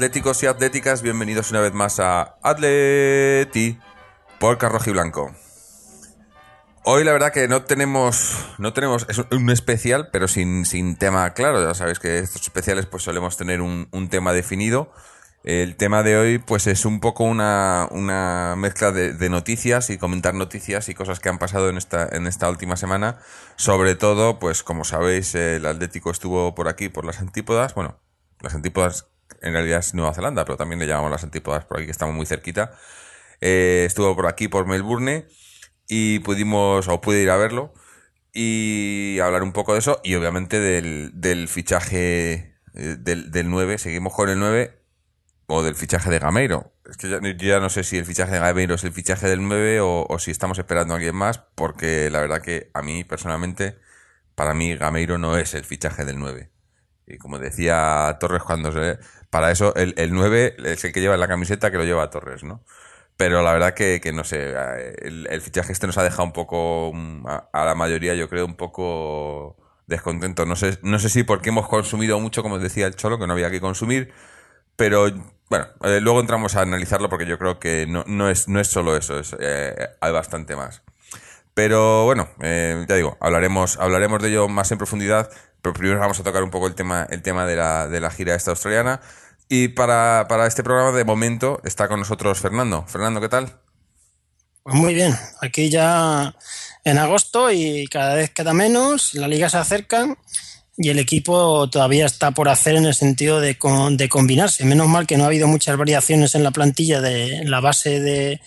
atléticos y atléticas, bienvenidos una vez más a Atleti por Carroji Blanco. Hoy la verdad que no tenemos, no tenemos, es un especial, pero sin, sin tema claro. Ya sabéis que estos especiales pues solemos tener un, tema definido. El tema de hoy pues es un poco una, una mezcla de, de noticias y comentar noticias y cosas que han pasado en esta, en esta última semana. Sobre todo, pues como sabéis, el Atlético estuvo por aquí, por las antípodas. Bueno, las antípodas en realidad es Nueva Zelanda, pero también le llamamos las antípodas por aquí, que estamos muy cerquita. Eh, estuvo por aquí, por Melbourne, y pudimos, o pude ir a verlo, y hablar un poco de eso, y obviamente del, del fichaje eh, del, del 9, seguimos con el 9, o del fichaje de Gameiro. Es que ya, ya no sé si el fichaje de Gameiro es el fichaje del 9 o, o si estamos esperando a alguien más, porque la verdad que a mí personalmente, para mí Gameiro no es el fichaje del 9. Y como decía Torres cuando se... Para eso el, el 9 es el que lleva en la camiseta que lo lleva Torres, ¿no? Pero la verdad que, que no sé, el, el fichaje este nos ha dejado un poco, mm, a, a la mayoría yo creo, un poco descontento. No sé, no sé si porque hemos consumido mucho, como decía el Cholo, que no había que consumir, pero bueno, eh, luego entramos a analizarlo porque yo creo que no, no, es, no es solo eso, es, eh, hay bastante más. Pero bueno, eh, ya digo, hablaremos, hablaremos de ello más en profundidad, pero primero vamos a tocar un poco el tema, el tema de, la, de la gira esta australiana. Y para, para este programa, de momento, está con nosotros Fernando. Fernando, ¿qué tal? Pues muy bien, aquí ya en agosto y cada vez queda menos, la liga se acerca y el equipo todavía está por hacer en el sentido de, con- de combinarse. Menos mal que no ha habido muchas variaciones en la plantilla de la base de,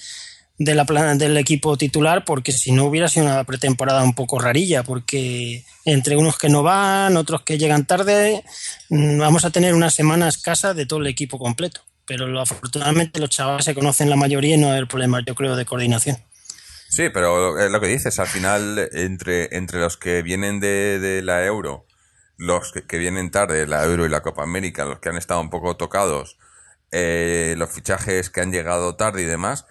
de la del equipo titular, porque si no hubiera sido una pretemporada un poco rarilla, porque entre unos que no van, otros que llegan tarde, mm, vamos a tener una semana escasa de todo el equipo completo. Pero lo- afortunadamente los chavales se conocen la mayoría y no hay problemas, yo creo, de coordinación. Sí, pero es lo que dices, al final, entre, entre los que vienen de, de la Euro, los que, que vienen tarde, la Euro y la Copa América, los que han estado un poco tocados, eh, los fichajes que han llegado tarde y demás,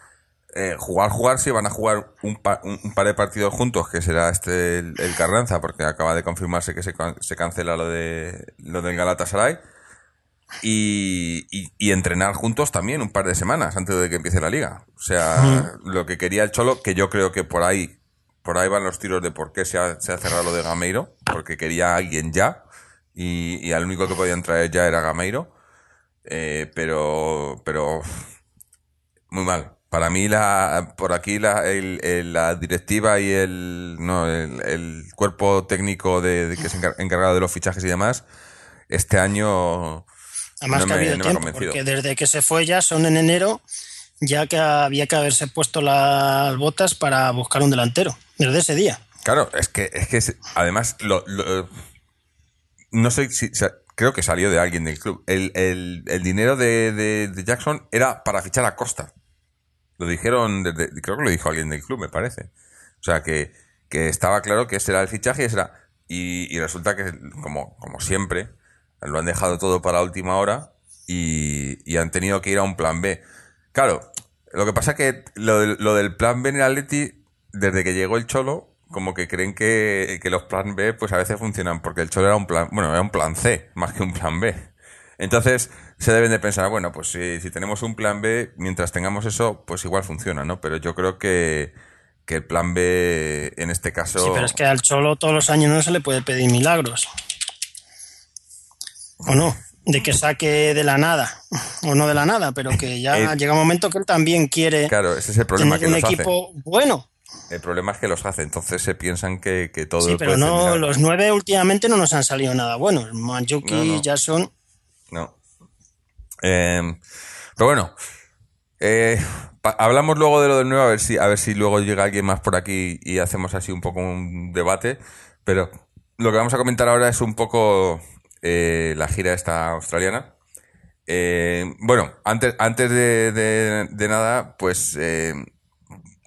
eh, jugar, jugar, sí, van a jugar un, pa- un, un par de partidos juntos, que será este el, el Carranza, porque acaba de confirmarse que se, se cancela lo de lo del Galatasaray. Y, y, y entrenar juntos también un par de semanas antes de que empiece la liga. O sea, lo que quería el Cholo, que yo creo que por ahí, por ahí van los tiros de por qué se ha, se ha cerrado lo de Gameiro, porque quería a alguien ya, y, y al único que podían traer ya era Gameiro. Eh, pero, pero muy mal. Para mí, la, por aquí la, el- el- la directiva y el, no, el, el cuerpo técnico de, de que es encar- encargado de los fichajes y demás, este año Además no que ha habido no tiempo, porque desde que se fue ya son en enero, ya que había que haberse puesto las botas para buscar un delantero, desde ese día. Claro, es que, es que además, lo, lo- no sé si, creo que salió de alguien del club. El, el- el dinero de, de- de Jackson era para fichar a Costa. Lo dijeron, desde- creo que lo dijo alguien del club, me parece. O sea, que, que estaba claro que ese era el fichaje y ese era, y, resulta que, como, como siempre, lo han dejado todo para última hora y, han tenido que ir a un plan B. Claro, lo que pasa que lo, del- lo del plan B en el Atleti, desde que llegó el Cholo, como que creen que, que los plan B pues a veces funcionan, porque el Cholo era un plan, bueno, era un plan C, más que un plan B. Entonces, se deben de pensar, bueno, pues si, si tenemos un plan B, mientras tengamos eso, pues igual funciona, ¿no? Pero yo creo que, que el plan B en este caso... Sí, pero es que al Cholo todos los años no se le puede pedir milagros. ¿O no? De que saque de la nada, o no de la nada, pero que ya Eh, llega un momento que él también quiere Claro, ese es el problema, tener que un los hace. equipo bueno. El problema es que los hace, entonces se piensan que, que todo Sí, pero no, los nueve últimamente no nos han salido nada buenos. Manjuki, No, no. Jason. No. Eh, pero bueno, eh, hablamos luego de lo del nuevo, a ver si, a ver si luego llega alguien más por aquí y hacemos así un poco un debate. Pero lo que vamos a comentar ahora es un poco eh, la gira esta australiana. Eh, bueno, antes, antes de, de- de nada, pues eh,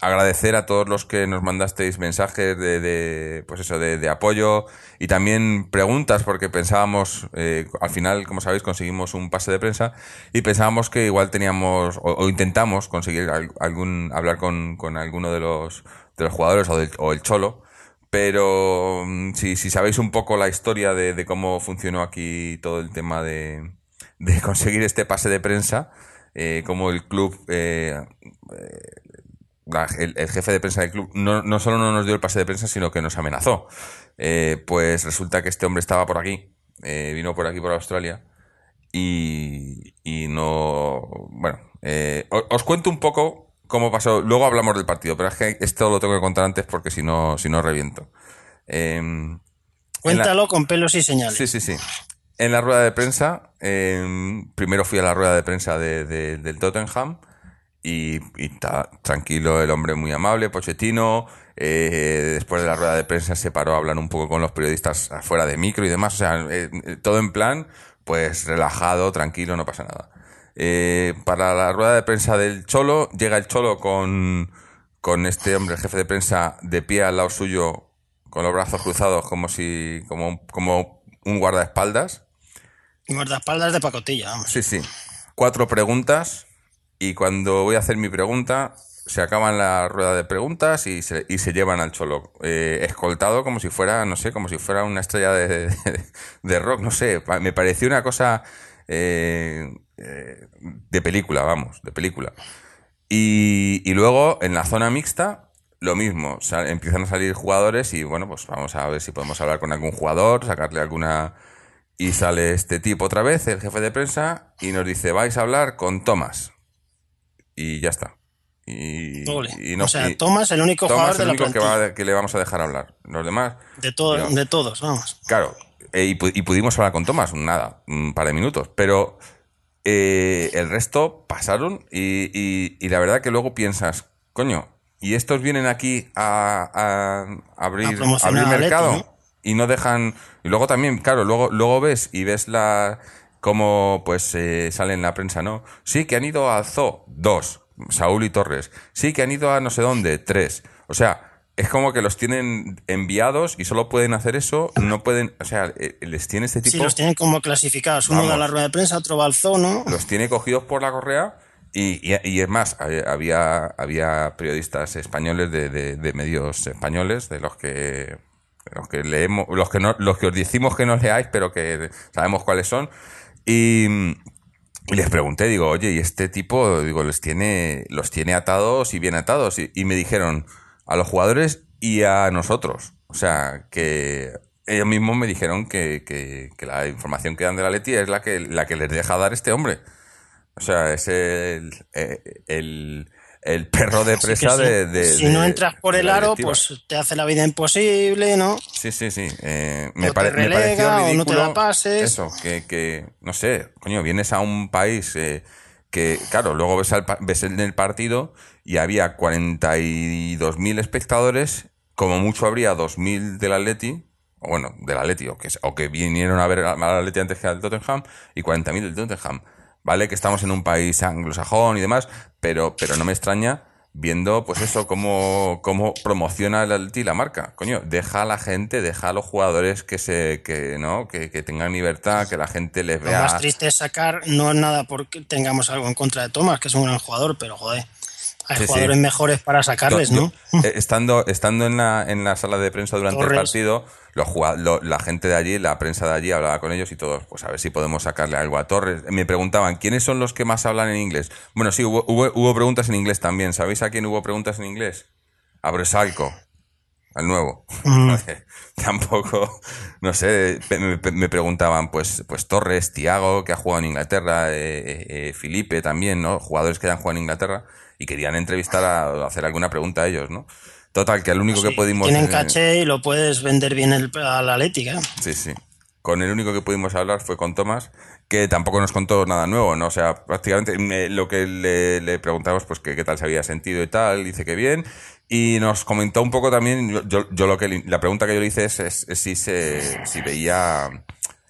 agradecer a todos los que nos mandasteis mensajes de, pues eso, de, apoyo y también preguntas, porque pensábamos, eh, al final, como sabéis, conseguimos un pase de prensa y pensábamos que igual teníamos, o, intentamos conseguir al- algún, hablar con, con alguno de los, de los jugadores o, del- o el cholo. Pero mm, si, si sabéis un poco la historia de, cómo funcionó aquí todo el tema de, de conseguir este pase de prensa, eh, como el club eh, la- el, el jefe de prensa del club no, no solo no nos dio el pase de prensa, sino que nos amenazó. Eh, pues resulta que este hombre estaba por aquí, eh, vino por aquí, por Australia, y, y no... Bueno, eh, os cuento un poco cómo pasó, luego hablamos del partido, pero es que esto lo tengo que contar antes porque si no, si no reviento. Em, Cuéntalo con pelos y señales. Sí, sí, sí. En la rueda de prensa, eh, primero fui a la rueda de prensa de- de- del Tottenham y, y ta- tranquilo, el hombre muy amable, Pochettino. eh, después de la rueda de prensa se paró a hablar un poco con los periodistas afuera de micro y demás. O sea, eh, eh, todo en plan, pues relajado, tranquilo, no pasa nada. Eh, para la rueda de prensa del Cholo, llega el Cholo con, con este hombre, el jefe de prensa, de pie al lado suyo, con los brazos cruzados, como si, como, como un guardaespaldas. Guardaespaldas de pacotilla, vamos. Sí, sí. Cuatro preguntas y cuando voy a hacer mi pregunta se acaban la rueda de preguntas y se, y se llevan al cholo eh, escoltado como si fuera, no sé, como si fuera una estrella de, de, rock, no sé. Me pareció una cosa eh, eh, de película, vamos, de película. Y, y luego en la zona mixta, lo mismo. empiezan a salir jugadores y bueno, pues vamos a ver si podemos hablar con algún jugador, sacarle alguna. Y sale este tipo otra vez, el jefe de prensa, y nos dice: vais a hablar con Tomás. Y ya está. Y, y no- o sea, Tomás el único jugador es de el la único que, va- que le vamos a dejar hablar. Los demás. De, todo- de todos, vamos. Claro, eh, y, y pudimos hablar con Tomás, nada, un par de minutos, pero eh, el resto pasaron y, y- y la verdad que luego piensas, coño, ¿y estos vienen aquí a, a abrir, A abrir mercado? Y no dejan... Y luego también, claro, luego, luego ves y ves la cómo pues eh, sale en la prensa, ¿no? Sí, que han ido a Zoo, dos, Saúl y Torres. Sí, que han ido a no sé dónde, tres. O sea, es como que los tienen enviados y solo pueden hacer eso, no pueden, o sea, eh, les tiene este tipo, Sí, los tienen como clasificados. Uno Vamos. da la rueda de prensa, otro va al zoo, ¿no? los tiene cogidos por la correa y, y- y es más, eh, había, había periodistas españoles de, de- de medios españoles, de los que los que leemos, los que no, los que os decimos que no leáis, pero que sabemos cuáles son. Y, y les pregunté, digo, oye, y este tipo, digo, les tiene, los tiene atados y bien atados. Y, y me dijeron, a los jugadores y a nosotros. O sea, que ellos mismos me dijeron que, que, que la información que dan de la Leti es la que, la que les deja dar este hombre. O sea, es el, eh, el, el perro de presa sí. de, de- si de- no entras por el la aro, pues te hace la vida imposible, ¿no? Sí, sí, sí. Eh, me, O pare- te me pareció o no te da pases. Eso, que, que, no sé, coño, vienes a un país eh, que, claro, luego ves, al, ves el partido y había 42.000 espectadores, como mucho habría 2.000 del Atleti, o bueno, del Atleti, o que, o que vinieron a ver al Atleti antes que al Tottenham, y 40.000 del Tottenham. Vale que estamos en un país anglosajón y demás, pero, pero no me extraña viendo, pues eso, cómo, cómo promociona el Atleti la marca. Coño, deja a la gente, deja a los jugadores que se, que, ¿no? Que, que tengan libertad, que la gente les Lo vea. más triste es sacar, no es nada porque tengamos algo en contra de Thomas, que es un gran jugador, pero joder, hay Sí, sí. jugadores mejores para sacarles, Yo- ¿no? yo, eh, estando, estando en la, en la sala de prensa durante el partido, los la gente de allí, la prensa de allí, hablaba con ellos y todos, pues a ver si podemos sacarle algo a Torres. Me preguntaban, ¿quiénes son los que más hablan en inglés? Bueno, sí, hubo, hubo, hubo preguntas en inglés también. ¿Sabéis a quién hubo preguntas en inglés? A Bresalco, al nuevo. Mm. Tampoco, no sé, me, me- me preguntaban, pues, pues Torres, Tiago, que ha jugado en Inglaterra, eh, eh, eh, Felipe también, ¿no? Jugadores que han jugado en Inglaterra y querían entrevistar a, hacer alguna pregunta a ellos, ¿no? Total, que el único que Sí, pudimos... Tienen eh, caché y lo puedes vender bien el, a la Atlética. Sí, sí. Con el único que pudimos hablar fue con Tomás, que tampoco nos contó nada nuevo, ¿no? O sea, prácticamente eh, lo que le, le preguntamos, pues que qué tal se había sentido y tal, dice que bien. Y nos comentó un poco también, yo, yo, lo que la pregunta que yo le hice es, es- es si se, si veía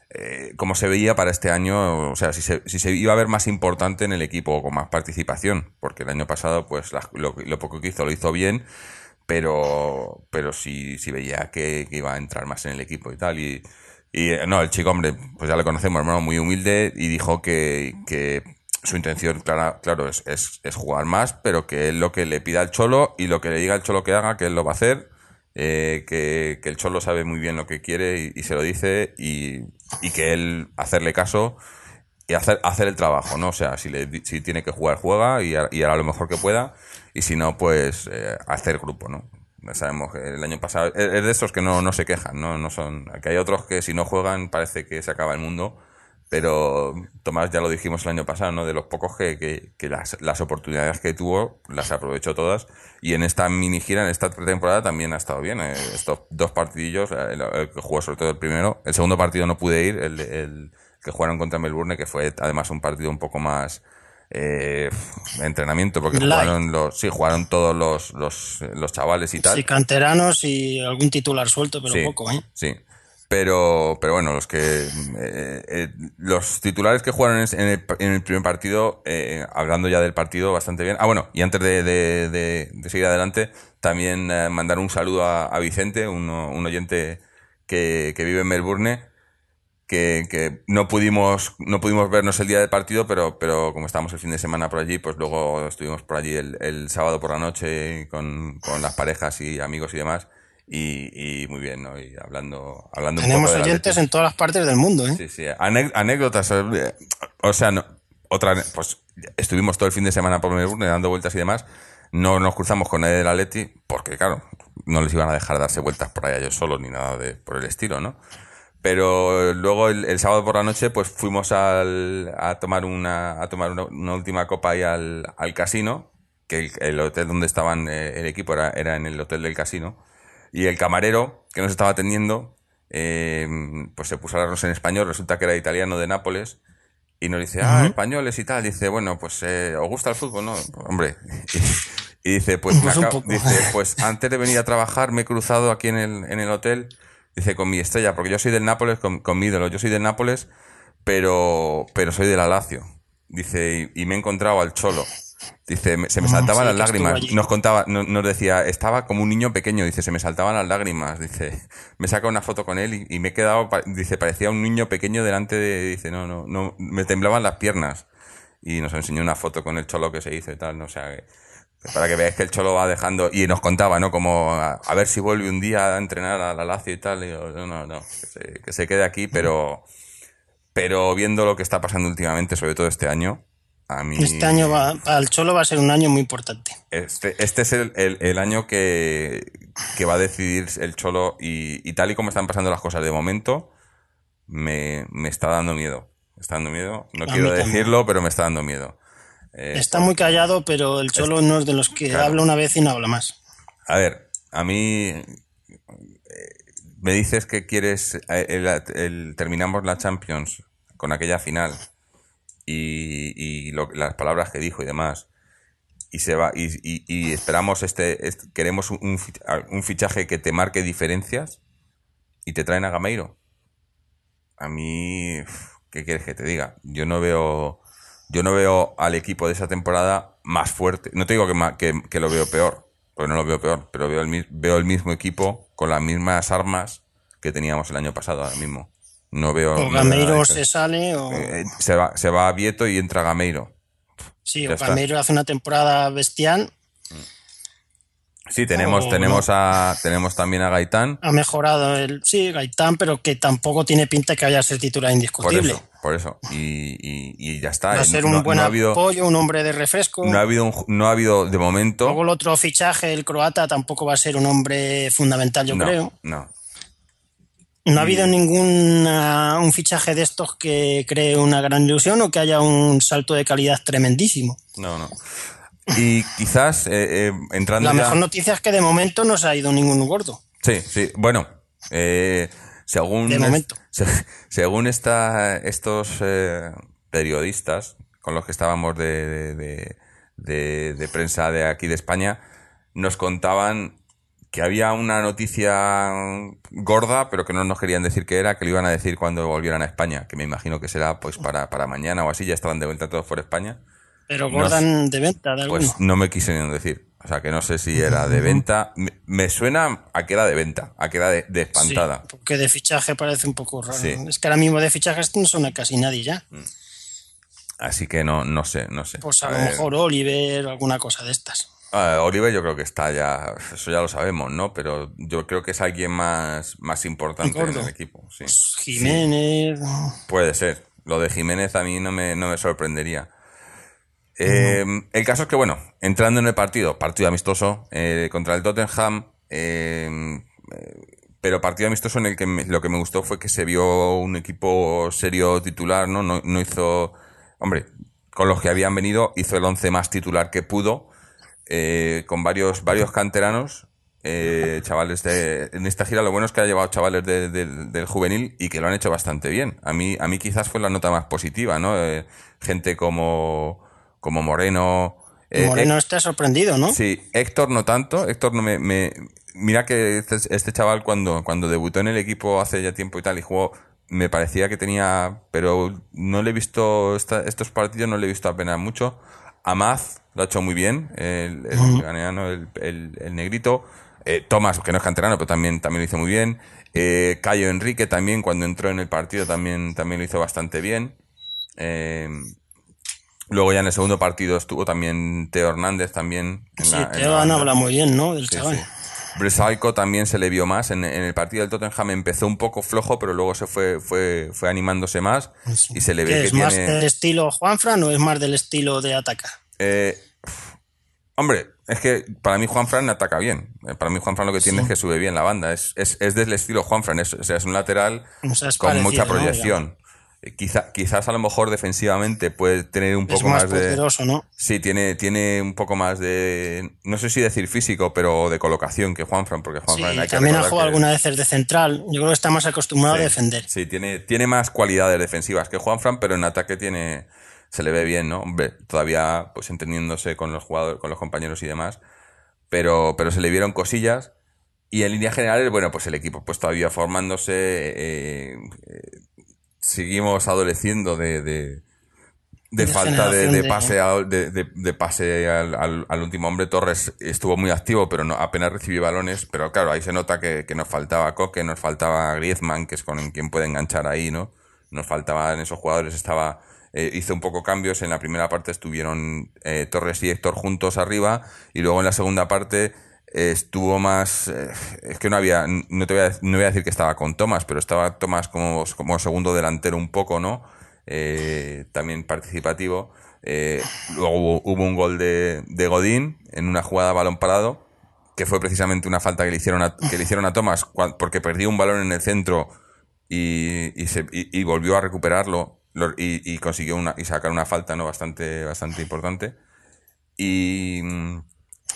eh, como se veía para este año, o sea, si se, si se iba a ver más importante en el equipo con más participación, porque el año pasado, pues lo, lo, poco que hizo lo hizo bien, pero, pero sí, sí veía que, iba a entrar más en el equipo y tal. Y, y no, el chico, hombre, pues ya le conocemos, hermano, muy humilde y dijo que, que su intención, claro, es, es, es, jugar más, pero que él lo que le pida al Cholo y lo que le diga al Cholo que haga, que él lo va a hacer eh, que, el Cholo sabe muy bien lo que quiere y, se lo dice y, que él hacerle caso y hacer, hacer el trabajo, ¿no? O sea, si, le, si tiene que jugar, juega y, hará lo mejor que pueda y si no, pues eh, hacer grupo, ¿no? Sabemos que el año pasado es de estos que no, no se quejan, ¿no? no son, que hay otros que si no juegan parece que se acaba el mundo pero Tomás ya lo dijimos el año pasado, ¿no? De los pocos que, que, las, las, oportunidades que tuvo las aprovechó todas y en esta mini gira, en esta pretemporada también ha estado bien. Eh, estos dos partidillos, eh, el, que jugó sobre todo el primero, el segundo partido no pude ir, el, el que jugaron contra Melbourne, que fue además un partido un poco más eh, entrenamiento, porque jugaron los, sí, jugaron todos los, los, los, chavales y tal. Sí, canteranos y algún titular suelto, pero poco, ¿eh? Sí. Pero, pero bueno, los que eh, eh, los titulares que jugaron en el, en el primer partido, eh, hablando ya del partido bastante bien. Ah, bueno, y antes de, de, de, seguir adelante, también mandar un saludo a, a Vicente, un, un oyente que, que, vive en Melbourne, que, que, no pudimos no pudimos vernos el día del partido, pero, pero como estábamos el fin de semana por allí, pues luego estuvimos por allí el, el sábado por la noche con, con las parejas y amigos y demás y, y, muy bien, ¿no? Y hablando, hablando Tenemos un poco oyentes en todas las partes del mundo, ¿eh? Sí, sí. anécdotas. Eh, o sea, no, otra, pues estuvimos todo el fin de semana por Melbourne dando vueltas y demás. No nos cruzamos con nadie del Atleti porque, claro, no les iban a dejar darse vueltas por allá yo solo ni nada de por el estilo, ¿no? Pero luego el, sábado por la noche, pues fuimos al, a tomar una, a tomar una, última copa ahí al, al casino, que el, hotel donde estaban eh, el equipo era, era en el hotel del casino y el camarero que nos estaba atendiendo, eh, pues se puso a hablarnos en español, resulta que era italiano de Nápoles, y nos dice, ah, españoles y tal. Dice, bueno, pues, eh, ¿os gusta el fútbol? No, hombre. Y, dice, pues, pues, dice, pues antes de venir a trabajar me he cruzado aquí en el, en el hotel, dice, con mi estrella, porque yo soy del Nápoles, con, con mi ídolo, yo soy del Nápoles, pero, pero soy de la Lazio. Dice, y, y me he encontrado al Cholo. Dice, se me saltaban las lágrimas. Nos contaba, nos decía, estaba como un niño pequeño. Dice, se me saltaban las lágrimas. Dice, me saca una foto con él y, me he quedado, dice, parecía un niño pequeño delante de, dice, no, no, no, me temblaban las piernas. Y nos enseñó una foto con el cholo que se hizo y tal, no o sea, para que veáis que el cholo va dejando, y nos contaba, ¿no? Como, a, ver si vuelve un día a entrenar a la Lazio y tal. Y yo, no, no, no, que se, que se quede aquí, pero, pero viendo lo que está pasando últimamente, sobre todo este año, este año va, al Cholo va a ser un año muy importante. Este, este es el, el, año que, que, va a decidir el Cholo y, y, tal y como están pasando las cosas de momento, me, me está dando miedo. Me está dando miedo. No quiero decirlo, pero me está dando miedo. Eh, está muy callado, pero el Cholo no es de los que habla una vez y no habla más. A ver, a mí eh, me dices que quieres eh, el, el, terminamos la Champions con aquella final y, las palabras que dijo y demás. Y se va y, y, esperamos este, queremos un, un, fichaje que te marque diferencias y te traen a Gameiro. A mí, ¿qué quieres que te diga? Yo no veo yo no veo al equipo de esa temporada más fuerte. No te digo que, que, lo veo peor, porque no lo veo peor, pero veo el, veo el mismo equipo con las mismas armas que teníamos el año pasado ahora mismo. No veo. O Gameiro se sale o. Eh, se, va, se va a Vieto y entra Gameiro. Sí, o Gameiro hace una temporada bestial. Sí, tenemos, tenemos a tenemos también a Gaitán. Ha mejorado el. Sí, Gaitán, pero que tampoco tiene pinta que vaya a ser titular indiscutible. Por eso, por eso. Y, y, ya está. Va a ser un buen apoyo, un hombre de refresco. No ha habido no ha habido de momento. Luego el otro fichaje, el croata, tampoco va a ser un hombre fundamental, yo creo. No. ¿No ha habido ningún un fichaje de estos que cree una gran ilusión o que haya un salto de calidad tremendísimo? No, no. Y quizás eh, eh, entrando. La mejor noticia es que de momento no se ha ido ningún gordo. Sí, sí. Bueno, eh, según. De momento. según esta, estos periodistas con los que estábamos de, de, de, de prensa de aquí de España, nos contaban que había una noticia gorda, pero que no nos querían decir qué era, que lo iban a decir cuando volvieran a España, que me imagino que será pues para, para mañana o así, ya estarán de vuelta todos por España. Pero gordan de venta de alguno. Pues no me quisieron decir. O sea, que no sé si era de venta. Me, me suena a que era de venta, a que era de, de espantada. Sí, porque de fichaje parece un poco raro. Sí. Es que ahora mismo de fichajes no suena casi nadie ya. Así que no, no sé, no sé. Pues a, A lo ver, mejor Oliver o alguna cosa de estas. Oliver yo creo que está ya, eso ya lo sabemos, ¿no? Pero yo creo que es alguien más, más importante en el equipo. Sí. Jiménez. Puede ser. Lo de Jiménez a mí no me, no me sorprendería. Eh, El caso es que, bueno, entrando en el partido, partido amistoso eh, contra el Tottenham, eh, eh, pero partido amistoso en el que lo que me gustó fue que se vio un equipo serio titular, ¿no? No, hizo, hombre, con los que habían venido, hizo el once más titular que pudo, eh, con varios, varios canteranos, eh, chavales de, en esta gira lo bueno es que ha llevado chavales de- del- juvenil y que lo han hecho bastante bien. A mí, a mí quizás fue la nota más positiva, ¿no? Gente como, como Moreno. eh, Moreno está sorprendido, ¿no? Sí, Héctor no tanto. Héctor no me, me- mira que este, este chaval cuando, cuando debutó en el equipo hace ya tiempo y tal y jugó, me parecía que tenía, pero no le he visto esta- estos partidos, no le he visto apenas mucho. Amaz lo ha hecho muy bien, el, el, el- el negrito. Eh, Tomás, que no es canterano, pero también, también lo hizo muy bien. Eh, Cayo Enrique también, cuando entró en el partido, también, también lo hizo bastante bien. Eh, luego ya en el segundo partido estuvo también Teo Hernández también. en Sí, la- en Teo la han banda. hablado muy bien, ¿no? Del Sí, chaval. sí. Bresalco también se le vio más. En, en el partido del Tottenham empezó un poco flojo, pero luego se fue, fue, fue animándose más y se le ¿Qué ve que es más tiene. del estilo Juanfran o es más del estilo de Ataca? Eh, hombre, es que para mí Juanfran ataca bien. Eh, Para mí Juanfran lo que tiene es que sube bien la banda. Es, es, es del estilo Juanfran. Es, o sea, es un lateral O sea, es con mucha proyección. Quizá, quizás a lo mejor defensivamente puede tener un Es poco más, más, de. poderoso, ¿no? Sí, tiene, tiene un poco más de. No sé si decir físico, pero de colocación que Juanfran, porque Sí, Juanfran hay que también ha jugado algunas veces de central. Yo creo que está más acostumbrado Sí, a defender. Sí, tiene, tiene más cualidades defensivas que Juanfran, pero en ataque tiene. Se le ve bien, ¿no? Hombre, todavía pues entendiéndose con los jugadores, con los compañeros y demás. Pero, pero se le vieron cosillas. Y en líneas generales, bueno, pues el equipo pues todavía formándose. eh, eh, seguimos adoleciendo de, de, falta de, pase, al- de, pase al, al- al último hombre. Torres estuvo muy activo, pero no, apenas recibió balones. Pero claro, ahí se nota que, que nos faltaba Coque, nos faltaba Griezmann, que es con quien puede enganchar ahí, ¿no? Nos faltaban esos jugadores, estaba... eh, hizo un poco cambios, en la primera parte estuvieron eh, Torres y Héctor juntos arriba, y luego en la segunda parte estuvo más... eh, es que no había... No, te voy a, no voy a decir que estaba con Tomás, pero estaba Tomás como, como segundo delantero un poco, ¿no? eh, también participativo. Eh, luego hubo, un gol de, Godín en una jugada balón parado, que fue precisamente una falta que le hicieron a, que a Tomás porque perdió un balón en el centro y, y, se- y- y volvió a recuperarlo lo- y, consiguió una, y sacar una falta no bastante, bastante importante. Y,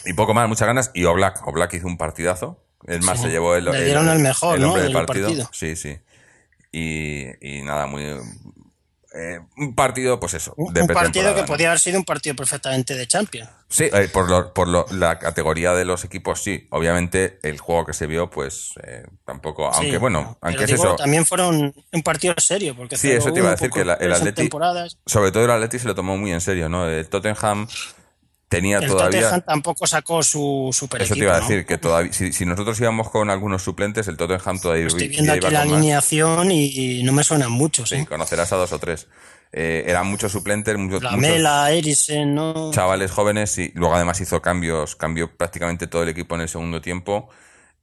y poco más, muchas ganas. Y Oblak, Oblak hizo un partidazo. Es más, Sí. se llevó el, Le dieron el mejor, hombre del del partido. partido. Sí, sí. Y, y nada, muy. eh, un partido, pues eso. Un, de un partido que ¿no? podía haber sido un partido perfectamente de Champions. Sí, eh, por, lo- por lo- la categoría de los equipos, sí. Obviamente, el juego que se vio, pues eh, tampoco. Aunque Sí, bueno, aunque es digo, eso. También fueron un partido serio, porque Sí, eso te iba a 0-1, decir, que la- el Atleti-. Sobre todo el Atleti se lo tomó muy en serio, ¿no? El Tottenham tenía El todavía. Tottenham tampoco sacó su super Eso te iba a decir, que todavía. Si, si nosotros íbamos con algunos suplentes, el Tottenham todavía Estoy viendo aquí la más. alineación y, no me suenan muchos. Sí, ¿eh? conocerás a dos o tres. Eh, eran muchos suplentes, muchos, La muchos Mela, Eriksen, ¿no? chavales jóvenes y luego además hizo cambios, cambió prácticamente todo el equipo en el segundo tiempo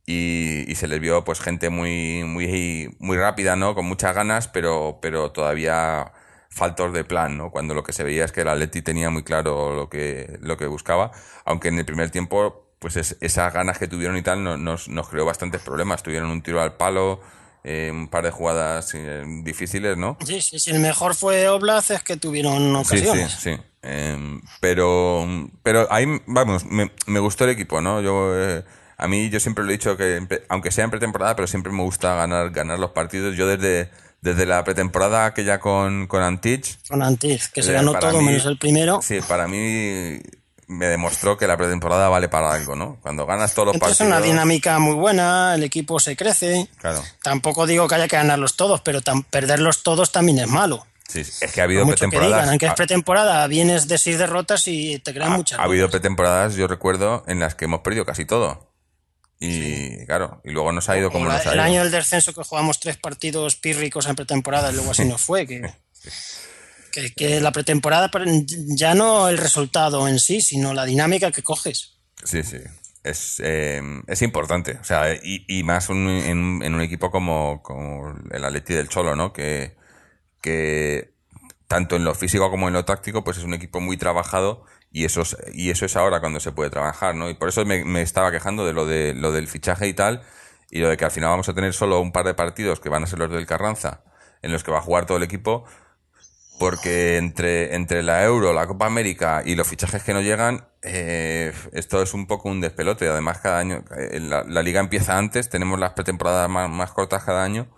y, y se les vio pues gente muy, muy, muy rápida, ¿no? Con muchas ganas, pero, pero todavía faltos de plan, ¿no? Cuando lo que se veía es que el Atleti tenía muy claro lo que, lo que buscaba, aunque en el primer tiempo, pues es- esas ganas que tuvieron y tal no- nos, nos creó bastantes problemas. Tuvieron un tiro al palo, eh, un par de jugadas eh, difíciles, ¿no? Sí, sí, sí, el mejor fue Oblaz, es que tuvieron Sí, sí, ocasiones. sí. Em, pero, pero ahí, vamos, me, me gustó el equipo, ¿no? Yo, eh, a mí, yo siempre lo he dicho que, aunque sea en pretemporada, pero siempre me gusta ganar, ganar los partidos. Yo desde, desde la pretemporada aquella con, con Antich, Con Antiz, que se Eh, ganó todo mí- menos el primero. sí, para mí, me demostró que la pretemporada vale para algo, ¿no? Cuando ganas todos los Entonces es partidos. una dinámica muy buena, el equipo se crece. Claro. Tampoco digo que haya que ganarlos todos, pero tam- perderlos todos también es malo. Sí, es que ha habido Por mucho que pretemporadas. digan, aunque es pretemporada, vienes de seis derrotas y te crean ha, muchas ha habido pretemporadas, yo recuerdo, en las que hemos perdido casi todo. Y claro, y luego nos ha ido como nos ha el ido. año del descenso que jugamos tres partidos pírricos en pretemporada y luego así nos fue. Que, que, que la pretemporada ya no el resultado en sí, sino la dinámica que coges. Sí, sí. Es, eh, es importante. O sea, y, y más un- en, en un equipo como, como el Atleti del Cholo, ¿no? Que, que tanto en lo físico como en lo táctico, pues es un equipo muy trabajado y eso es, y eso es ahora cuando se puede trabajar, ¿no? Y por eso me, me estaba quejando de lo de lo del fichaje y tal, y lo de que al final vamos a tener solo un par de partidos que van a ser los del Carranza, en los que va a jugar todo el equipo, porque entre, entre la Euro, la Copa América y los fichajes que no llegan, eh, esto es un poco un despelote. Además, cada año, eh, la, la liga empieza antes, tenemos las pretemporadas más, más cortas cada año.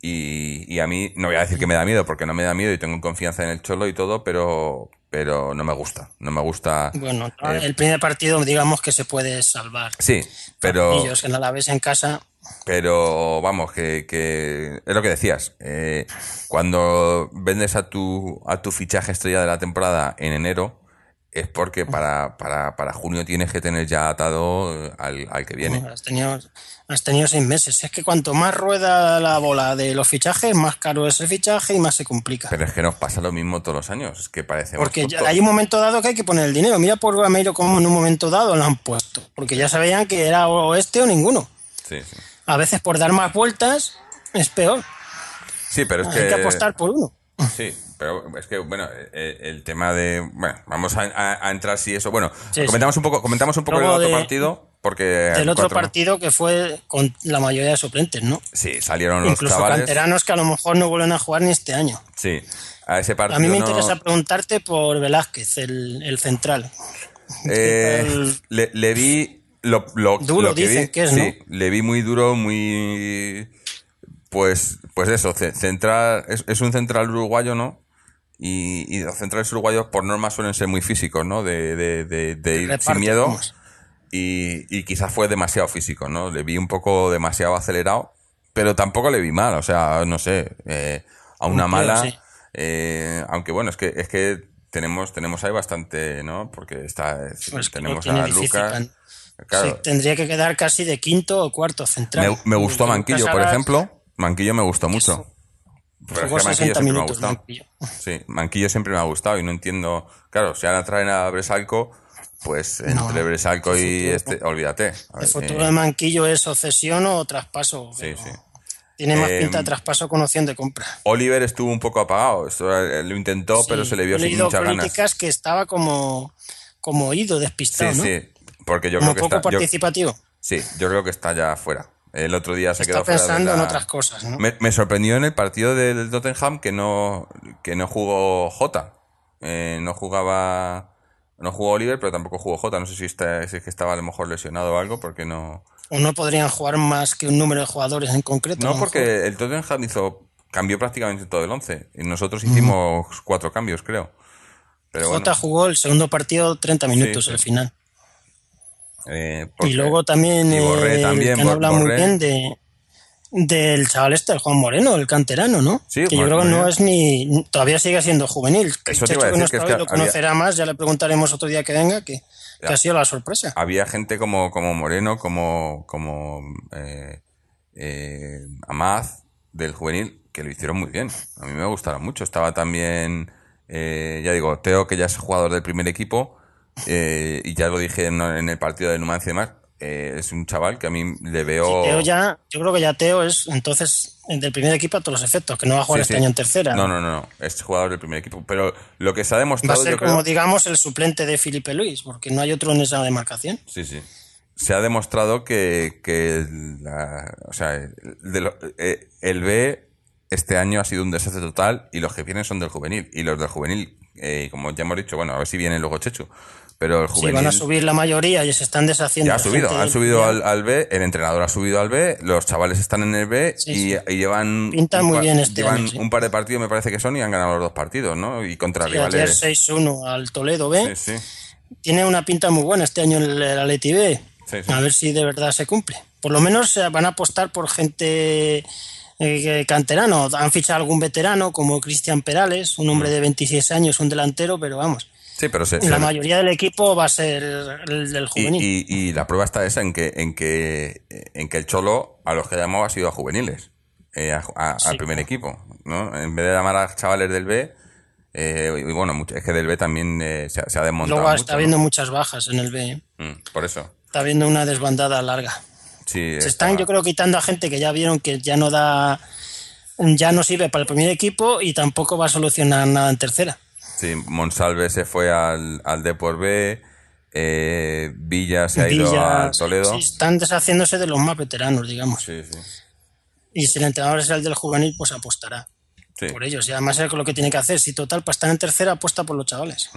Y, y a mí, no voy a decir que me da miedo, porque no me da miedo y tengo confianza en el Cholo y todo, pero, pero no me gusta. No me gusta. Bueno, eh, el primer partido, digamos que se puede salvar. sí, pero. Ellos la ves en casa, Pero vamos, que, que es lo que decías. eh, cuando vendes a tu, a tu fichaje estrella de la temporada en enero, es porque para, para, para junio tienes que tener ya atado eh, al, al que viene. bueno, has, tenido, has tenido seis meses. Es que cuanto más rueda la bola de los fichajes, más caro es el fichaje y más se complica. Pero es que nos pasa lo mismo todos los años. Es que parece Porque ya hay un momento dado que hay que poner el dinero. Mira por Gameiro como en un momento dado lo han puesto. Porque ya sabían que era o este o ninguno. Sí, sí. A veces por dar más vueltas es peor. Sí, pero es Hay que. que apostar por uno. Sí, pero es que, bueno, eh, el tema de. Bueno, vamos a, a- a entrar si eso. Bueno, Sí, sí. comentamos un poco, comentamos un poco Luego el otro de- partido, porque. Del otro cuatro- partido que fue con la mayoría de suplentes, ¿no? Sí, salieron los Incluso chavales. canteranos que a lo mejor no vuelven a jugar ni este año. Sí, a ese partido. A mí me no- interesa preguntarte por Velázquez, el, el central. Eh, le, le vi lo, lo- Duro, lo que dicen vi, que es, sí, le vi muy duro, muy pues pues eso, ce- central es, es un central uruguayo, ¿no? Y, y los centrales uruguayos por norma suelen ser muy físicos, ¿no? De, de, de, de ir sin miedo y, y quizás fue demasiado físico, ¿no? Le vi un poco demasiado acelerado, pero tampoco le vi mal, o sea, no sé, eh, a una Un mala, sí. eh, aunque bueno, es que es que tenemos tenemos ahí bastante, ¿no? Porque está Pues tenemos a Lucas, claro. Sí, tendría que quedar casi de quinto o cuarto central. me, me gustó Manquillo, por ejemplo, Manquillo me gustó mucho. Pero es Jugó que Manquillo 60 siempre me ha minutos. gustado. Manquillo. Sí, Manquillo siempre me ha gustado y no entiendo. Claro, si ahora traen a Bresalco, pues entre Bresalco y este, olvídate. El futuro eh, de Manquillo es o cesión o traspaso. sí, sí. Tiene más Eh, pinta de traspaso con opción de compra. Oliver estuvo un poco apagado. Esto, lo intentó, pero se le vio sin muchas ganas. críticas que estaba como, como oído, Sí, despistado, ¿no? sí. Porque yo Como creo que poco está. yo- participativo. sí, yo creo que está ya fuera. El otro día se Está quedó fuera de pensando en la- otras cosas, ¿no? Me, me sorprendió en el partido del Tottenham que no, que no jugó Jota. Eh, no jugaba. No jugó Oliver, pero tampoco jugó Jota. No sé si, está, si es que estaba a lo mejor lesionado o algo, porque no. O no podrían jugar más que un número de jugadores en concreto. No, porque el Tottenham hizo. Cambió prácticamente todo el once. Y nosotros hicimos cuatro cambios, creo. Pero bueno, Jota jugó el segundo partido 30 minutos, sí. el final. Eh, Y luego también, y Borré eh, también, que han hablado muy bien de del chaval este, el Juan Moreno, el canterano, ¿no? Sí, que yo Juan creo que no es ni... Todavía sigue siendo juvenil. Que Eso te Checho, iba a que es lo había- conocerá más, ya le preguntaremos otro día que venga, que, que ha sido la sorpresa. había gente como, como Moreno, como, como eh, eh, Amaz del juvenil, que lo hicieron muy bien. A mí me gustaron mucho. Estaba también, eh, ya digo, Teo, que ya es jugador del primer equipo, eh, y ya lo dije en, en el partido de Numancia y demás, eh, es un chaval que a mí le veo... Teo ya, yo creo que ya Teo es entonces del primer equipo a todos los efectos, que no va a jugar Sí, este sí. año en tercera. No, no, no, no, es jugador del primer equipo. Pero lo que se ha Va a demostrado, ser yo como, creo... digamos, el suplente de Felipe Luis, porque no hay otro en esa demarcación. Sí, sí. Se ha demostrado que, que la- o sea, de lo- eh, el B este año ha sido un desastre total y los que vienen son del juvenil. Y los del juvenil, eh, como ya hemos dicho, bueno, a ver si viene luego Chechu. Pero el Si juvenil van a subir la mayoría y se están deshaciendo. ya ha subido, han subido al, al B, el entrenador ha subido al B, los chavales están en el B Sí, y, sí. y llevan, Pintan muy bien este llevan año, un par de partidos, me parece que son, y han ganado los dos partidos, ¿no? Y contra rivales. 6-1 al Toledo B. Tiene una pinta muy buena este año el, el Atleti B. A ver si de verdad se cumple. Por lo menos van a apostar por gente eh, canterano. Han fichado algún veterano como Cristian Perales, un Mm. hombre de 26 años, un delantero, pero vamos. Sí, pero se, La se- mayoría del equipo va a ser el del juvenil. y- y la prueba está esa en que, en que, en que el Cholo a los que llamó ha sido a juveniles, eh, a- a- Sí. al primer equipo, ¿no? En vez de llamar a chavales del B, eh, y bueno, es que del B también eh, se, ha- se ha desmontado Luego está ¿no? habiendo muchas bajas en el B. ¿eh? Mm, por eso. Está habiendo una desbandada larga. Sí, Se está- están, yo creo, quitando a gente que ya vieron que ya no da, ya no sirve para el primer equipo y tampoco va a solucionar nada en tercera. Sí, Monsalve se fue al, al Depor B, eh, Villa se ha ido al Toledo. sí, están deshaciéndose de los más veteranos, digamos. Sí, sí. Y si el entrenador es el del juvenil, pues apostará por ellos. Y además es lo que tiene que hacer. Si total, para estar en tercera, apuesta por los chavales.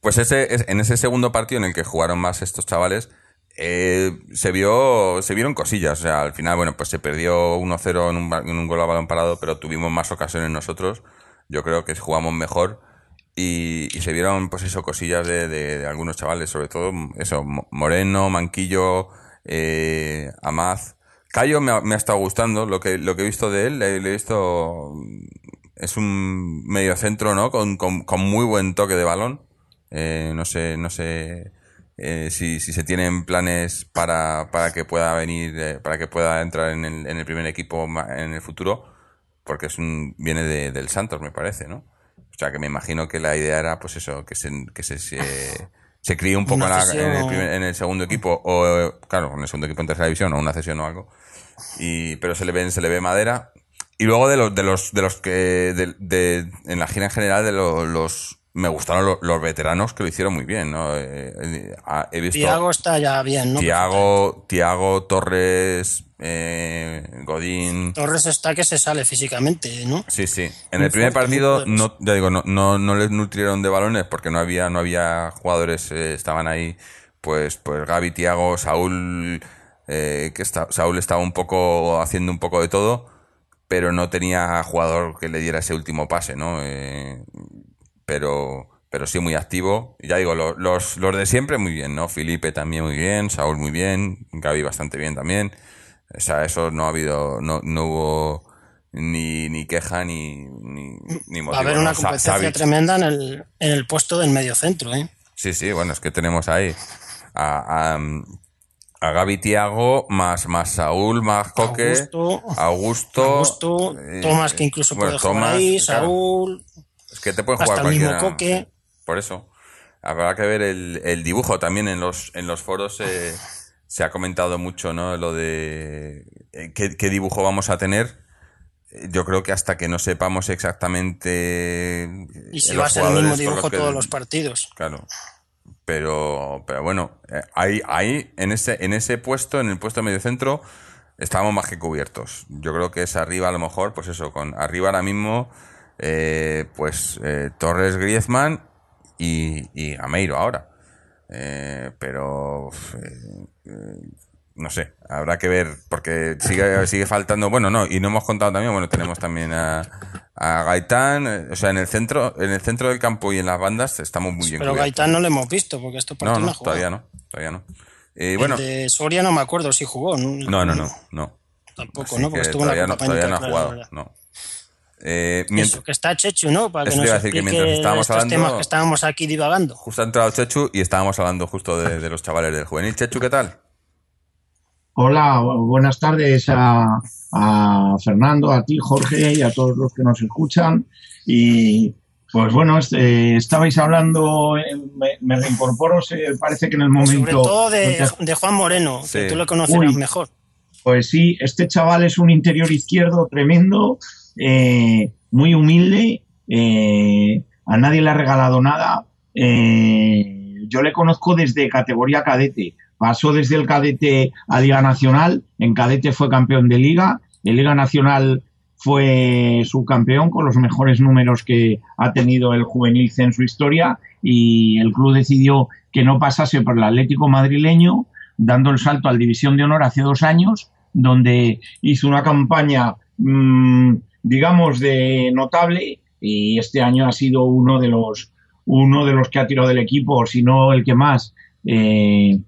Pues ese, es- en ese segundo partido en el que jugaron más estos chavales, eh, se vio, se vieron cosillas. O sea, al final, bueno, pues se perdió 1-0 en un, en un gol a balón parado, pero tuvimos más ocasiones nosotros. Yo creo que jugamos mejor. Y, y se vieron, pues eso, cosillas de, de- de algunos chavales, sobre todo, eso, Mo- Moreno, Manquillo, eh, Amaz. Cayo me ha, me ha estado gustando, lo que, lo que he visto de él, le, he visto, es un mediocentro, ¿no? Con, con, con muy buen toque de balón. Eh, no sé, no sé eh, si, si se tienen planes para, para que pueda venir, eh, para que pueda entrar en el, en el primer equipo en el futuro, porque es un, viene de- del Santos, me parece, ¿no? O sea que me imagino que la idea era, pues eso, que se, que se, se, se críe un poco en, la- en el primer- en el segundo equipo, o claro, en el segundo equipo en tercera división, o una cesión o algo. Y, pero se le ve, se le ve madera. Y luego de los, de los, de los que, de, de- en la gira en general, de lo- los, me gustaron los, los veteranos que lo hicieron muy bien, ¿no? Eh, eh, he visto Tiago está ya bien, ¿no? Tiago, Tiago, Torres, eh, Godín. Torres está que se sale físicamente, ¿no? Sí, sí. En el primer partido, poderoso. no, ya digo, no, no, no les nutrieron de balones porque no había, no había jugadores, eh, estaban ahí, pues, pues Gaby, Tiago, Saúl, eh, que está, Saúl estaba un poco haciendo un poco de todo, pero no tenía jugador que le diera ese último pase, ¿no? Eh, pero, pero sí muy activo. Ya digo, lo- los, los de siempre muy bien, ¿no? Felipe también muy bien, Saúl muy bien, Gaby bastante bien también. O sea, eso no ha habido, no, no hubo ni, ni queja ni, ni, ni motivo. Va a haber una competencia Savic- tremenda en el, en el puesto del mediocentro, ¿eh? Sí, sí, bueno, es que tenemos ahí a, a, a Gaby Tiago, más, más Saúl, más Coque, Augusto, Augusto, Augusto, eh, Tomás, que incluso bueno, puede jugar Tomás, ahí, claro. Saúl, Es que te pueden jugar el mismo cualquiera. Coque. Por eso. Habrá que ver el, el dibujo también en los, en los foros. eh, se ha comentado mucho, ¿no? Lo de eh, qué, qué dibujo vamos a tener. Eh, Yo creo que hasta que no sepamos exactamente. Y eh, si los va a ser el mismo dibujo que- todos los partidos. Claro. Pero, pero bueno, eh, ahí, ahí en ese, en ese puesto, en el puesto de medio centro, estábamos más que cubiertos. Yo creo que es arriba a lo mejor, pues eso, con arriba ahora mismo, eh, pues eh, Torres Griezmann y, y Gameiro ahora. Eh, pero eh, eh, no sé, habrá que ver, porque sigue, sigue faltando, bueno, no, y no hemos contado también, bueno, tenemos también a, a Gaitán, eh, o sea, en el centro, en el centro del campo y en las bandas estamos muy bien Pero cubiertos. Gaitán no lo hemos visto, porque estos No, partidos no, no, ha jugado. todavía no, todavía no. Eh, El bueno, de Soria no me acuerdo si jugó. no, no, no, no. Tampoco, Así ¿no? Porque que estuvo en la no, todavía no ha jugado, no. Eh, mient- Eso, que está Chechu, ¿no? Para que Eso nos te iba a decir que mientras estábamos estos hablando- temas que estábamos aquí divagando. justo ha entrado Chechu y estábamos hablando justo de, de los chavales del juvenil. Chechu, ¿qué tal? Hola, bu- buenas tardes a, a Fernando, a ti, Jorge, y a todos los que nos escuchan. Y pues bueno, este, estabais hablando, eh, me, me reincorporo, se- parece que en el momento. Sobre todo de, de Juan Moreno, Sí. que tú lo conocerás Uy. mejor. Pues sí, este chaval es un interior izquierdo tremendo, eh, muy humilde, eh, a nadie le ha regalado nada. eh, yo le conozco desde categoría cadete. Pasó desde el cadete a Liga Nacional. En cadete fue campeón de Liga. En Liga Nacional fue subcampeón con los mejores números que ha tenido el juvenil C en su historia. Y el club decidió que no pasase por el Atlético madrileño, dando el salto al División de Honor hace dos años, donde hizo una campaña, mmm, digamos, de notable. Y este año ha sido uno de los uno de los que ha tirado del equipo, si no el que más. Eh,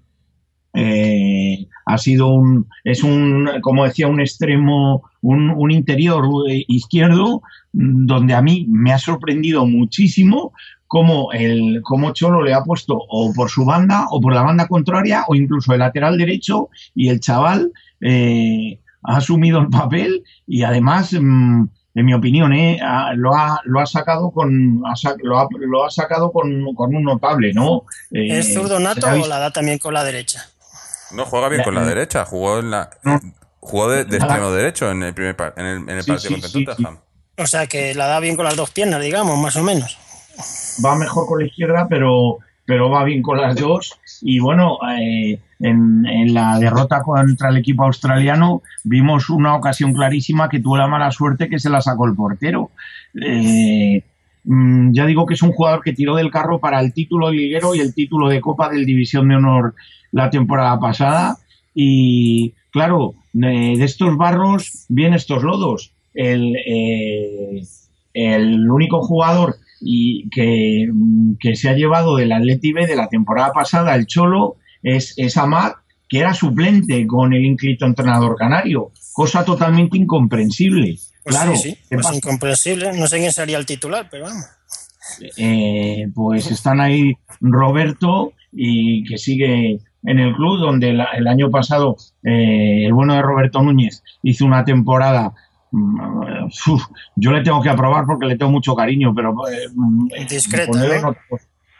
eh, ha sido un, es un, como decía, un extremo, un, interior izquierdo, donde a mí me ha sorprendido muchísimo cómo, el, cómo Cholo le ha puesto o por su banda o por la banda contraria o incluso el lateral derecho y el chaval eh, ha asumido el papel y además, mm, en mi opinión, eh, lo, ha, lo ha sacado con lo, ha, lo ha sacado con, con, un notable, ¿no? Eh, ¿Es zurdo nato o la da también con la derecha? No, juega bien con la derecha, jugó en la jugó de, extremo derecho en el primer en el, en el partido contra Tottenham. O sea que la da bien con las dos piernas, digamos, más o menos. Va mejor con la izquierda, pero, pero va bien con las dos. Y bueno, eh, en, la derrota contra el equipo australiano vimos una ocasión clarísima que tuvo la mala suerte que se la sacó el portero. Eh, mm, ya digo que es un jugador que tiró del carro para el título de liguero y el título de Copa del División de Honor la temporada pasada. Y claro, de, estos barros vienen estos lodos. El, eh, el único jugador y que, que, se ha llevado del Atleti B de la temporada pasada, el Cholo, es, es Amat, que era suplente con el inscrito entrenador canario, cosa totalmente incomprensible. Pues claro, sí, pues incomprensible. No sé quién sería el titular, pero vamos. Eh, pues están ahí Roberto y que sigue en el club, donde el, año pasado eh, el bueno de Roberto Núñez hizo una temporada yo le tengo que aprobar porque le tengo mucho cariño, pero eh, discreto. ¿eh?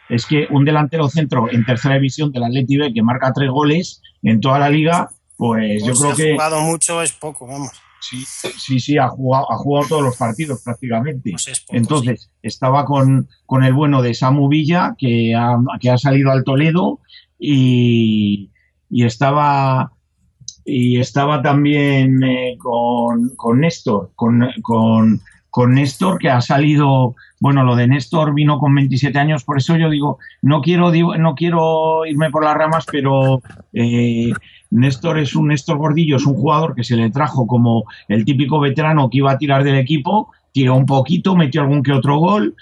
es que un delantero centro en tercera división del Atleti B que marca tres goles en toda la liga, pues, yo pues creo que ha jugado mucho es poco, vamos. Sí, sí, sí, ha jugado, ha jugado todos los partidos prácticamente. Pues Entonces, estaba con, con, el bueno de Samu Villa, que ha, que ha salido al Toledo, y, y estaba y estaba también eh, con, con, Néstor, con, con, con, Néstor que ha salido, bueno, lo de Néstor vino con 27 años, por eso yo digo, no quiero, no quiero irme por las ramas, pero eh, Néstor es un Néstor Gordillo, es un jugador que se le trajo como el típico veterano que iba a tirar del equipo, tiró un poquito, metió algún que otro gol,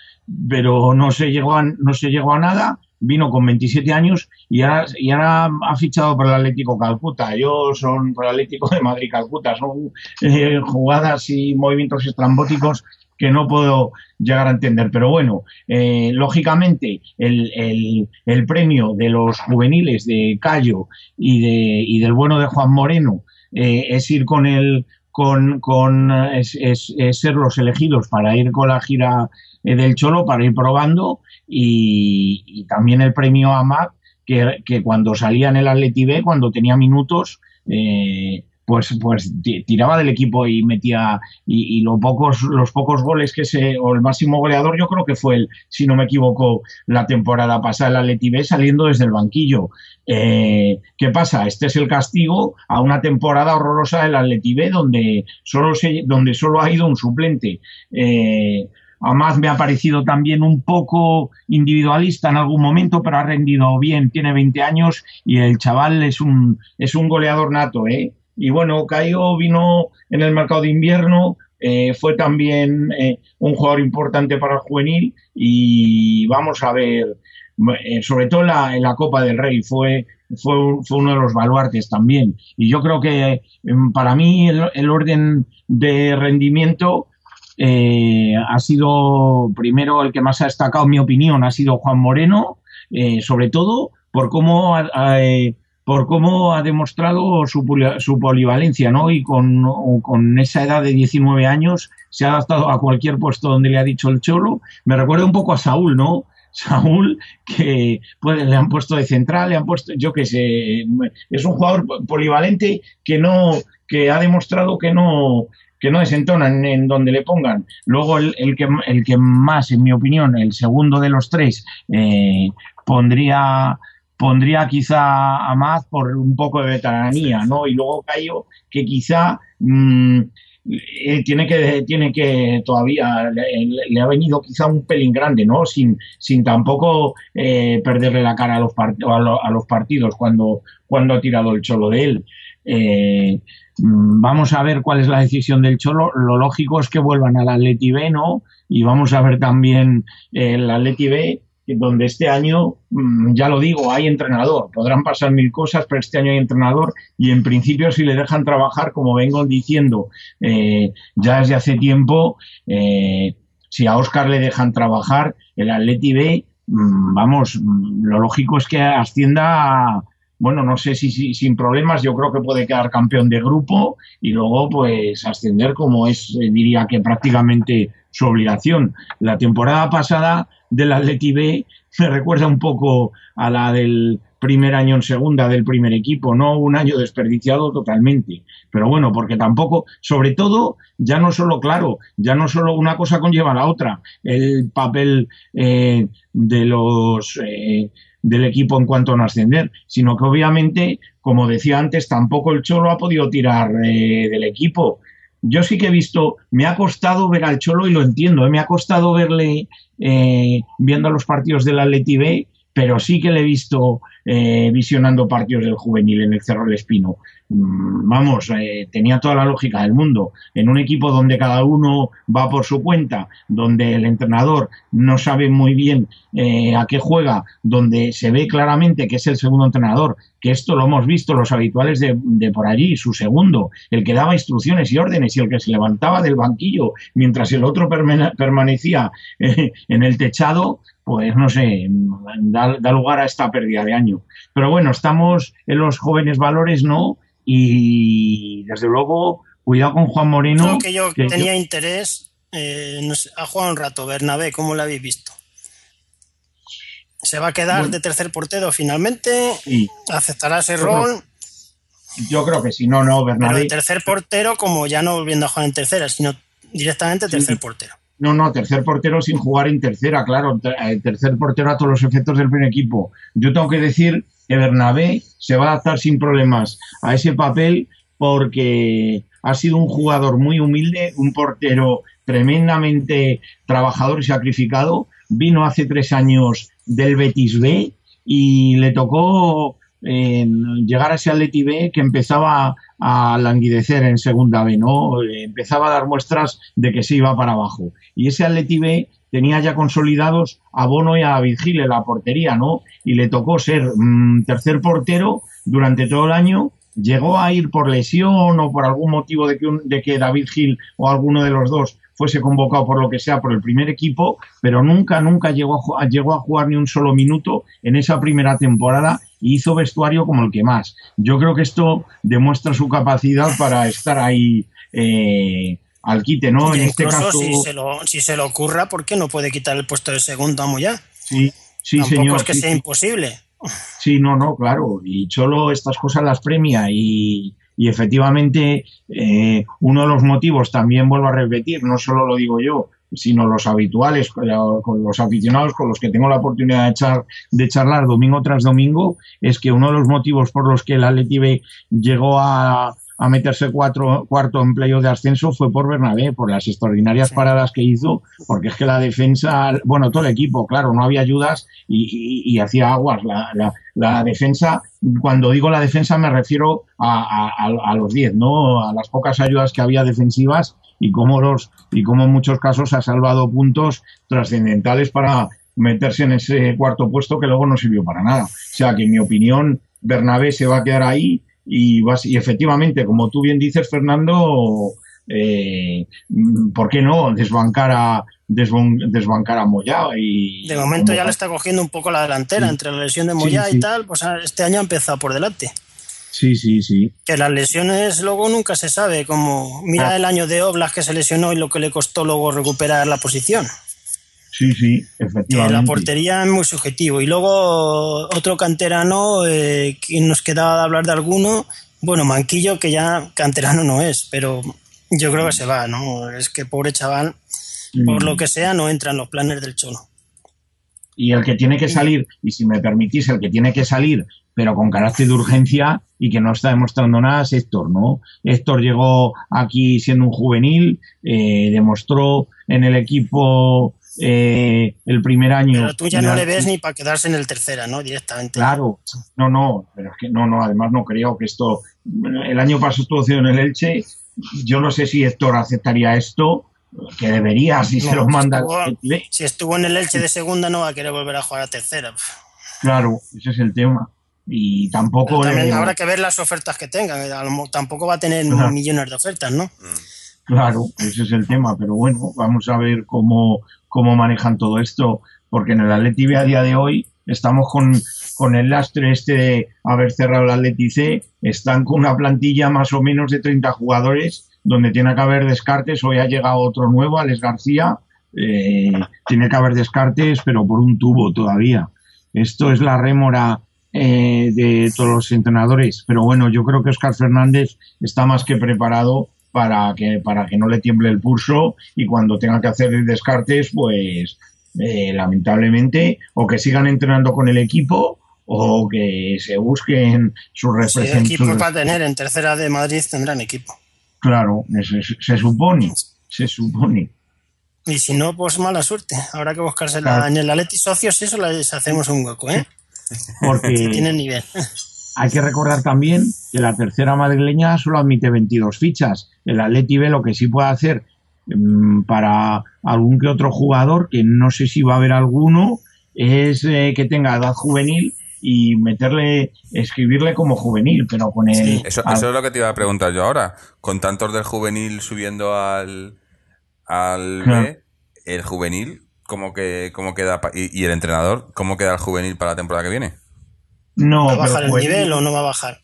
pero no se llegó a, no se llegó a nada vino con 27 años y ahora, y ahora ha fichado por el Atlético Calcuta. Yo son por el Atlético de Madrid Calcuta. Son eh, jugadas y movimientos estrambóticos que no puedo llegar a entender. Pero bueno, eh, lógicamente el, el, el, premio de los juveniles de Cayo y, de, y del bueno de Juan Moreno eh, es ir con el con, con es, es, es, ser los elegidos para ir con la gira del Cholo, para ir probando y, también el premio AMAC, que, que, cuando salía en el Atleti B, cuando tenía minutos, eh, pues, pues tiraba del equipo y metía y, y, los pocos los pocos goles que se o el máximo goleador yo creo que fue el si no me equivoco la temporada pasada el Atleti B saliendo desde el banquillo. Eh, qué pasa este es el castigo a una temporada horrorosa del Atleti B donde solo se, donde solo ha ido un suplente. Eh, Además me ha parecido también un poco individualista en algún momento, pero ha rendido bien, tiene 20 años y el chaval es un, es un goleador nato, ¿eh? Y bueno, Caio vino en el mercado de invierno, eh, fue también eh, un jugador importante para el juvenil y vamos a ver, eh, sobre todo la, en la, Copa del Rey, fue, fue, fue, uno de los baluartes también. Y yo creo que para mí el, el orden de rendimiento eh, ha sido primero el que más ha destacado, en mi opinión, ha sido Juan Moreno, eh, sobre todo por cómo ha, eh, por cómo ha demostrado su, su polivalencia, ¿no? Y con, con, esa edad de 19 años se ha adaptado a cualquier puesto donde le ha dicho el cholo. Me recuerda un poco a Saúl, ¿no? Saúl, que pues, le han puesto de central, le han puesto, yo qué sé, es un jugador polivalente que no, que ha demostrado que no, que no desentonan en donde le pongan. Luego el, el, que, el que más, en mi opinión, el segundo de los tres, eh, pondría pondría quizá a más por un poco de veteranía, ¿no? Y luego Cayo, que quizá mmm, eh, tiene que tiene que todavía le, le, ha venido quizá un pelín grande no sin sin tampoco eh, perderle la cara a los, part a, lo, a, los partidos cuando cuando ha tirado el cholo de él eh, Mm, vamos a ver cuál es la decisión del Cholo. Lo lógico es que vuelvan al Atleti B, ¿no? Y vamos a ver también el Atleti B donde este año, mm, ya lo digo, hay entrenador. Podrán pasar mil cosas, pero este año hay entrenador y en principio si le dejan trabajar, como vengo diciendo eh, ya desde hace tiempo, eh, si a Oscar le dejan trabajar, el Atleti B, mm, vamos, lo lógico es que ascienda a, bueno, no sé si, si, sin problemas, yo creo que puede quedar campeón de grupo y luego pues ascender como es, eh, diría que prácticamente su obligación. La temporada pasada del Atleti B me recuerda un poco a la del primer año en segunda del primer equipo, no un año desperdiciado totalmente. Pero bueno, porque tampoco, sobre todo, ya no solo, claro, ya no solo una cosa conlleva la otra, el papel eh, de los eh, del equipo en cuanto a no ascender, sino que obviamente, como decía antes, tampoco el Cholo ha podido tirar eh, del equipo. Yo sí que he visto, me ha costado ver al Cholo y lo entiendo, me ha costado verle viendo los partidos del Atleti B pero sí que le he visto eh, visionando partidos del juvenil en el Cerro del Espino. Mm, vamos, eh, tenía toda la lógica del mundo. En un equipo donde cada uno va por su cuenta, donde el entrenador no sabe muy bien eh, a qué juega, donde se ve claramente que es el segundo entrenador, que esto lo hemos visto los habituales de, de por allí, su segundo, el que daba instrucciones y órdenes y el que se levantaba del banquillo mientras el otro permanecía en el techado, pues no sé, da, lugar a esta pérdida de año. Pero bueno, estamos en los jóvenes valores, ¿no? Y desde luego, cuidado con Juan Moreno. Creo que yo tenía interés, eh, ha jugado un rato, Bernabé, ¿cómo lo habéis visto? ¿Se va a quedar de tercer portero finalmente? Sí. ¿Aceptará ese rol? yo creo que sí, no, no, Bernabé. Pero tercer portero, como ya no volviendo a jugar en tercera, sino directamente tercer portero. No, no, tercer portero sin jugar en tercera, claro, eh, tercer portero a todos los efectos del primer equipo. Yo tengo que decir que Bernabé se va a adaptar sin problemas a ese papel porque ha sido un jugador muy humilde, un portero tremendamente trabajador y sacrificado. Vino hace tres años del Betis B y le tocó llegar a ese Atleti B que empezaba a languidecer en segunda B, ¿no? Empezaba a dar muestras de que se iba para abajo. Y ese Atleti B tenía ya consolidados a Bono y a Vigil en la portería, ¿no? Y le tocó ser mm, tercer portero durante todo el año. Llegó a ir por lesión o por algún motivo de que, de que David Gil o alguno de los dos fuese convocado por lo que sea por el primer equipo, pero nunca, nunca llegó a, llegó a jugar ni un solo minuto en esa primera temporada y hizo vestuario como el que más. Yo creo que esto demuestra su capacidad para estar ahí eh, al quite, ¿no? en este caso. Si se, lo, si se le ocurra, ¿por qué no puede quitar el puesto de segundo a Moya? Sí, sí, Tampoco señor. es que sea imposible. Sí, no, no, claro. Y Cholo estas cosas las premia y, y efectivamente eh, uno de los motivos, también vuelvo a repetir, no solo lo digo yo, sino los habituales, con los aficionados con los que tengo la oportunidad de, echar, de charlar domingo tras domingo, es que uno de los motivos por los que el Atleti B llegó a, a meterse cuatro, cuarto en de ascenso fue por Bernabé, por las extraordinarias paradas que hizo, porque es que la defensa, bueno, todo el equipo, claro, no había ayudas y, hacía aguas. La, la, la, defensa, cuando digo la defensa me refiero a, a, los 10, ¿no? A las pocas ayudas que había defensivas y cómo, los, y cómo en muchos casos ha salvado puntos trascendentales para meterse en ese cuarto puesto que luego no sirvió para nada. O sea que en mi opinión, Bernabé se va a quedar ahí y, y efectivamente, como tú bien dices, Fernando, eh, ¿por qué no desbancar a, desbancar a Moya? Y, de momento ya le está cogiendo un poco la delantera entre la lesión de Moya y tal, pues este año ha empezado por delante. Sí, sí, sí. Que las lesiones luego nunca se sabe, como mira ah. el año de Oblas que se lesionó y lo que le costó luego recuperar la posición. Sí, sí, efectivamente. la portería es muy subjetivo. Y luego otro canterano, eh, que nos quedaba de hablar de alguno, bueno, Manquillo, que ya canterano no es, pero yo creo que se va, ¿no? Es que pobre chaval, por lo mm. que sea, no entra en los planes del Cholo. Y el que tiene que salir, y si me permitís, el que tiene que salir, pero con carácter de urgencia y que no está demostrando nada, es Héctor, ¿no? Héctor llegó aquí siendo un juvenil, eh, demostró en el equipo eh, el primer año. Pero tú ya no le ves ni para quedarse en el tercera, ¿no? Directamente. Claro, no, no, pero es que no, no, además no creo que esto. El año pasado estuvo en el Elche. Yo no sé si Héctor aceptaría esto que debería si No, se lo manda estuvo-. Si estuvo en el Elche de segunda, no va a querer volver a jugar a tercera. Claro, ese es el tema. Y tampoco Pero también le- habrá que ver las ofertas que tengan. A lo mo- Tampoco va a tener millones de ofertas, ¿no? Claro, ese es el tema, pero bueno, vamos a ver cómo, cómo manejan todo esto, porque en el Atleti a día de hoy estamos con, con el lastre este de haber cerrado el Atleti C, están con una plantilla más o menos de 30 jugadores, donde tiene que haber descartes, hoy ha llegado otro nuevo, Alex García, eh, tiene que haber descartes, pero por un tubo todavía. Esto es la rémora eh, de todos los entrenadores, pero bueno, yo creo que Oscar Fernández está más que preparado para que, para que no le tiemble el pulso y cuando tenga que hacer descartes, pues eh, lamentablemente, o que sigan entrenando con el equipo o que se busquen sus representantes. equipo va a tener en tercera de Madrid, tendrán equipo. Claro, se, se supone, se supone. Y si no, pues mala suerte. Habrá que buscársela Claro. en el Atleti Socios, eso les hacemos un hueco, ¿eh? Porque Tienen nivel. Hay que recordar también que la tercera madrileña solo admite 22 fichas. El Atleti B lo que sí puede hacer mm, para algún que otro jugador, que no sé si va a haber alguno, es eh, que tenga edad juvenil y meterle, escribirle como juvenil, pero con el... Sí. Eso, al- eso es lo que te iba a preguntar yo ahora. Con tantos del juvenil subiendo al, al Claro. B, el juvenil, ¿cómo, que, cómo queda? Y, y el entrenador, ¿cómo queda el juvenil para la temporada que viene? No, ¿Va a bajar el juvenil- nivel o no va a bajar?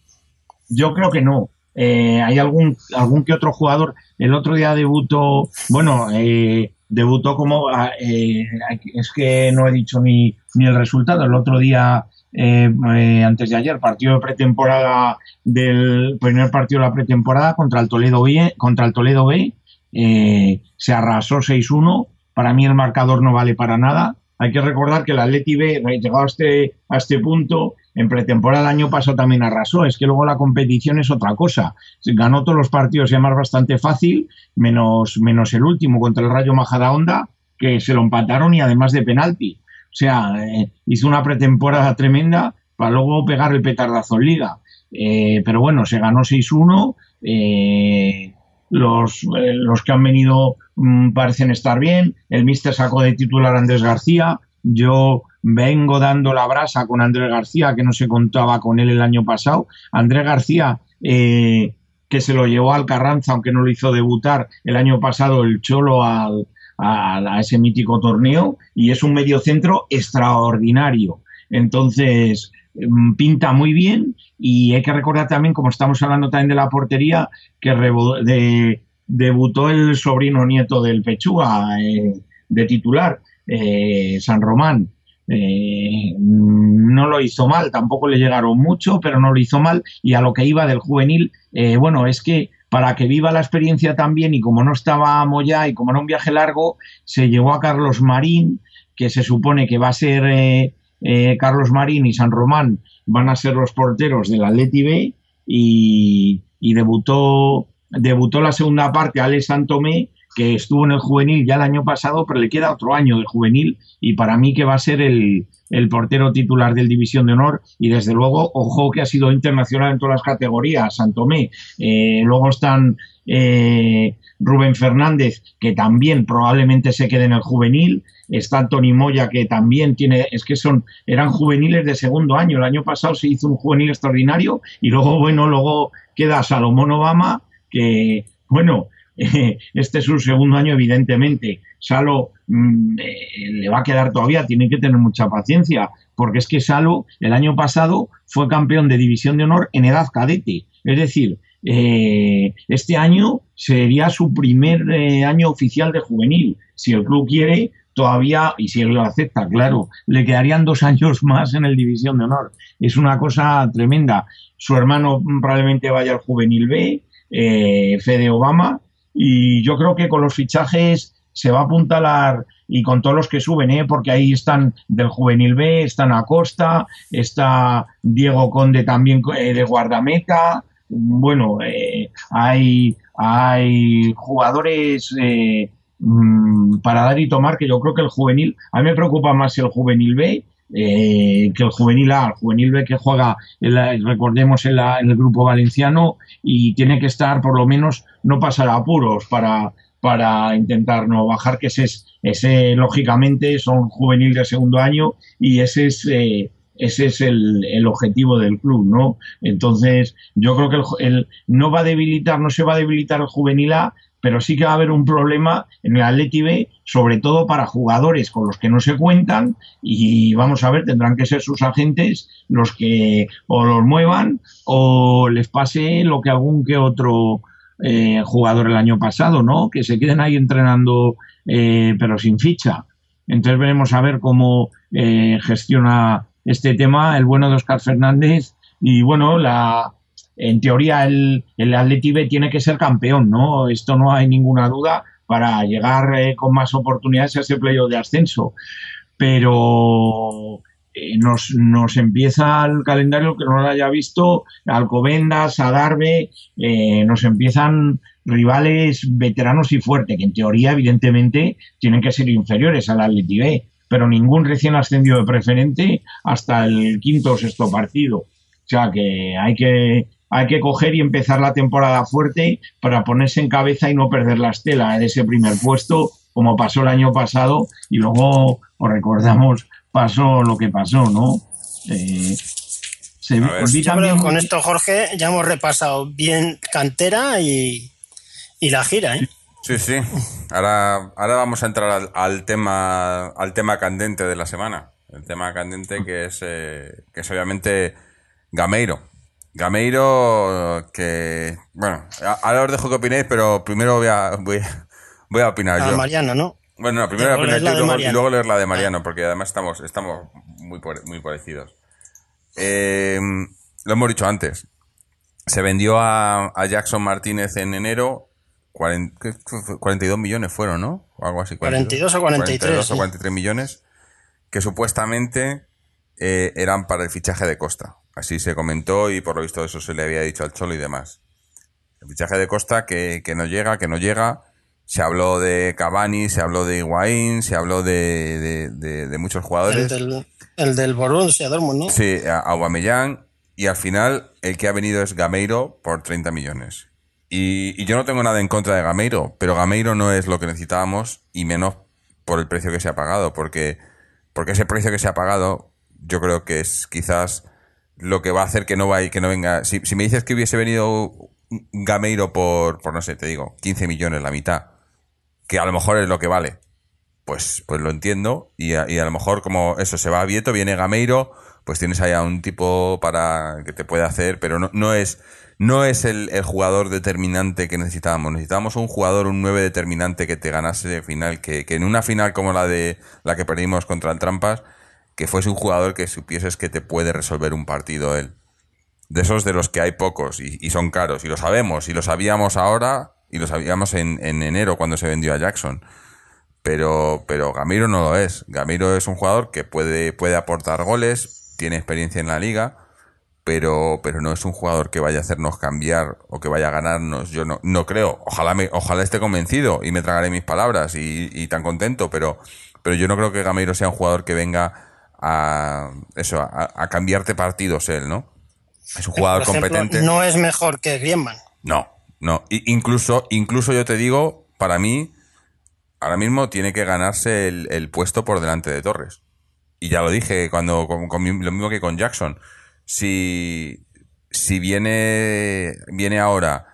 Yo creo que no. Eh, hay algún, algún que otro jugador. El otro día debutó, bueno, eh, debutó como. ah, eh, es que no he dicho ni, ni el resultado. El otro día, eh, eh, antes de ayer, partido de pretemporada del primer partido de la pretemporada contra el Toledo B. Contra el Toledo B eh, se arrasó 6-1. Para mí el marcador no vale para nada. Hay que recordar que el Atleti B, llegado a este, a este punto, en pretemporada el año pasado también arrasó. Es que luego la competición es otra cosa. Ganó todos los partidos y además bastante fácil, menos, menos el último contra el Rayo Majadahonda, que se lo empataron y además de penalti. O sea, eh, hizo una pretemporada tremenda para luego pegar el petardazo en liga. Eh, pero bueno, se ganó 6-1. eh, los, los que han venido mm, parecen estar bien. El míster sacó de titular a Andrés García. Yo vengo dando la brasa con Andrés García, que no se contaba con él el año pasado. Andrés García, eh, que se lo llevó al Carranza, aunque no lo hizo debutar el año pasado el Cholo al, a ese mítico torneo, y es un mediocentro extraordinario. Entonces, mm, pinta muy bien y hay que recordar también, como estamos hablando también de la portería, que de- debutó el sobrino nieto del Pechuga eh, de titular, eh, San Román. Eh, mm, no lo hizo mal, tampoco le llegaron mucho, pero no lo hizo mal. Y a lo que iba del juvenil, eh, bueno, es que para que viva la experiencia también, y como no estaba Moya y como era un viaje largo, se llevó a Carlos Marín, que se supone que va a ser eh, eh, Carlos Marín y San Román van a ser los porteros del Atleti B y, debutó debutó la segunda parte Alex Santomé que estuvo en el juvenil ya el año pasado pero le queda otro año de juvenil y para mí que va a ser el, el portero titular del División de Honor y desde luego ojo que ha sido internacional en todas las categorías Santomé Eh, luego están eh, Rubén Fernández que también probablemente se quede en el juvenil está Tony Moya que también tiene, es que son, eran juveniles de segundo año, el año pasado se hizo un juvenil extraordinario y luego, bueno, luego queda Salomón Obama que, bueno, este es su segundo año evidentemente, Salo mm, eh, le va a quedar todavía, tiene que tener mucha paciencia, porque es que Salo el año pasado fue campeón de división de honor en edad cadete, es decir, eh, este año sería su primer eh, año oficial de juvenil. Si el club quiere, todavía, y si él lo acepta, claro, le quedarían dos años más en el División de Honor. Es una cosa tremenda. Su hermano probablemente vaya al Juvenil B, eh, Fede Obama, y yo creo que con los fichajes se va a apuntalar y con todos los que suben, ¿eh? porque ahí están del Juvenil B, están Acosta, está Diego Conde también eh, de guardameta, bueno, eh, hay, hay jugadores eh, mm, para dar y tomar que yo creo que el juvenil, a mí me preocupa más el juvenil B eh, que el juvenil A, el juvenil B que juega, en la- recordemos, en, la- en el grupo valenciano y tiene que estar por lo menos, no pasar apuros para, para intentar no bajar, que ese es, ese lógicamente son juveniles de segundo año y ese es eh, ese es el, el, objetivo del club, ¿no? Entonces, yo creo que el, no va a debilitar, no se va a debilitar el juvenil A, pero sí que va a haber un problema en el Atleti B, sobre todo para jugadores con los que no se cuentan y vamos a ver, tendrán que ser sus agentes los que o los muevan o les pase lo que algún que otro eh, jugador el año pasado, ¿no? Que se queden ahí entrenando eh, pero sin ficha. Entonces veremos a ver cómo eh, gestiona este tema el bueno de Oscar Fernández y bueno, la, en teoría el, el Atleti B tiene que ser campeón, ¿no? Esto no hay ninguna duda para llegar con más oportunidades a ese playoff de ascenso. Pero nos, nos, empieza el calendario que no lo haya visto, Alcobendas, Adarve, eh, nos empiezan rivales veteranos y fuertes, que en teoría, evidentemente, tienen que ser inferiores al Atleti B, pero ningún recién ascendido de preferente hasta el quinto o sexto partido. O sea que hay que hay que coger y empezar la temporada fuerte para ponerse en cabeza y no perder la estela de ese primer puesto, como pasó el año pasado, y luego, os recordamos, pasó lo que pasó, ¿no? Eh, se, ver, también... con esto, Jorge, ya hemos repasado bien cantera y, y la gira, ¿eh? Sí, sí. Ahora, ahora vamos a entrar al, al, tema al tema candente de la semana. El tema candente que es, eh, que es obviamente Gameiro. Gameiro, que. Bueno, ahora os dejo que opinéis, pero primero voy a, voy, voy a opinar a yo. Mariano, ¿no? Bueno, no, primero voy a opinar yo y luego, y luego, leer la de Mariano, porque además estamos, estamos muy, muy parecidos. Eh, lo hemos dicho antes. Se vendió a, a Jackson Martínez en enero. 40, 42 millones fueron, ¿no? O algo así. 42, 42 o 43. 42 sí. o 43 millones que supuestamente eh, eran para el fichaje de Costa. Así se comentó y por lo visto eso se le había dicho al Cholo y demás. El fichaje de Costa que, que no llega, que no llega. Se habló de Cavani, se habló de Higuaín, se habló de, de, de, de muchos jugadores. El del, el del Borussia Dortmund, ¿no? Sí, a Aubameyang. Y al final el que ha venido es Gameiro por 30 millones. Y, y, yo no tengo nada en contra de Gameiro, pero Gameiro no es lo que necesitábamos y menos por el precio que se ha pagado, porque, porque ese precio que se ha pagado yo creo que es quizás lo que va a hacer que no vaya, que no venga. Si, si me dices que hubiese venido Gameiro por, por, no sé, te digo, 15 millones, la mitad, que a lo mejor es lo que vale, pues, pues lo entiendo. Y a, y a lo mejor, como eso se va a Vieto, viene Gameiro, pues tienes ahí a un tipo para que te pueda hacer, pero no, no es, no es el, el, jugador determinante que necesitábamos. Necesitábamos un jugador, un 9 determinante que te ganase de final, que, que en una final como la de la que perdimos contra el Trampas, que fuese un jugador que supieses que te puede resolver un partido él. De esos de los que hay pocos y, y son caros, y lo sabemos, y lo sabíamos ahora, y lo sabíamos en, en, enero cuando se vendió a Jackson. Pero, pero Gamiro no lo es. Gamiro es un jugador que puede, puede aportar goles, tiene experiencia en la liga, pero, pero no es un jugador que vaya a hacernos cambiar o que vaya a ganarnos. Yo no, no creo. Ojalá me, ojalá esté convencido y me tragaré mis palabras y, y tan contento, pero, pero yo no creo que Gamiro sea un jugador que venga a eso, a, a, cambiarte partidos él, ¿no? Es un jugador ejemplo, competente. No es mejor que Griezmann. No, no. Incluso, incluso yo te digo, para mí, ahora mismo tiene que ganarse el, el puesto por delante de Torres. Y ya lo dije cuando, con, con, lo mismo que con Jackson. Si, si viene, viene ahora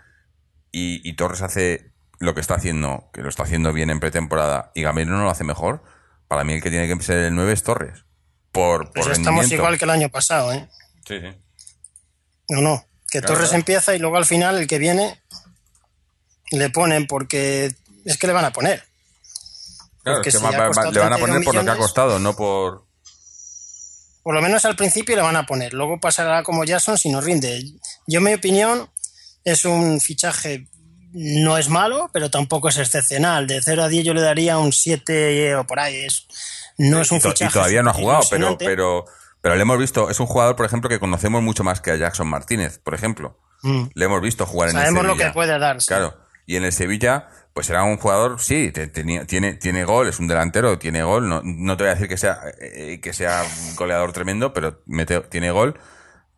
y, y Torres hace lo que está haciendo, que lo está haciendo bien en pretemporada, y Gamero no lo hace mejor, para mí el que tiene que ser el 9 es Torres por, por pues estamos igual que el año pasado, ¿eh? Sí, sí. No, no. Que claro, Torres empieza y luego al final el que viene le ponen porque es que le van a poner. Claro, es que si va, va, le van a poner por millones, lo que ha costado, no por. Por lo menos al principio le van a poner. Luego pasará como Jason si no rinde. Yo, mi opinión, es un fichaje. No es malo, pero tampoco es excepcional. De 0 a 10 yo le daría un 7 o por ahí. Es, no es un fichaje. Y todavía no ha jugado, pero, pero, pero le hemos visto, es un jugador, por ejemplo, que conocemos mucho más que a Jackson Martínez, por ejemplo. Mm. Le hemos visto jugar Sabemos en el Sevilla. Sabemos lo que puede dar. Sí. Claro. Y en el Sevilla, pues era un jugador, sí, tiene, tiene, tiene gol, es un delantero, tiene gol. No, no te voy a decir que sea, eh, que sea un goleador tremendo, pero mete, tiene gol.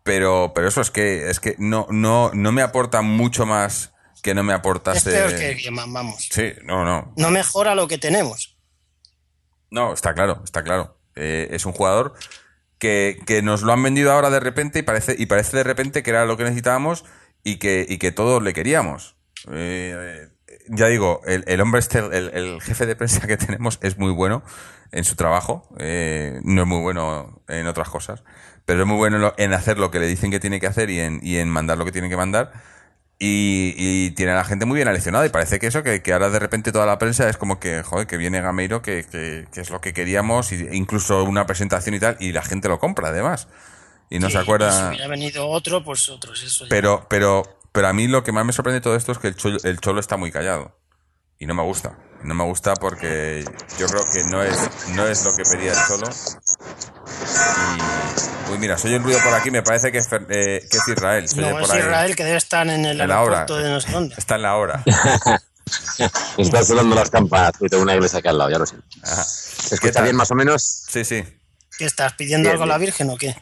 Pero, pero eso es que, es que no, no, no me aporta mucho más que no me Es aportase. peor que Griezmann, vamos. Sí, no, no. No mejora lo que tenemos. No, está claro, está claro. Eh, es un jugador que, que nos lo han vendido ahora de repente y parece, y parece de repente que era lo que necesitábamos y que, y que todos le queríamos. Eh, ya digo, el, el hombre este, el, el jefe de prensa que tenemos es muy bueno en su trabajo. eh, no es muy bueno en otras cosas, pero es muy bueno en, hacer lo que le dicen que tiene que hacer y en, y en mandar lo que tiene que mandar. Y, y tiene a la gente muy bien aleccionada y parece que eso, que, que ahora de repente toda la prensa es como que, joder, que viene Gameiro, que, que, que es lo que queríamos, y incluso una presentación y tal, y la gente lo compra además. Y no Sí, se acuerda. Si hubiera venido otro, pues otros. Eso ya. Pero, pero, pero a mí lo que más me sorprende de todo esto es que el cholo, el cholo está muy callado. Y no me gusta. No me gusta porque yo creo que no es, no es lo que pedía el cholo. Y, uy, mira, soy un ruido por aquí, me parece que es, Fer- eh, que es Israel. Se oye no, por es ahí. Israel que debe estar en el En la hora. de no sé dónde. Está en la hora. Está sonando las campanas y tengo una iglesia aquí al lado, ya lo sé. Ajá. ¿Se ¿Qué escucha bien más o menos? Sí, sí. ¿Qué estás pidiendo Bien, algo a la. Virgen o qué?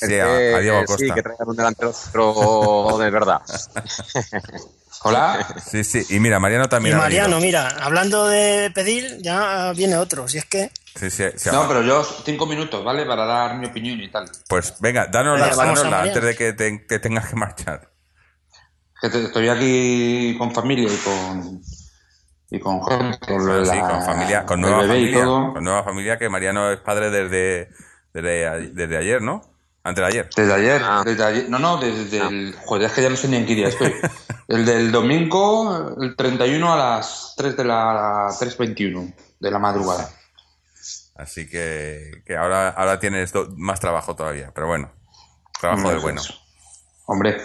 Sí, a, a Diego Eh, Sí, Costa. que traigan un delantero de verdad. Hola. Sí, sí. Y mira, Mariano Y también ha Mariano, mira, hablando de pedir, ya viene otro. Si es que Sí, sí, sí. No, pero yo cinco minutos, ¿vale? Para dar mi opinión y tal. Pues venga, dánosla, Venga, dánosla antes de que te, tengas que marchar. Que te- estoy aquí con familia y con y con gente, con, lo de Sí, la- con familia, con nueva familia, todo. con nueva familia que Mariano es padre desde, desde, ayer, ¿no? Antes de ayer. Desde ayer, Ah. desde ayer, no, no, desde el, joder, es que ya no sé ni en qué día estoy. El del domingo, el 31 a las 3 de la 3.21 de la madrugada. Así que, que ahora, ahora tienes do- más trabajo todavía, pero bueno, trabajo del bueno. Hombre,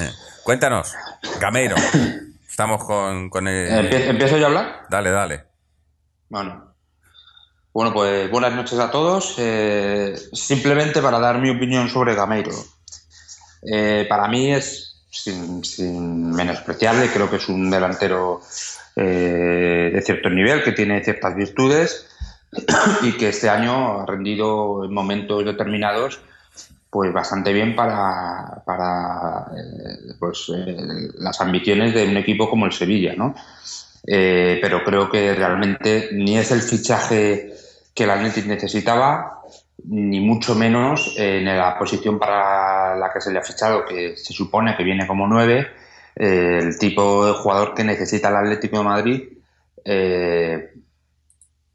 Eh, Cuéntanos, Gameiro. Estamos con, con el... ¿empie- ¿empiezo yo a hablar? Dale, dale. Bueno. Bueno, pues buenas noches a todos. Eh, simplemente para dar mi opinión sobre Gameiro. Eh, para mí es, sin, sin menospreciarle, creo que es un delantero de cierto nivel, que tiene ciertas virtudes y que este año ha rendido en momentos determinados pues bastante bien para, para eh, pues, eh, las ambiciones de un equipo como el Sevilla, ¿no? Eh, pero creo que realmente ni es el fichaje que el Athletic necesitaba, ni mucho menos en la posición para la que se le ha fichado, que se supone que viene como nueve, el tipo de jugador que necesita el Atlético de Madrid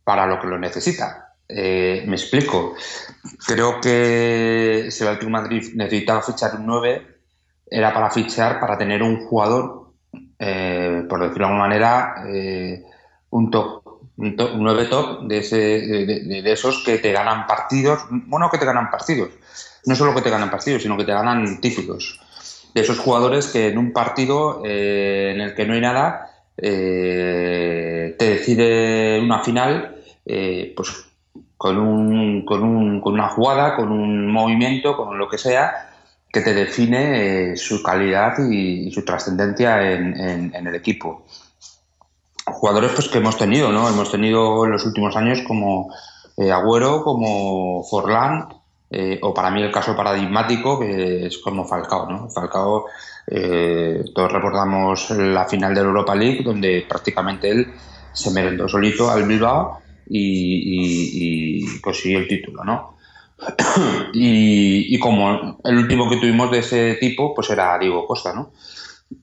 para lo que lo necesita. Eh, me explico. Creo que si el Atlético Madrid necesitaba fichar un 9, era para fichar, para tener un jugador, eh, por decirlo de alguna manera, eh, un top, un, top, un 9 top de, ese, de, de- de esos que te ganan partidos, bueno, que te ganan partidos, no solo que te ganan partidos, sino que te ganan títulos. De esos jugadores que en un partido eh, en el que no hay nada, eh, te decide una final, eh, pues con, un, con, un, con una jugada, con un movimiento, con lo que sea, que te define eh, su calidad y, su trascendencia en, el equipo. Jugadores pues que hemos tenido, ¿no? Hemos tenido en los últimos años como eh, Agüero, como Forlán, eh, o para mí el caso paradigmático, que es como Falcao, ¿no? Falcao, todos recordamos la final de la Europa League, donde prácticamente él se merendó solito al Bilbao y, y- y consiguió el título, ¿no? y, y como el último que tuvimos de ese tipo, pues era Diego Costa, ¿no?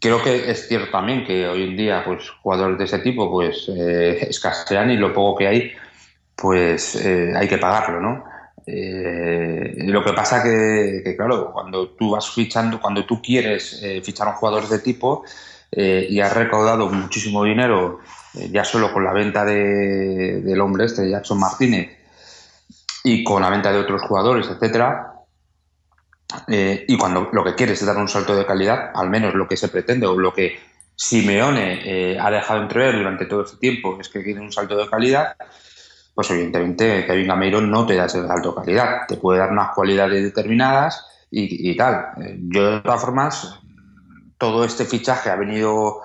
Creo que es cierto también que hoy en día, pues, jugadores de ese tipo, pues, eh, escasean y lo poco que hay, pues, eh, hay que pagarlo, ¿no? Eh, lo que pasa que, que, claro, cuando tú vas fichando, cuando tú quieres eh, fichar a un jugador de tipo eh, y has recaudado muchísimo dinero eh, ya solo con la venta de, del hombre este, Jackson Martínez, y con la venta de otros jugadores, etcétera, eh, y cuando lo que quieres es dar un salto de calidad, al menos lo que se pretende o lo que Simeone eh, ha dejado entrever durante todo este tiempo es que quiere un salto de calidad, pues evidentemente Kevin Gameiro no te da ese salto de calidad, te puede dar unas cualidades determinadas y, tal. Yo de todas formas, todo este fichaje ha venido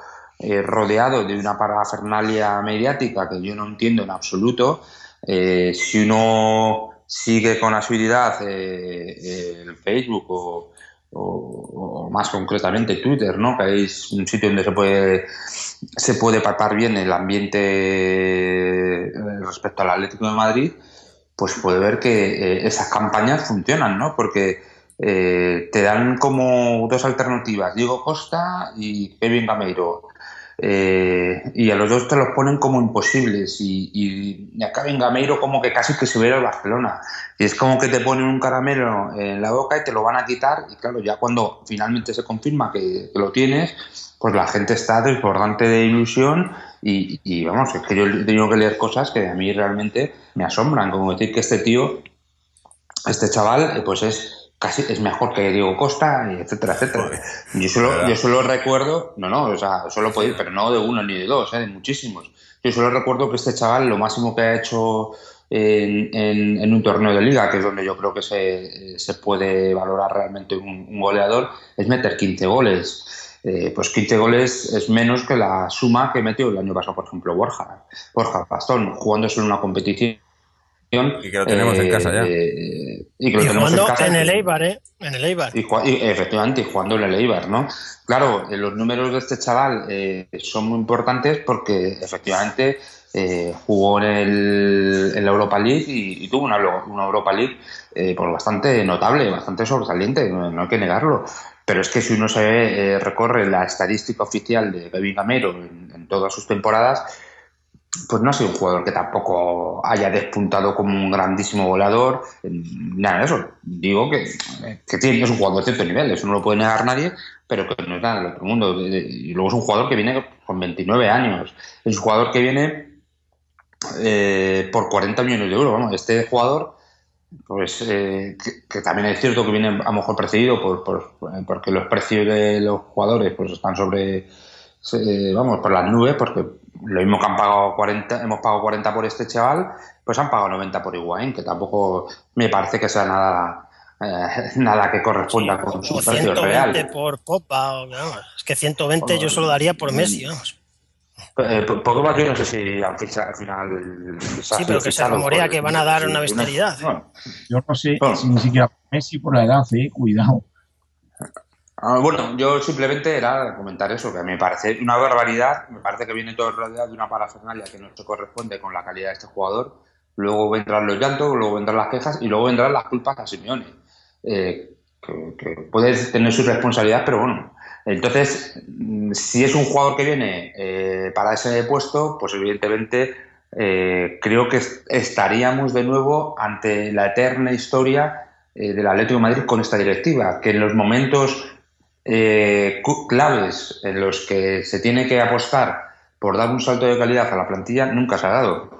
eh, rodeado de una parafernalia mediática que yo no entiendo en absoluto. Eh, si uno sigue con asiduidad eh, el Facebook o, más concretamente Twitter, ¿no? Que es un sitio donde se puede se puede palpar bien el ambiente respecto al Atlético de Madrid, pues puede ver que esas campañas funcionan, ¿no? Porque te dan como dos alternativas, Diego Costa y Kevin Gameiro. Eh, y a los dos te los ponen como imposibles y, y, y a Kevin Gameiro como que casi que se hubiera el Barcelona. Y es como que te ponen un caramelo en la boca y te lo van a quitar y claro ya cuando finalmente se confirma que, lo tienes pues la gente está desbordante de ilusión y, y, vamos es que yo he tenido que leer cosas que a mí realmente me asombran como decir que este tío este chaval pues es casi es mejor que Diego Costa, y etcétera, etcétera. Yo solo, yo solo recuerdo, no, no, o sea, solo puedo ir, pero no de uno ni de dos, ¿eh? de muchísimos. Yo solo recuerdo que este chaval lo máximo que ha hecho en, en, en un torneo de liga, que es donde yo creo que se, se puede valorar realmente un, un, goleador, es meter 15 goles. Eh, pues 15 goles es menos que la suma que metió el año pasado, por ejemplo, Borja, Borja Pastón, jugando en una competición y que lo tenemos eh, en casa ya. Eh, y que lo y tenemos jugando en, casa, en el Eibar, ¿eh? En el Eibar. Y, y, efectivamente, y jugando en el Eibar, ¿no? Claro, eh, los números de este chaval eh, son muy importantes porque efectivamente eh, jugó en, el, en, la Europa League y, y tuvo una, una, Europa League pues bastante notable, bastante sobresaliente, no, no, hay que negarlo. Pero es que si uno se recorre la estadística oficial de Kevin Gamero en, en todas sus temporadas, pues no ha sido un jugador que tampoco haya despuntado como un grandísimo volador, nada de eso. Digo que, tiene, es un jugador de cierto nivel, eso no lo puede negar nadie, pero que no es nada del otro mundo. Y luego es un jugador que viene con 29 años, es un jugador que viene eh, por 40 millones de euros. Bueno, este jugador, pues eh, que, también es cierto que viene a lo mejor precedido por, por, porque los precios de los jugadores pues están sobre, eh, vamos, por las nubes, porque lo mismo que han pagado 40, hemos pagado 40 por este chaval, pues han pagado 90 por Higuaín, que tampoco me parece que sea nada eh, nada que corresponda sí, con su precio real. por Popa, vamos, es que 120 yo solo daría por Messi, vamos. Eh, Pogba yo no sé si al, final... Sí, pero que se rumorea que van a dar una bestialidad. No, yo no sé no. si ni siquiera Messi por la edad, eh, cuidado. Ah, bueno, yo simplemente era comentar eso, que me parece una barbaridad, me parece que viene todo rodeado de una parafernalia que no se corresponde con la calidad de este jugador, luego vendrán los llantos, luego vendrán las quejas y luego vendrán las culpas a Simeone, eh, que, puede tener su responsabilidad, pero bueno, entonces, si es un jugador que viene eh, para ese puesto, pues evidentemente eh, creo que estaríamos de nuevo ante la eterna historia eh, del Atlético de Madrid con esta directiva, que en los momentos eh, claves en los que se tiene que apostar por dar un salto de calidad a la plantilla nunca se ha dado.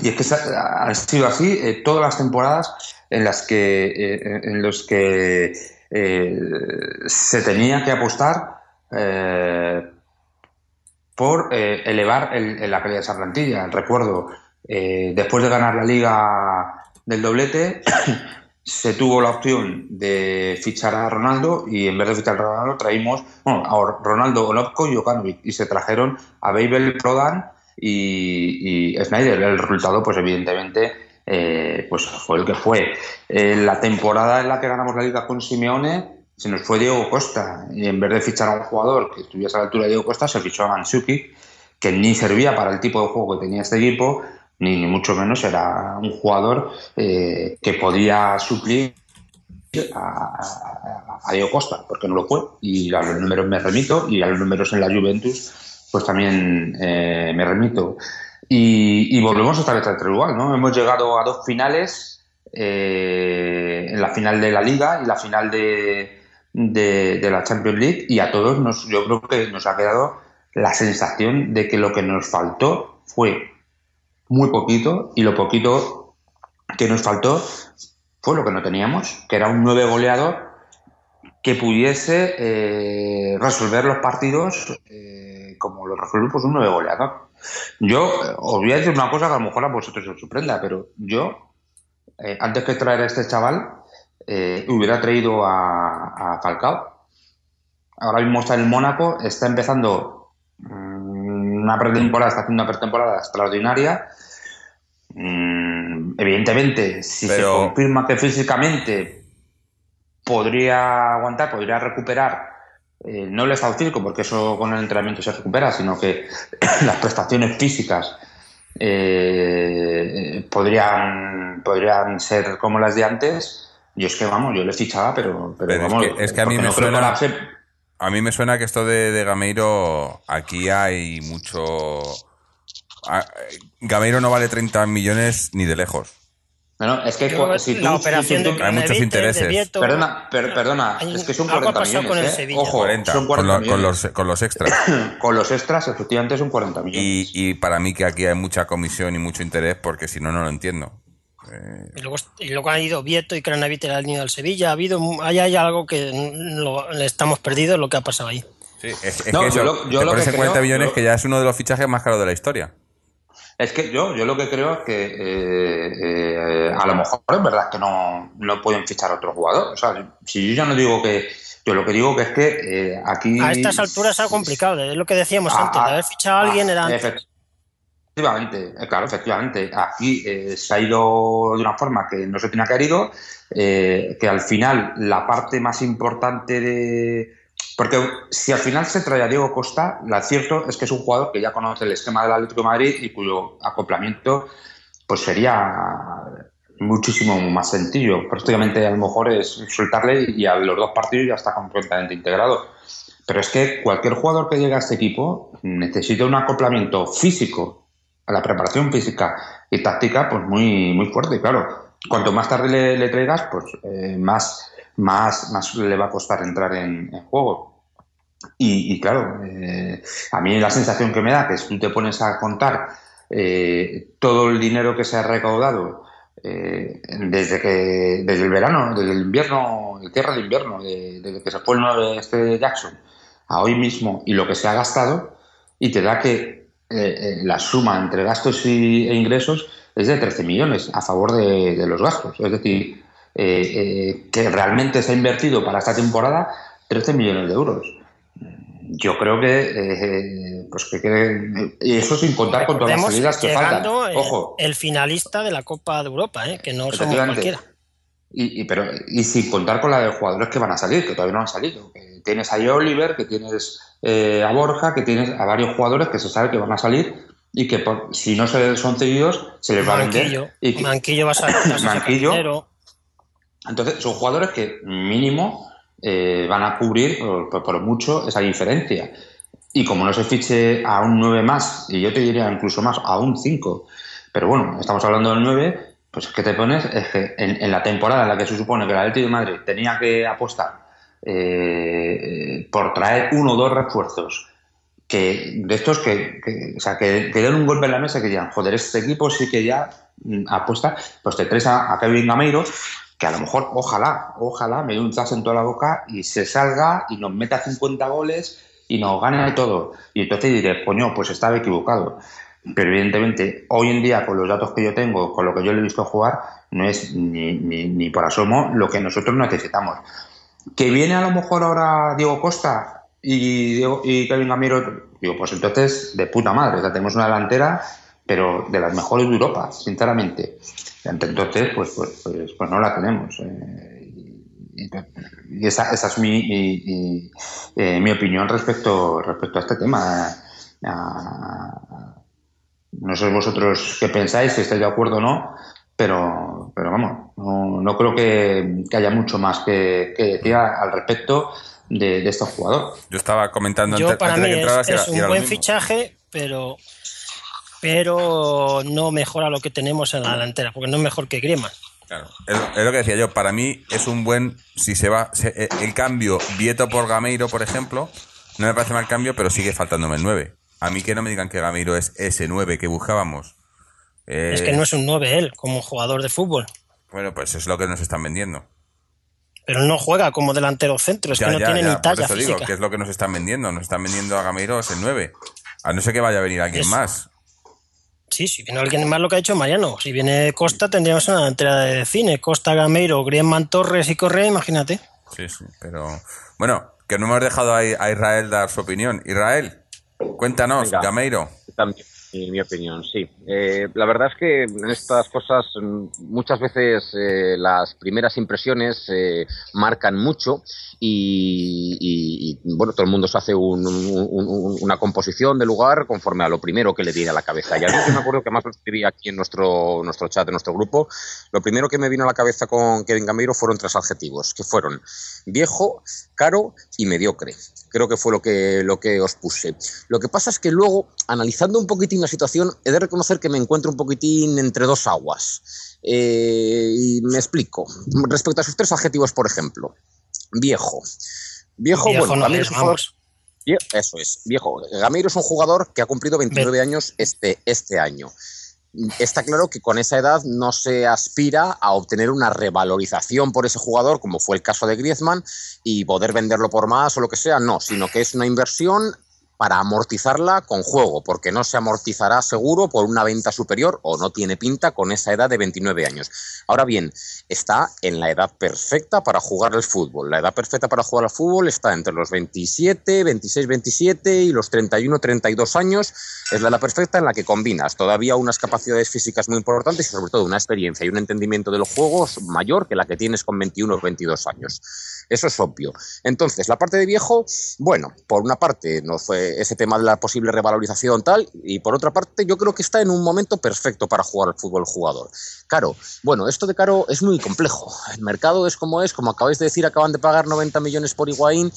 Y es que ha sido así eh, todas las temporadas en las que, eh, en los que se tenía que apostar por elevar el, el, la calidad de esa plantilla. Recuerdo, después de ganar la liga del doblete, se tuvo la opción de fichar a Ronaldo y en vez de fichar a Ronaldo traímos bueno, a Ronaldo, Olopko y Okanovic y se trajeron a Babel, Prodan y, y Snyder. El resultado, pues evidentemente, eh, pues fue el que fue. Eh, la temporada en la que ganamos la liga con Simeone se nos fue Diego Costa y en vez de fichar a un jugador que estuviese a la altura de Diego Costa se fichó a Mansuki que ni servía para el tipo de juego que tenía este equipo ni, ni mucho menos era un jugador eh, que podía suplir a, a, Diego Costa, porque no lo fue. Y a los números me remito, y a los números en la Juventus, pues también eh, me remito. Y, y, volvemos otra vez al igual, ¿no? Hemos llegado a dos finales, eh, en la final de la Liga y la final de, de, de la Champions League, y a todos nos, yo creo que nos ha quedado la sensación de que lo que nos faltó fue muy poquito y lo poquito que nos faltó fue lo que no teníamos, que era un nueve goleador que pudiese eh, resolver los partidos eh, como lo resuelve pues un nueve goleador. Yo eh, os voy a decir una cosa que a lo mejor a vosotros os sorprenda, pero yo, eh, antes que traer a este chaval, hubiera traído a, a, Falcao. Ahora mismo está en el Mónaco, está empezando mmm, una pretemporada, está haciendo una pretemporada extraordinaria Mm, evidentemente, si Pero... se confirma que físicamente podría aguantar, podría recuperar eh, no el estado físico, porque eso con el entrenamiento se recupera, sino que las prestaciones físicas eh, podrían, podrían ser como las de antes. Yo es que, vamos, yo le fichaba, pero, pero, Pero es vamos, que- es que a mí me no creo suena- que se- A mí me suena que esto de, de Gameiro, aquí hay mucho... a- Gameiro no vale 30 millones ni de lejos. Bueno, es que Yo, si tú, la si operación tú- de Hay muchos intereses. Vieto, Perdona, per- perdona, es que son algo ha 40 pasado millones. con ¿eh? Ojo, 40, son con, 40 lo- con millones. los, con los extras. Con los extras, efectivamente, son 40 millones. Y, y para mí que aquí hay mucha comisión y mucho interés porque si no, no lo entiendo. Y luego, y luego han ido Vieto y Cranaviter han ido al Sevilla. Ha habido, hay, hay algo que lo- le estamos perdidos lo que ha pasado ahí. Sí, es, es No, que eso, yo lo- yo lo que en 40 creo- millones yo- que ya es uno de los fichajes más caros de la historia. Es que yo, yo lo que creo es que eh, eh, a lo mejor es verdad que no, no pueden fichar a otro jugador. O sea, si yo ya no digo que. Yo lo que digo que es que eh, aquí. A estas alturas es algo complicado. Es lo que decíamos Ah, antes. De ah, haber fichado a alguien ah, era antes. Efectivamente, eh, claro, efectivamente. Aquí eh, se ha ido de una forma que no se tenía que haber ido, eh, que al final la parte más importante de... Porque si al final se trae a Diego Costa, lo cierto es que es un jugador que ya conoce el esquema del Atlético de Madrid y cuyo acoplamiento pues sería muchísimo más sencillo. Prácticamente a lo mejor es soltarle y a los dos partidos ya está completamente integrado. Pero es que cualquier jugador que llegue a este equipo necesita un acoplamiento físico a la preparación física y táctica, pues muy, muy fuerte, claro. Cuanto más tarde le, traigas, pues eh, más, más, más le va a costar entrar en, juego. Y, claro, eh, a mí la sensación que me da que si tú te pones a contar eh, todo el dinero que se ha recaudado desde que desde el verano, desde el invierno, el tierra de invierno, de- desde que se fue el 9 este Jackson a hoy mismo y lo que se ha gastado, y te da que eh, eh, la suma entre gastos y, e ingresos es de 13 millones a favor de, de los gastos. Es decir, eh, eh, que realmente se ha invertido para esta temporada 13 millones de euros. Yo creo que, pues que, eso sin contar con todas las salidas que faltan. Ojo, el finalista de la Copa de Europa, ¿eh? que no somos cualquiera. Y, y- pero, y sin contar con la de jugadores que van a salir, que todavía no han salido. Que tienes a Oliver, que tienes eh, a Borja, que tienes a varios jugadores que se sabe que van a salir y que por- si no se son cedidos se les va a vender. Y que- Manquillo va a sacar Manquillo. entonces son jugadores que mínimo eh, van a cubrir por, por- por mucho esa diferencia. Y como no se fiche a un 9 más, y yo te diría incluso más, a un 5, pero bueno, estamos hablando del 9, pues ¿qué te pones? Es que en, en la temporada en la que se supone que el Atlético de Madrid tenía que apostar eh, por traer uno o dos refuerzos que de estos que, que- o sea, que, que den un golpe en la mesa que digan, joder, este equipo sí que ya mm, apuesta, pues te traes a, Kevin Gameiro, que a lo mejor, ojalá, ojalá me dé un zas en toda la boca y se salga y nos meta 50 goles y nos gane todo. Y entonces diré, coño, pues estaba equivocado. Pero evidentemente, hoy en día, con los datos que yo tengo, con lo que yo le he visto jugar, no es ni, ni, ni por asomo lo que nosotros necesitamos. Que viene a lo mejor ahora Diego Costa y, Diego, y Kevin Gamiro, digo, pues entonces de puta madre, o sea, tenemos una delantera, pero de las mejores de Europa, sinceramente. Entonces, pues, pues, pues, pues no la tenemos. eh, y, esa, esa es mi, eh, mi opinión respecto, respecto a este tema. Ah, no sé vosotros qué pensáis, si estáis de acuerdo o no, pero, pero vamos, no, no creo que, que haya mucho más que, que decir al respecto de, de este jugador. Yo estaba comentando Yo antes, para antes mí de que es, entraras un buen fichaje, pero pero no mejora lo que tenemos en la delantera, porque no es mejor que Griezmann. Claro, es, es lo que decía yo. Para mí es un buen. Si se va. se- eh, el cambio Vieto por Gameiro, por ejemplo, no me parece mal cambio, pero sigue faltándome el 9. A mí que no me digan que Gameiro es ese 9 que buscábamos. Eh, Es que no es un 9 él, como jugador de fútbol. Bueno, pues es lo que nos están vendiendo. Pero él no juega como delantero centro, es Ya, que no ya, tiene ya, ni por talla eso física. digo, que es lo que nos están vendiendo. Nos están vendiendo a Gameiro es el 9. A no ser que vaya a venir alguien Es- más. Sí, si viene alguien más lo que ha hecho Mariano. Si viene Costa, tendríamos una delantera de cine. Costa, Gameiro, Griezmann, Torres y Correa, imagínate. Sí, sí, pero. Bueno, que no hemos dejado a Israel dar su opinión. Israel, cuéntanos, Venga. Gameiro. También, mi, mi opinión, sí. Eh, la verdad es que en estas cosas mm, muchas veces eh, las primeras impresiones eh, marcan mucho y, bueno, todo el mundo se hace un- un- un- una composición de lugar conforme a lo primero que le viene a la cabeza. Y a mí yo me acuerdo que más lo escribí aquí en nuestro, nuestro chat, en nuestro grupo, lo primero que me vino a la cabeza con Kevin Gameiro fueron tres adjetivos, que fueron viejo, caro y mediocre. Creo que fue lo que, lo que os puse. Lo que pasa es que luego, analizando un poquitín la situación, he de reconocer que me encuentro un poquitín entre dos aguas. Eh, y me explico. Respecto a sus tres adjetivos, por ejemplo. Viejo. Viejo, Viejo bueno, no es, un jugador- Eso es, viejo. Gameiro es un jugador que ha cumplido 29 años este, este año. Está claro que con esa edad no se aspira a obtener una revalorización por ese jugador, como fue el caso de Griezmann, y poder venderlo por más o lo que sea, no, sino que es una inversión para amortizarla con juego, porque no se amortizará seguro por una venta superior o no tiene pinta con esa edad de 29 años. Ahora bien, está en la edad perfecta para jugar al fútbol. La edad perfecta para jugar al fútbol está entre los 27, 26, 27 y los 31, 32 años. Es la edad perfecta en la que combinas todavía unas capacidades físicas muy importantes y sobre todo una experiencia y un entendimiento de los juegos mayor que la que tienes con 21 o 22 años. Eso es obvio. Entonces, la parte de viejo, bueno, por una parte no fue ese tema de la posible revalorización tal, y por otra parte yo creo que está en un momento perfecto para jugar al fútbol jugador. Caro, bueno, esto de Caro es muy complejo. El mercado es como es, como acabáis de decir, acaban de pagar 90 millones por Higuaín.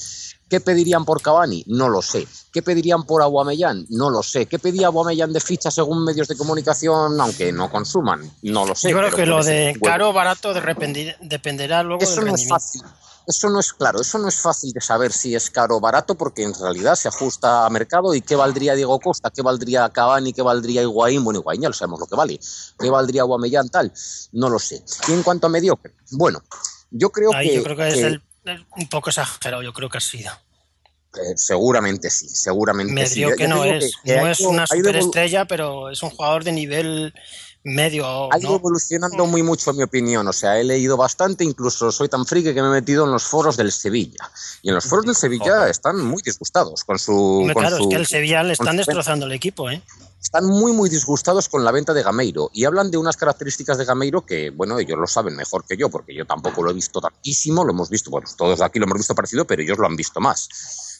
¿Qué pedirían por Cavani? No lo sé. ¿Qué pedirían por Aguamellán? No lo sé. ¿Qué pedía Aguamellán de ficha según medios de comunicación, aunque no consuman? No lo sé. Yo creo pero que lo de caro o barato de dependerá luego Eso del no es fácil. Eso no es claro, eso no es fácil de saber si es caro o barato porque en realidad se ajusta a mercado y qué valdría Diego Costa, qué valdría Cavani, qué valdría Higuaín, bueno, Higuaín ya lo sabemos lo que vale, qué valdría Guamellán tal, no lo sé. Y en cuanto a mediocre, bueno, yo creo Ahí que, yo creo que es que, el- el- un poco exagerado, yo creo que ha sido. eh, seguramente sí, seguramente sí. Medio que Ya te no es. que no es una superestrella, pero es un jugador de nivel medio. Ha ido ¿no? evolucionando muy mucho, en mi opinión. O sea, he leído bastante, incluso soy tan friki que me he metido en los foros del Sevilla. Y en los foros del Sevilla Joder. están muy disgustados con su. Con claro, su- es que el Sevilla le están destrozando el equipo, ¿eh? están muy, muy disgustados con la venta de Gameiro y hablan de unas características de Gameiro que, bueno, ellos lo saben mejor que yo, porque yo tampoco lo he visto tantísimo, lo hemos visto, bueno, todos aquí lo hemos visto parecido, pero ellos lo han visto más.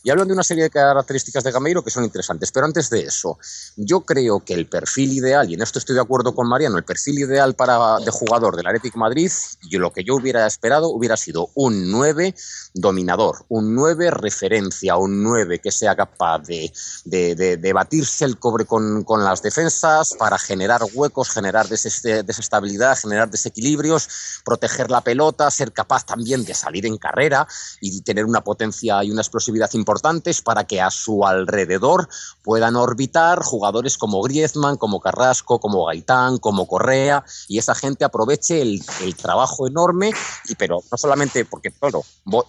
Y hablan de una serie de características de Gameiro que son interesantes. Pero antes de eso, yo creo que el perfil ideal, y en esto estoy de acuerdo con Mariano, el perfil ideal para, de jugador del Atlético de Madrid, y lo que yo hubiera esperado hubiera sido un 9 dominador, un 9 referencia, un 9 que sea capaz de, de, de- batirse el cobre con, con las defensas para generar huecos, generar deses- desestabilidad, generar desequilibrios, proteger la pelota, ser capaz también de salir en carrera y tener una potencia y una explosividad importantes para que a su alrededor puedan orbitar jugadores como Griezmann, como Carrasco, como Gaitán, como Correa y esa gente aproveche el, trabajo enorme y pero no solamente porque claro,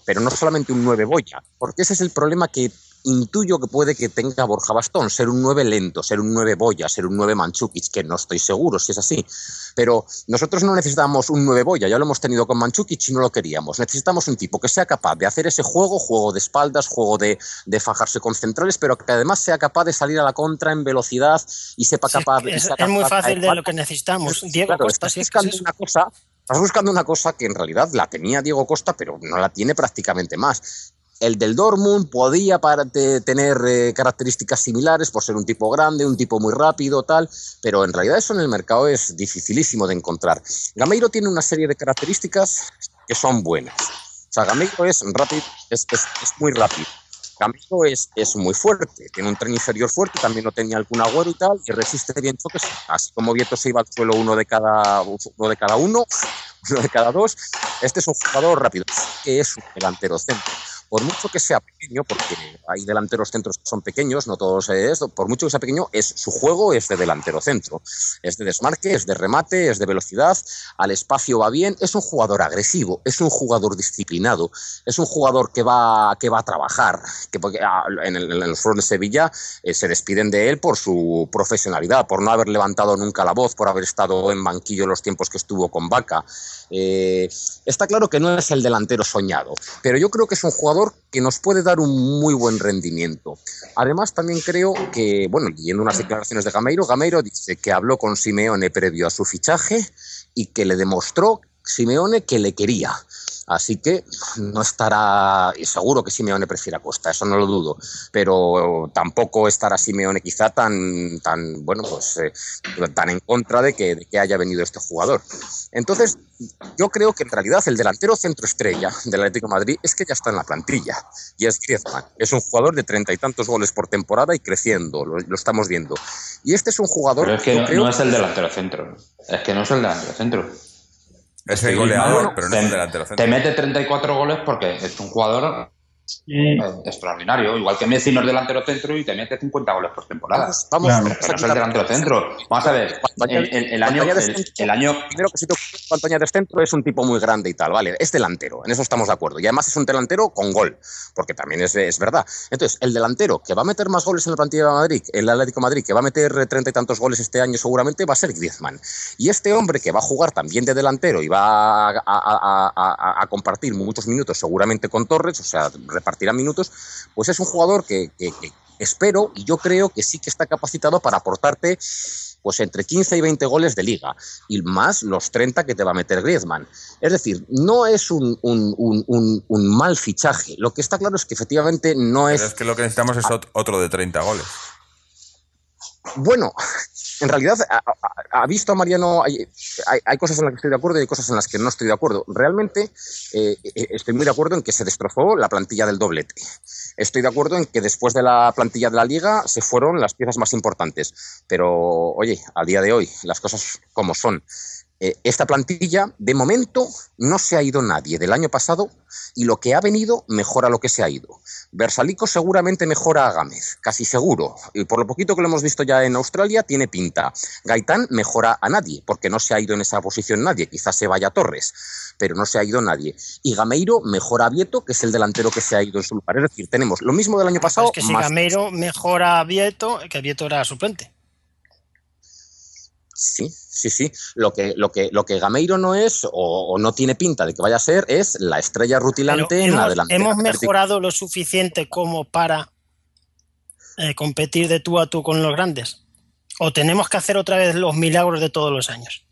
pero no solamente un 9 boya, porque ese es el problema que intuyo que puede que tenga Borja Bastón, ser un 9 lento, ser un 9 boya, ser un 9 Manchukic, que no estoy seguro si es así. Pero nosotros no necesitamos un 9 boya, ya lo hemos tenido con Manchukic y no lo queríamos. Necesitamos un tipo que sea capaz de hacer ese juego, juego de espaldas, juego de, de fajarse con centrales, pero que además sea capaz de salir a la contra en velocidad y sepa capaz es, sea es muy capaz fácil de lo que necesitamos. Diego Claro, Costa, es que es una cosa, estás buscando una cosa que en realidad la tenía Diego Costa, pero no la tiene prácticamente más. El del Dortmund podía tener eh, características similares por ser un tipo grande, un tipo muy rápido, tal, pero en realidad eso en el mercado es dificilísimo de encontrar. Gameiro tiene una serie de características que son buenas. O sea, Gameiro es rápido, es, muy rápido. Gameiro es, es muy fuerte, tiene un tren inferior fuerte, también lo tenía algún agüero y tal, y resiste bien choques, así como Vieto se iba al suelo uno de cada uno de cada uno, uno de cada dos. Este es un jugador rápido, que es un delantero centro. Por mucho que sea pequeño, porque hay delanteros centros que son pequeños, no todos es, por mucho que sea pequeño, es su juego es de delantero centro. Es de desmarque, es de remate, es de velocidad, al espacio va bien, es un jugador agresivo, es un jugador disciplinado, es un jugador que va, que va a trabajar, que ah, en, el, en los foros de Sevilla eh, se despiden de él por su profesionalidad, por no haber levantado nunca la voz, por haber estado en banquillo los tiempos que estuvo con Vaca. Eh, está claro que no es el delantero soñado, pero yo creo que es un jugador que nos puede dar un muy buen rendimiento. Además, también creo que, bueno, leyendo unas declaraciones de Gameiro, Gameiro dice que habló con Simeone previo a su fichaje y que le demostró Simeone que le quería. Así que no estará, y seguro que Simeone prefiere a Costa, eso no lo dudo, pero tampoco estará Simeone quizá tan, tan bueno, pues eh, tan en contra de que, de que haya venido este jugador. Entonces, yo creo que en realidad el delantero centro estrella del Atlético de Madrid es que ya está en la plantilla y es Griezmann. Es un jugador de treinta y tantos goles por temporada y creciendo, lo, lo estamos viendo. Y este es un jugador. Pero es que yo no, creo no es el delantero centro. Es que no es el delantero centro. Es el goleador, pero no es te- el delantero Te mete 34 goles porque es un jugador Eh, extraordinario. Igual que Messi no es delantero centro y te mete 50 goles por temporada. Vamos, vamos, Claro. Pero no es el la- delantero centro. Vamos a ver, el, el- el año, el, año Primero que si te cuando añades centro es un tipo muy grande y tal, ¿vale? Es delantero, en eso estamos de acuerdo. Y además es un delantero con gol, porque también es, es verdad. Entonces, el delantero que va a meter más goles en la plantilla de Madrid, el Atlético de Madrid, que va a meter treinta y tantos goles este año seguramente, va a ser Griezmann. Y este hombre que va a jugar también de delantero y va a, a- a- a- a compartir muchos minutos seguramente con Torres, o sea, repartirá minutos, pues es un jugador que, que- que espero y yo creo que sí que está capacitado para aportarte pues entre 15 y 20 goles de liga y más los 30 que te va a meter Griezmann. Es decir, no es un, un- un- mal fichaje. Lo que está claro es que efectivamente no Pero es... es que lo que necesitamos es ot- otro de 30 goles. Bueno, en realidad, ha, visto a Mariano, hay, hay- hay cosas en las que estoy de acuerdo y hay cosas en las que no estoy de acuerdo. Realmente eh, eh, estoy muy de acuerdo en que se destrozó la plantilla del doblete. Estoy de acuerdo en que después de la plantilla de la liga se fueron las piezas más importantes. Pero, oye, a día de hoy, las cosas como son. Eh, esta plantilla, de momento, no se ha ido nadie del año pasado y lo que ha venido mejora lo que se ha ido. Versalico seguramente mejora a Gámez, casi seguro. Y por lo poquito que lo hemos visto ya en Australia, tiene pinta. Gaitán mejora a nadie, porque no se ha ido en esa posición nadie. Quizás se vaya Torres, pero no se ha ido nadie. Y Gameiro mejora a Vieto, que es el delantero que se ha ido en su lugar. Es decir, tenemos lo mismo del año pasado. es que si más- Gameiro mejora a Vieto, que Vieto era suplente. Sí, sí, sí. Lo que, lo que, lo que Gameiro no es, o, o no tiene pinta de que vaya a ser, es la estrella rutilante en la hemos, delantera. hemos mejorado lo suficiente como para eh, competir de tú a tú con los grandes. O tenemos que hacer otra vez los milagros de todos los años.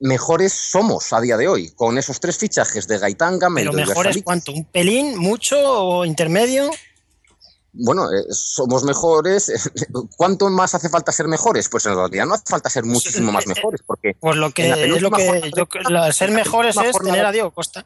Mejores somos a día de hoy, con esos tres fichajes de Gaitán, Gameiro Pero y mejores Versalico. cuánto, un pelín, mucho o intermedio. Bueno, eh, somos mejores. ¿Cuánto más hace falta ser mejores? Pues en realidad no hace falta ser muchísimo más mejores, porque Pues lo que es lo que yo la- ser mejores es jornada- tener a Diego Costa.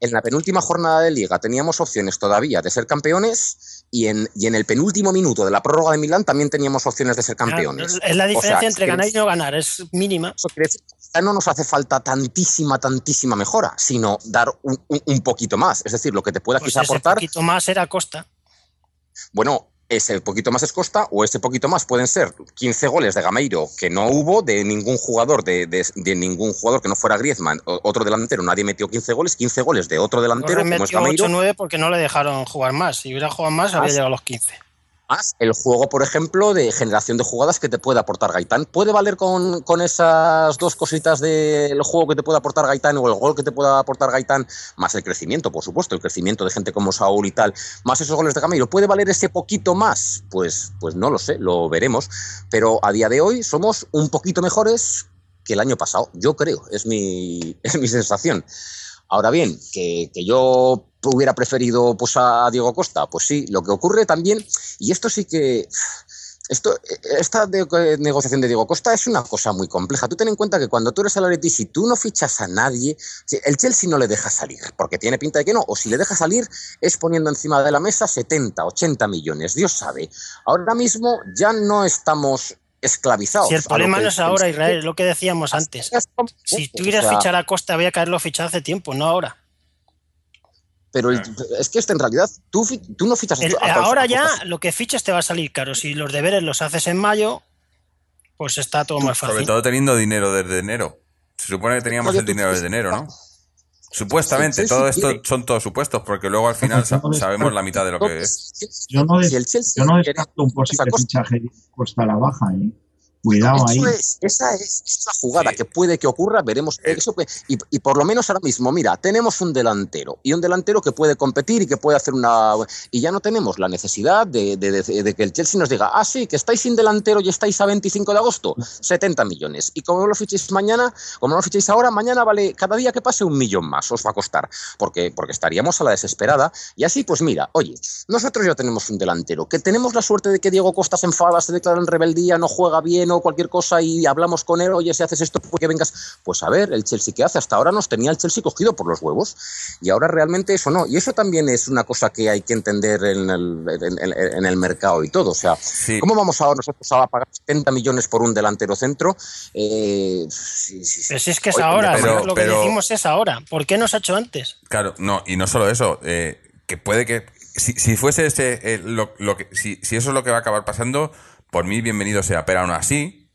en la penúltima jornada de liga teníamos opciones todavía de ser campeones y en, y en el penúltimo minuto de la prórroga de Milán también teníamos opciones de ser campeones. Es la O diferencia sea, entre ganar y no ganar, es mínima. Eso quiere decir no nos hace falta tantísima, tantísima mejora, sino dar un, un- un poquito más. Es decir, lo que te pueda Pues quizá ese aportar, poquito más era Costa. Bueno, ese poquito más es Costa o ese poquito más pueden ser 15 goles de Gameiro que no hubo de ningún jugador, de, de- de ningún jugador que no fuera Griezmann, otro delantero, nadie metió 15 goles, 15 goles de otro delantero Torres como es metió Gameiro, 8-9 porque no le dejaron jugar más. Si hubiera jugado más, habría Ah, llegado a los 15. Más el juego, por ejemplo, de generación de jugadas que te puede aportar Gaitán. ¿Puede valer con, con esas dos cositas del juego que te puede aportar Gaitán o el gol que te pueda aportar Gaitán, más el crecimiento, por supuesto, el crecimiento de gente como Saúl y tal, más esos goles de Gameiro? ¿Puede valer ese poquito más? Pues, pues no lo sé, lo veremos. Pero a día de hoy somos un poquito mejores que el año pasado, yo creo, es mi, es mi sensación. Ahora bien, que, yo hubiera preferido pues, a Diego Costa, pues sí, lo que ocurre también, y esto sí que. Esto, esta de- negociación de Diego Costa es una cosa muy compleja. Tú ten en cuenta que cuando tú eres el Atleti, si tú no fichas a nadie, el Chelsea no le deja salir, porque tiene pinta de que no, o si le deja salir es poniendo encima de la mesa 70, 80 millones, Dios sabe. Ahora mismo ya no estamos esclavizados. Si el problema no es ahora, el- Israel, es lo que decíamos antes. Si tuvieras O sea, fichar a Costa, había que haberlo fichado hace tiempo, no ahora. Pero el- es que este en realidad, tú, tú no fichas a- El- a- a- ahora a- ya lo que fiches te va a salir caro. Si los deberes los haces en mayo, pues está todo más Sobre fácil. todo teniendo dinero desde enero. Se supone que teníamos el tú- dinero desde enero, ¿no? Supuestamente, todo esto quiere. son todos supuestos, porque luego al final sa- sabemos la mitad de lo que es. Yo no, des- Si el Chelsea yo no descarto un posible fichaje de Costa a la baja. ¿eh? Cuidado ahí. Eso es, esa es, esa es la jugada Sí. que puede que ocurra, veremos. Eh. Eso que- y, y por lo menos ahora mismo, mira, tenemos un delantero y un delantero que puede competir y que puede hacer una. Y ya no tenemos la necesidad de, de- de- de que el Chelsea nos diga, ah, sí, que estáis sin delantero y estáis a 25 de agosto, 70 millones. Y como no lo fichéis mañana, como no lo fichéis ahora, mañana vale cada día que pase un millón más, os va a costar. Porque, porque estaríamos a la desesperada. Y así, pues mira, oye, nosotros ya tenemos un delantero, que tenemos la suerte de que Diego Costa se enfada, se declara en rebeldía, no juega bien o cualquier cosa y hablamos con él, oye, si haces esto, porque vengas. Pues a ver, el Chelsea que hace, hasta ahora nos tenía el Chelsea cogido por los huevos y ahora realmente eso no. Y eso también es una cosa que hay que entender en el, en- en- en el mercado y todo. O sea, Sí. ¿cómo vamos ahora nosotros a pagar 70 millones por un delantero centro? Eh, sí, sí, sí. Pero si es que es Oye, ahora, pero- lo pero- que decimos es ahora. ¿Por qué no se ha hecho antes? Claro, no, y no solo eso, eh, que puede que. Si, si fuese ese, eh, lo, lo que, si, si eso es lo que va a acabar pasando, por mí bienvenido sea. Pero aún así,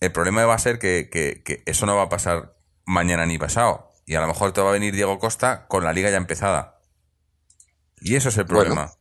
el problema va a ser que, que- que eso no va a pasar mañana ni pasado. Y a lo mejor te va a venir Diego Costa con la liga ya empezada. Y eso es el Bueno. problema.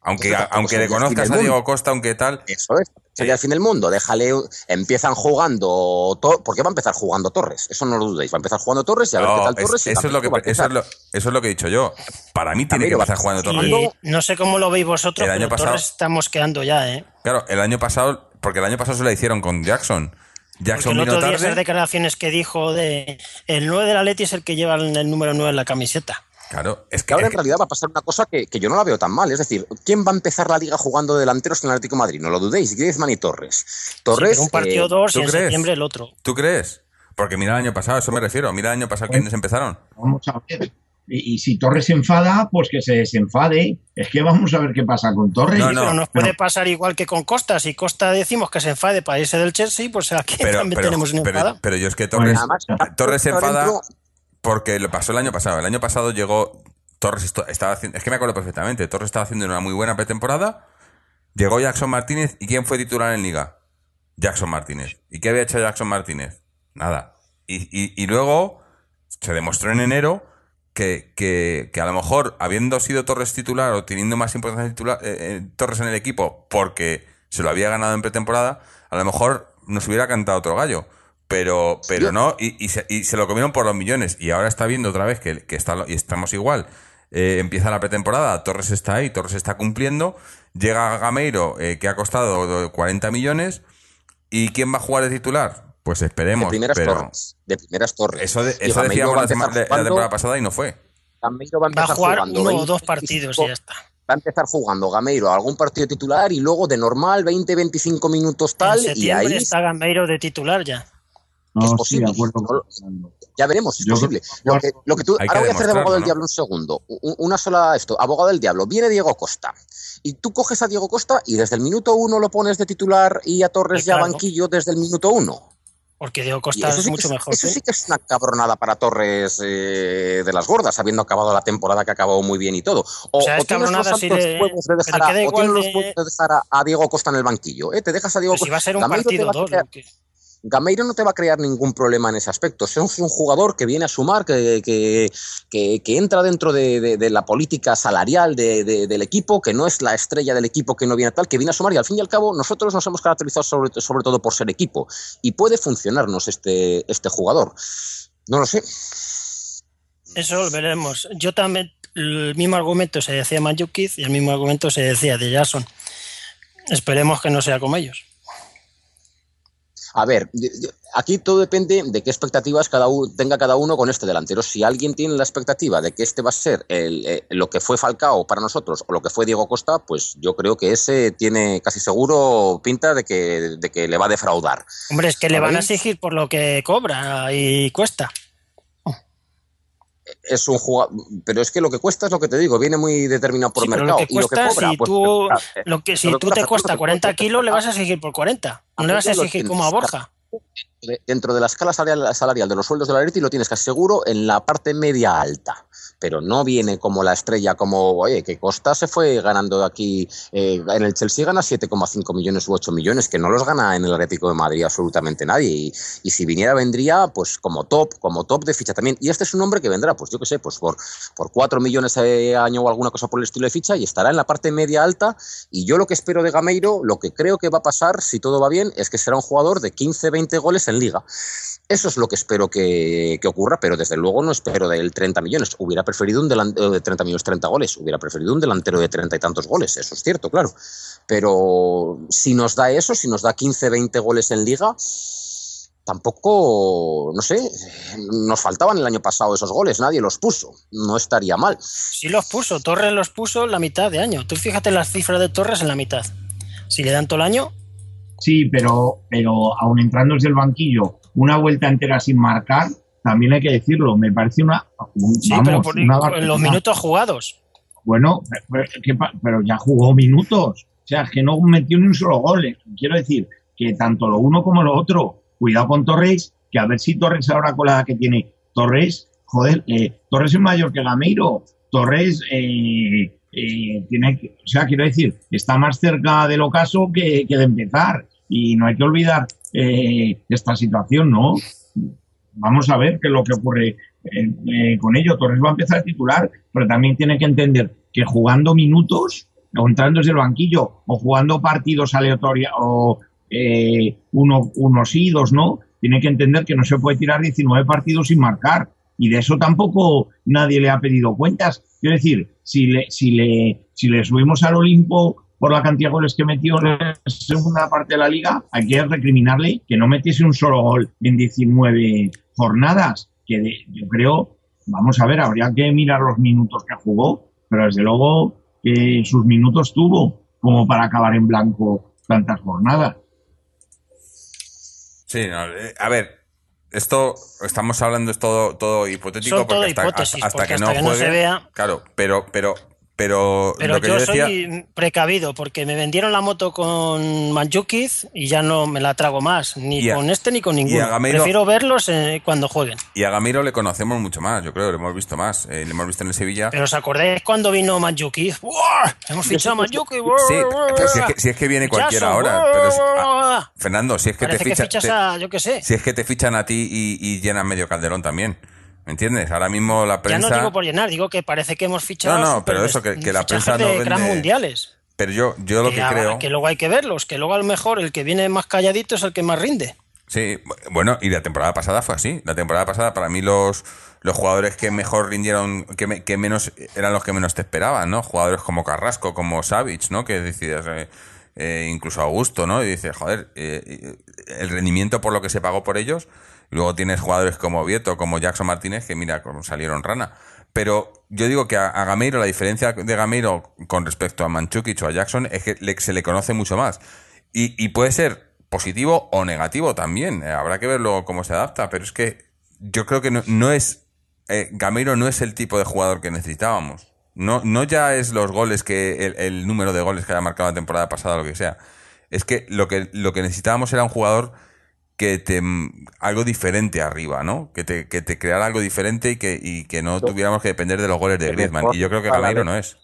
aunque aunque le conozcas a Diego. Costa, aunque tal. Eso es. Sería el fin del mundo. Déjale. Empiezan jugando. To- ¿Por qué va a empezar jugando Torres? Eso no lo dudéis. Va a empezar jugando Torres y a ver No, qué tal es- Torres. y eso, es lo que, va a eso, es empezar. lo, eso es lo que he dicho yo. Para mí tiene que empezar jugando Torres. Y no sé cómo lo veis vosotros, El año pero pasado- Torres estamos quedando ya, ¿eh? Claro, el año pasado, porque el año pasado se la hicieron con Jackson. Porque Jackson el vino otro día esas declaraciones que dijo de el 9 del Atleti es el que lleva el número 9 en la camiseta. Claro, es Que ahora en realidad va a pasar una cosa que, que yo no la veo tan mal. Es decir, ¿quién va a empezar la liga jugando delanteros en el Atlético de Madrid? No lo dudéis. Griezmann y Torres. Sí, Torres. pero un partido eh, dos ¿tú y en crees? septiembre el otro. ¿Tú crees? Porque mira el año pasado, a eso me refiero. Mira el año pasado quiénes empezaron. Vamos a ver. Y, y si Torres se enfada, pues que se desenfade. Es que vamos a ver qué pasa con Torres. No, no, pero nos pero- puede pasar igual que con Costa. Si Costa decimos que se enfade para irse del Chelsea, pues aquí Pero, también pero, tenemos un pero, enfadado. pero yo es que Torres, Además, Torres se enfada dentro- porque lo pasó el año pasado. El año pasado llegó Torres estaba haciendo, es que me acuerdo perfectamente. Torres estaba haciendo una muy buena pretemporada. Llegó Jackson Martínez y quién fue titular en liga? Jackson Martínez. ¿Y qué había hecho Jackson Martínez? Nada. Y, y- y luego se demostró en enero que, que- que a lo mejor habiendo sido Torres titular o teniendo más importancia titular, eh, eh, Torres en el equipo porque se lo había ganado en pretemporada, a lo mejor nos hubiera cantado otro gallo. Pero, pero Yo- no, y, y se, y se lo comieron por los millones. Y ahora está viendo otra vez que, que está, lo- y estamos igual. Eh, empieza la pretemporada, Torres está ahí, Torres está cumpliendo. Llega Gameiro, eh, que ha costado 40 millones. ¿Y quién va a jugar de titular? Pues de esperemos. primeras pero Torres. De primeras Torres. eso, de- eso decíamos la, jugando- temporada pasada y no fue. Gameiro va a Va a empezar jugar jugando uno o 20, dos partidos y ya está. Va a empezar jugando Gameiro algún partido titular y luego de normal 20-25 minutos tal en y ahí está Gameiro de titular ya. No, es posible. de acuerdo. No, Ya veremos, es Yo posible. Lo que- lo que tú, ahora que voy a hacer de abogado del diablo un segundo. Una sola esto. Abogado del diablo. Viene Diego Costa. Y tú coges a Diego Costa y desde el minuto uno lo pones de titular y a Torres ya claro. banquillo desde el minuto uno. Porque Diego Costa eso es sí, mucho mejor. eso ¿sí? sí que es una cabronada para Torres eh, de las gordas, habiendo acabado la temporada que acabó muy bien y todo. O, O sea, es o tienes los cabronada si santos huevos de dejar, a, los de- dejar a, a Diego Costa en el banquillo. ¿eh? Te dejas a Diego Pero si va a Costa. ser un partido Gameiro no te va a crear ningún problema en ese aspecto. Es un jugador que viene a sumar, que, que, entra dentro de, la política salarial de- de- del equipo, que no es la estrella del equipo que no viene a tal, que viene a sumar. Y al fin y al cabo, nosotros nos hemos caracterizado sobre, sobre todo por ser equipo. Y puede funcionarnos este, este jugador. No lo sé. Eso lo veremos. Yo también, el mismo argumento se decía de Manjukic y el mismo argumento se decía de Jason. Esperemos que no sea como ellos. A ver, aquí todo depende de qué expectativas cada tenga cada uno con este delantero. Si alguien tiene la expectativa de que este va a ser el, eh, lo que fue Falcao para nosotros o lo que fue Diego Costa, pues yo creo que ese tiene casi seguro pinta de que, de que le va a defraudar. Hombre, es que le van a exigir por lo que cobra y cuesta. Es un jugador, pero es que lo que cuesta es lo que te digo, viene muy determinado por Sí, mercado. lo que y lo que cobra, si pues, tú, eh, lo que, si lo tú te cuesta que 40 cuesta- kilos, le vas a exigir por 40. No le vas a exigir como a Borja. de- dentro de la escala salarial, salarial de los sueldos de la Leti lo tienes casi seguro en la parte media alta. Pero no viene como la estrella, como, oye, que Costa se fue ganando aquí, eh, en el Chelsea gana 7,5 millones u 8 millones, que no los gana en el Atlético de Madrid absolutamente nadie, y, si viniera vendría pues como top, como top de ficha también, y este es un hombre que vendrá, pues yo qué sé, pues por, por 4 millones de año o alguna cosa por el estilo de ficha, y estará en la parte media alta, y yo lo que espero de Gameiro, lo que creo que va a pasar, si todo va bien, es que será un jugador de 15, 20 goles en liga. Eso es lo que espero que, que, ocurra, pero desde luego no espero del 30 millones. Hubiera preferido un delantero de 30 millones, 30 goles. Hubiera preferido un delantero de 30 y tantos goles, eso es cierto, claro. Pero si nos da eso, si nos da 15, 20 goles en liga, tampoco, no sé, nos faltaban el año pasado esos goles, nadie los puso, no estaría mal. Sí los puso, Torres los puso la mitad de año. Tú fíjate las cifras de Torres en la mitad. Si le dan todo el año. Sí, pero, pero aún entrando desde el banquillo, una vuelta entera sin marcar, también hay que decirlo, me parece una... Sí, vamos, pero por, una en los minutos jugados. Bueno, pero, pero ya jugó minutos. O sea, es que no metió ni un solo gol. Quiero decir que tanto lo uno como lo otro cuidado con Torres, que a ver si Torres ahora con la edad que tiene Torres, joder, eh, Torres es mayor que Gameiro, Torres eh, eh, tiene, o sea, quiero decir, está más cerca del ocaso que, que de empezar y no hay que olvidar esta situación, ¿no? Vamos a ver qué es lo que ocurre con ello. Torres va a empezar a titular, pero también tiene que entender que jugando minutos, o entrando desde el banquillo, o jugando partidos aleatorios, o eh, uno, unos y dos no. Tiene que entender que no se puede tirar 19 partidos sin marcar. Y de eso tampoco nadie le ha pedido cuentas. Es decir, si le, si le, si le subimos al Olimpo por la cantidad de goles que metió en la segunda parte de la liga, hay que recriminarle que no metiese un solo gol en 19 jornadas. Que de, yo creo, vamos a ver, habría que mirar los minutos que jugó, pero desde luego que sus minutos tuvo como para acabar en blanco tantas jornadas. Sí, no, eh, a ver, esto estamos hablando es todo todo hipotético Son porque todo hasta, hipótesis, hasta porque que hasta no que no juegue, se vea- claro, pero pero pero, Pero lo que yo, yo decía, soy precavido porque me vendieron la moto con Manjukic y ya no me la trago más, ni a- con este ni con ninguno. Prefiero verlos eh, cuando jueguen. y a Gamiro le conocemos mucho más, yo creo, lo hemos visto más, eh, le hemos visto en el Sevilla. Pero ¿os acordáis cuando vino Manjukic? ¡Buah! Hemos fichado a Manjukic. Sí, pero si es que, si es que viene cualquiera Fichazo, ahora, pero es- ah. Fernando, si es que te Parece que ficha- fichas te- a, yo qué sé. si es que te fichan a ti y, y llenan medio calderón también. ¿Me entiendes? Ahora mismo la Ya prensa. no digo por llenar, digo que parece que hemos fichado. No, no, pero eso, que- que la prensa no de gran vende- mundiales. Pero yo, yo lo que, a- creo. que luego hay que verlos, que luego a lo mejor el que viene más calladito es el que más rinde. Sí, bueno, y la temporada pasada fue así. La temporada pasada, para mí, los, los jugadores que mejor rindieron, que, me- que menos eran los que menos te esperaban, ¿no? Jugadores como Carrasco, como Savic, ¿no? Que decías, eh, eh, incluso Augusto, ¿no? Y dices, joder, eh, el rendimiento por lo que se pagó por ellos. Luego tienes jugadores como Vieto, como Jackson Martínez, que mira, salieron rana. Pero yo digo que a, a Gameiro, la diferencia de Gameiro con respecto a Manchukic o a Jackson es que se le conoce mucho más. Y, puede ser positivo o negativo también. Eh, habrá que verlo cómo se adapta. Pero es que yo creo que no, no es. Eh, Gameiro no es el tipo de jugador que necesitábamos. No, no ya es los goles que. El, el número de goles que haya marcado la temporada pasada, lo que sea. Es que lo que, lo que necesitábamos era un jugador que te algo diferente arriba, ¿no? Que te, que te creara algo diferente y que, y que no tuviéramos que depender de los goles de Griezmann. Y yo creo que Gameiro no es.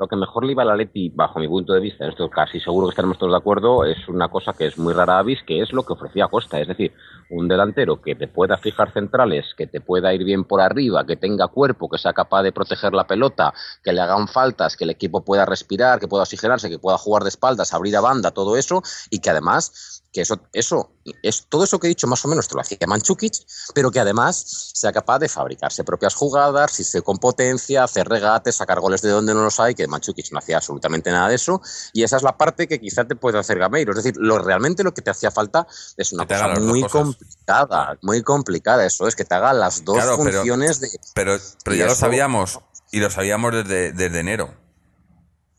Lo que mejor le iba al Atleti, bajo mi punto de vista, en esto casi seguro que estaremos todos de acuerdo, es una cosa que es muy rara avis, que es lo que ofrecía Costa. Es decir, un delantero que te pueda fijar centrales, que te pueda ir bien por arriba, que tenga cuerpo, que sea capaz de proteger la pelota, que le hagan faltas, que el equipo pueda respirar, que pueda oxigenarse, que pueda jugar de espaldas, abrir a banda, todo eso, y que además, que eso, eso, es todo eso que he dicho más o menos te lo hacía Manchukic, pero que además sea capaz de fabricarse propias jugadas, irse con potencia, hacer regates, sacar goles de donde no los hay, que Manchukic no hacía absolutamente nada de eso, y esa es la parte que quizás te puede hacer Gameiro. Es decir, lo, realmente lo que te hacía falta es una cosa muy complicada, muy complicada, eso es, que te haga las dos Claro, pero- funciones de... Pero, pero ya lo sabíamos, y lo sabíamos desde, desde enero.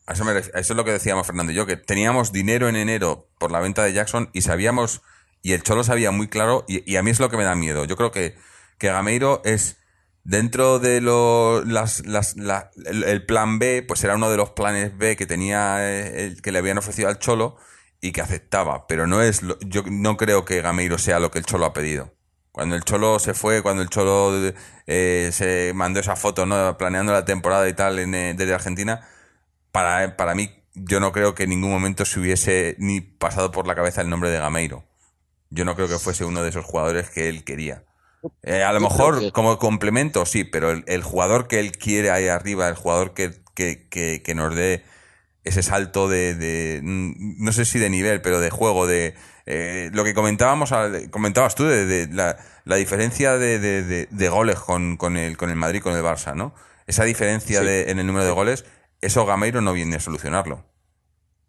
Eso, es lo que decíamos Fernando yo, que teníamos dinero en enero por la venta de Jackson y sabíamos, y el Cholo sabía muy claro, y, a mí es lo que me da miedo. Yo creo que, que Gameiro es, dentro de lo, las, las, la- el, el plan B, pues era uno de los planes B que tenía, eh, el, que le habían ofrecido al Cholo y que aceptaba, pero no es, lo- yo no creo que Gameiro sea lo que el Cholo ha pedido. Cuando el Cholo se fue, cuando el Cholo eh, se mandó esa foto, ¿no? Planeando la temporada y tal en, eh, desde Argentina, para, para mí, yo no creo que en ningún momento se hubiese ni pasado por la cabeza el nombre de Gameiro. Yo no creo que fuese uno de esos jugadores que él quería. Eh, a lo mejor que- como complemento, sí, pero el, el jugador que él quiere ahí arriba, el jugador que, que, que, que nos dé ese salto de, de, mm, no sé si de nivel, pero de juego, de eh, lo que comentábamos, al- comentabas tú, de, de la, la diferencia de, de, goles con, con, el, con el Madrid, con el Barça, ¿no? Esa diferencia Sí. en el número de goles, eso Gameiro no viene a solucionarlo.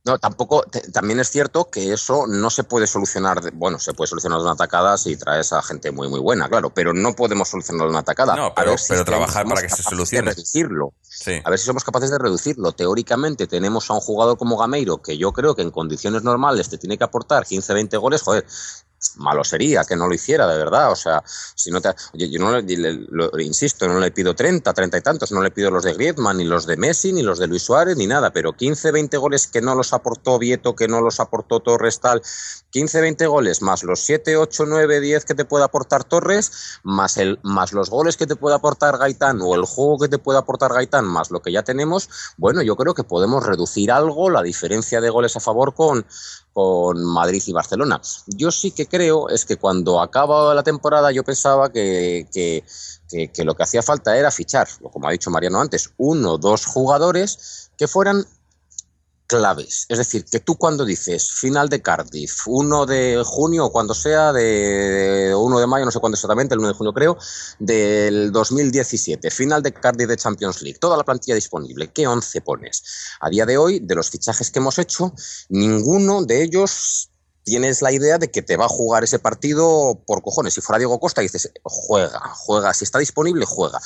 No, tampoco, también es cierto que eso no se puede solucionar, de- bueno, se puede solucionar de una atacada si traes a gente muy, muy buena, claro, pero no podemos solucionarlo de una atacada. No, pero- si pero trabajar para que se solucione. De reducirlo. Sí. A ver si somos capaces de reducirlo. Teóricamente tenemos a un jugador como Gameiro que yo creo que en condiciones normales te tiene que aportar 15, 20 goles, joder. Malo sería que no lo hiciera, de verdad. O sea, si no te, yo, no le, insisto, no le pido 30, 30 y tantos, no le pido los de Griezmann, ni los de Messi, ni los de Luis Suárez, ni nada, pero 15, 20 goles que no los aportó Vieto, que no los aportó Torres, tal. 15, 20 goles, más los 7, 8, 9, 10 que te puede aportar Torres, más, el, más los goles que te puede aportar Gaitán o el juego que te puede aportar Gaitán, más lo que ya tenemos, bueno, yo creo que podemos reducir algo la diferencia de goles a favor con, con Madrid y Barcelona. Yo sí que creo es que cuando acaba la temporada yo pensaba que, que, que, que lo que hacía falta era fichar, como ha dicho Mariano antes, uno o dos jugadores que fueran claves. Es decir, que tú cuando dices final de Cardiff, 1 de junio o cuando sea, de 1 de mayo, no sé cuándo exactamente, el 1 de junio creo, del 2017, final de Cardiff de Champions League, toda la plantilla disponible, ¿qué 11 pones? A día de hoy, de los fichajes que hemos hecho, ninguno de ellos tienes la idea de que te va a jugar ese partido por cojones. Si fuera Diego Costa, dices, juega, juega, si está disponible, juega.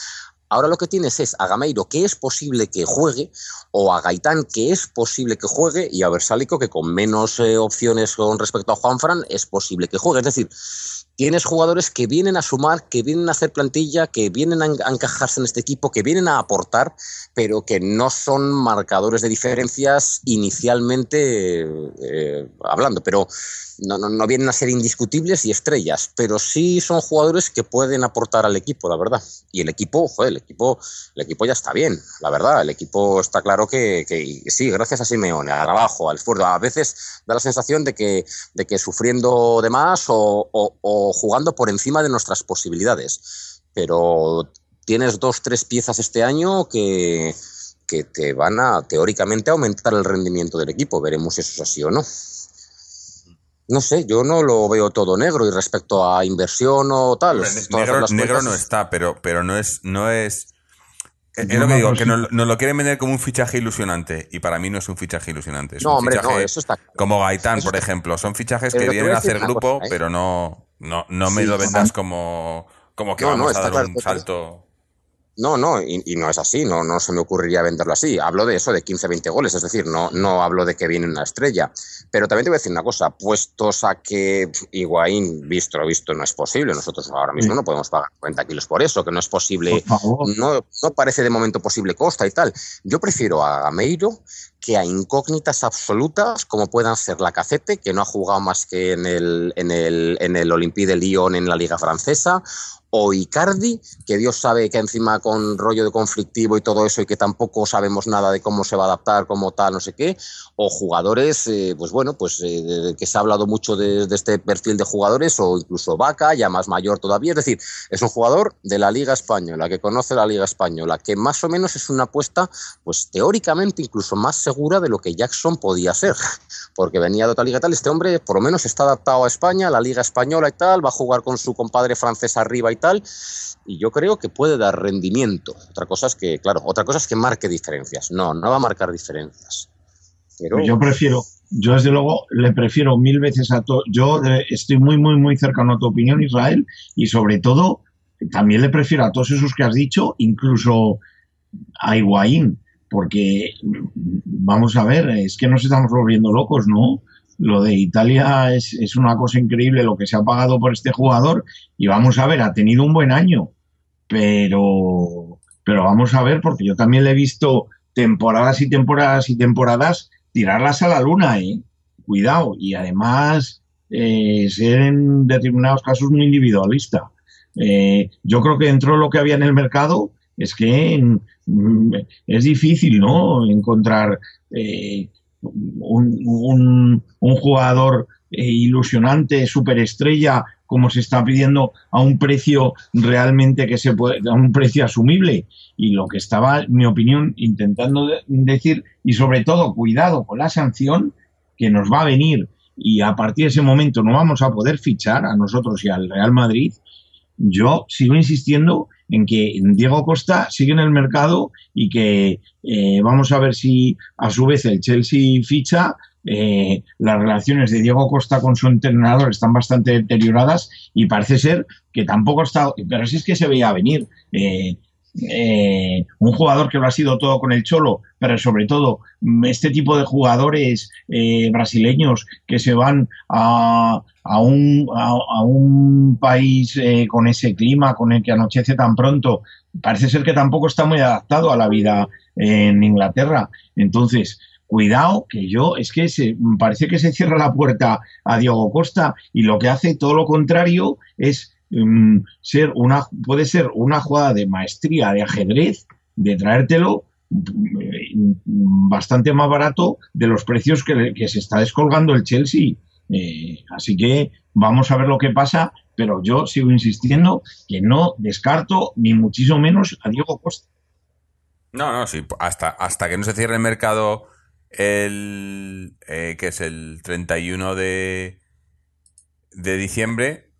Ahora lo que tienes es a Gameiro, que es posible que juegue, o a Gaitán, que es posible que juegue, y a Versálico, que con menos eh, opciones con respecto a Juanfran, es posible que juegue. Es decir, tienes jugadores que vienen a sumar, que vienen a hacer plantilla, que vienen a, en- a encajarse en este equipo, que vienen a aportar, pero que no son marcadores de diferencias inicialmente eh, hablando. Pero no, no, no vienen a ser indiscutibles y estrellas, pero sí son jugadores que pueden aportar al equipo, la verdad. Y el equipo, joder, equipo, el equipo ya está bien, la verdad. El equipo está claro que, que sí, gracias a Simeone, al trabajo, al esfuerzo. A veces da la sensación de que, de que sufriendo de más o, o- jugando por encima de nuestras posibilidades. Pero tienes dos, tres piezas este año que, que te van a teóricamente aumentar el rendimiento del equipo. Veremos si eso es así o no. No sé, yo no lo veo todo negro y respecto a inversión o tal. Negro no está, pero, pero no es, no es. Es Yo lo que no digo, lo que nos, nos lo quieren vender como un fichaje ilusionante. Y para mí no es un fichaje ilusionante. Es No, un hombre, fichaje no, eso está. Como Gaitán, por ejemplo. Son fichajes que vienen a hacer grupo, cosa, ¿eh? pero no, no, no me Sí, lo vendas como, como que No, no, vamos a dar un salto. No, no, y, y no es así, no, no se me ocurriría venderlo así. Hablo de eso, de 15, 20 goles, es decir, no, no hablo de que viene una estrella. Pero también te voy a decir una cosa, puestos a que Higuaín, visto lo visto, no es posible, nosotros ahora mismo Sí. no podemos pagar 40 kilos por eso, que no es posible no, no parece de momento posible Costa y tal. Yo prefiero a Gameiro que a incógnitas absolutas como puedan ser la Cacete, que no ha jugado más que en el, en el, en el Olympique de Lyon en la Liga Francesa, o Icardi, que Dios sabe que encima con rollo de conflictivo y todo eso y que tampoco sabemos nada de cómo se va a adaptar, como tal, no sé qué, o jugadores, eh, pues bueno, pues eh, que se ha hablado mucho de, de este perfil de jugadores, o incluso Vaca, ya más mayor todavía, es decir, es un jugador de la Liga Española, que conoce la Liga Española, que más o menos es una apuesta, pues teóricamente incluso más segura de lo que Jackson podía ser, porque venía de otra liga y tal, este hombre por lo menos está adaptado a España, la Liga Española y tal, va a jugar con su compadre francés arriba y tal, y yo creo que puede dar rendimiento. Otra cosa es que, claro, otra cosa es que marque diferencias. No, no va a marcar diferencias. Pero yo prefiero, yo desde luego le prefiero mil veces a todo. Yo eh, estoy muy, muy, muy cercano a tu opinión, Israel, y sobre todo también le prefiero a todos esos que has dicho, incluso a Higuaín, porque vamos a ver, es que nos estamos volviendo locos, ¿no? Lo de Italia es, es una cosa increíble lo que se ha pagado por este jugador y vamos a ver, ha tenido un buen año, pero, pero vamos a ver, porque yo también le he visto temporadas y temporadas y temporadas tirarlas a la luna, ¿eh? Cuidado. Y además, eh, ser en determinados casos muy individualista. Eh, yo creo que dentro de lo que había en el mercado es que mm, es difícil, ¿no? Encontrar eh, un, un, un, jugador eh, ilusionante, superestrella, como se está pidiendo a un precio realmente que se puede, a un precio asumible. Y lo que estaba, en mi opinión, intentando de decir, y sobre todo, cuidado con la sanción que nos va a venir. Y a partir de ese momento no vamos a poder fichar a nosotros y al Real Madrid. Yo sigo insistiendo en que Diego Costa sigue en el mercado y que eh, vamos a ver si a su vez el Chelsea ficha. Eh, las relaciones de Diego Costa con su entrenador están bastante deterioradas y parece ser que tampoco está, pero si es que se veía venir. Eh, eh, un jugador que lo ha sido todo con el Cholo, pero sobre todo mm, este tipo de jugadores eh, brasileños que se van a, a, un, a, un, país eh, con ese clima, con el que anochece tan pronto, parece ser que tampoco está muy adaptado a la vida en Inglaterra. Entonces, cuidado, que yo, es que se, parece que se cierra la puerta a Diego Costa y lo que hace todo lo contrario es um, ser una, puede ser una jugada de maestría de ajedrez, de traértelo mm, bastante más barato de los precios que, que se está descolgando el Chelsea. Eh, así que vamos a ver lo que pasa, pero yo sigo insistiendo que no descarto ni muchísimo menos a Diego Costa. No, no, sí, hasta, hasta que no se cierre el mercado el eh, que es el 31 de, de diciembre,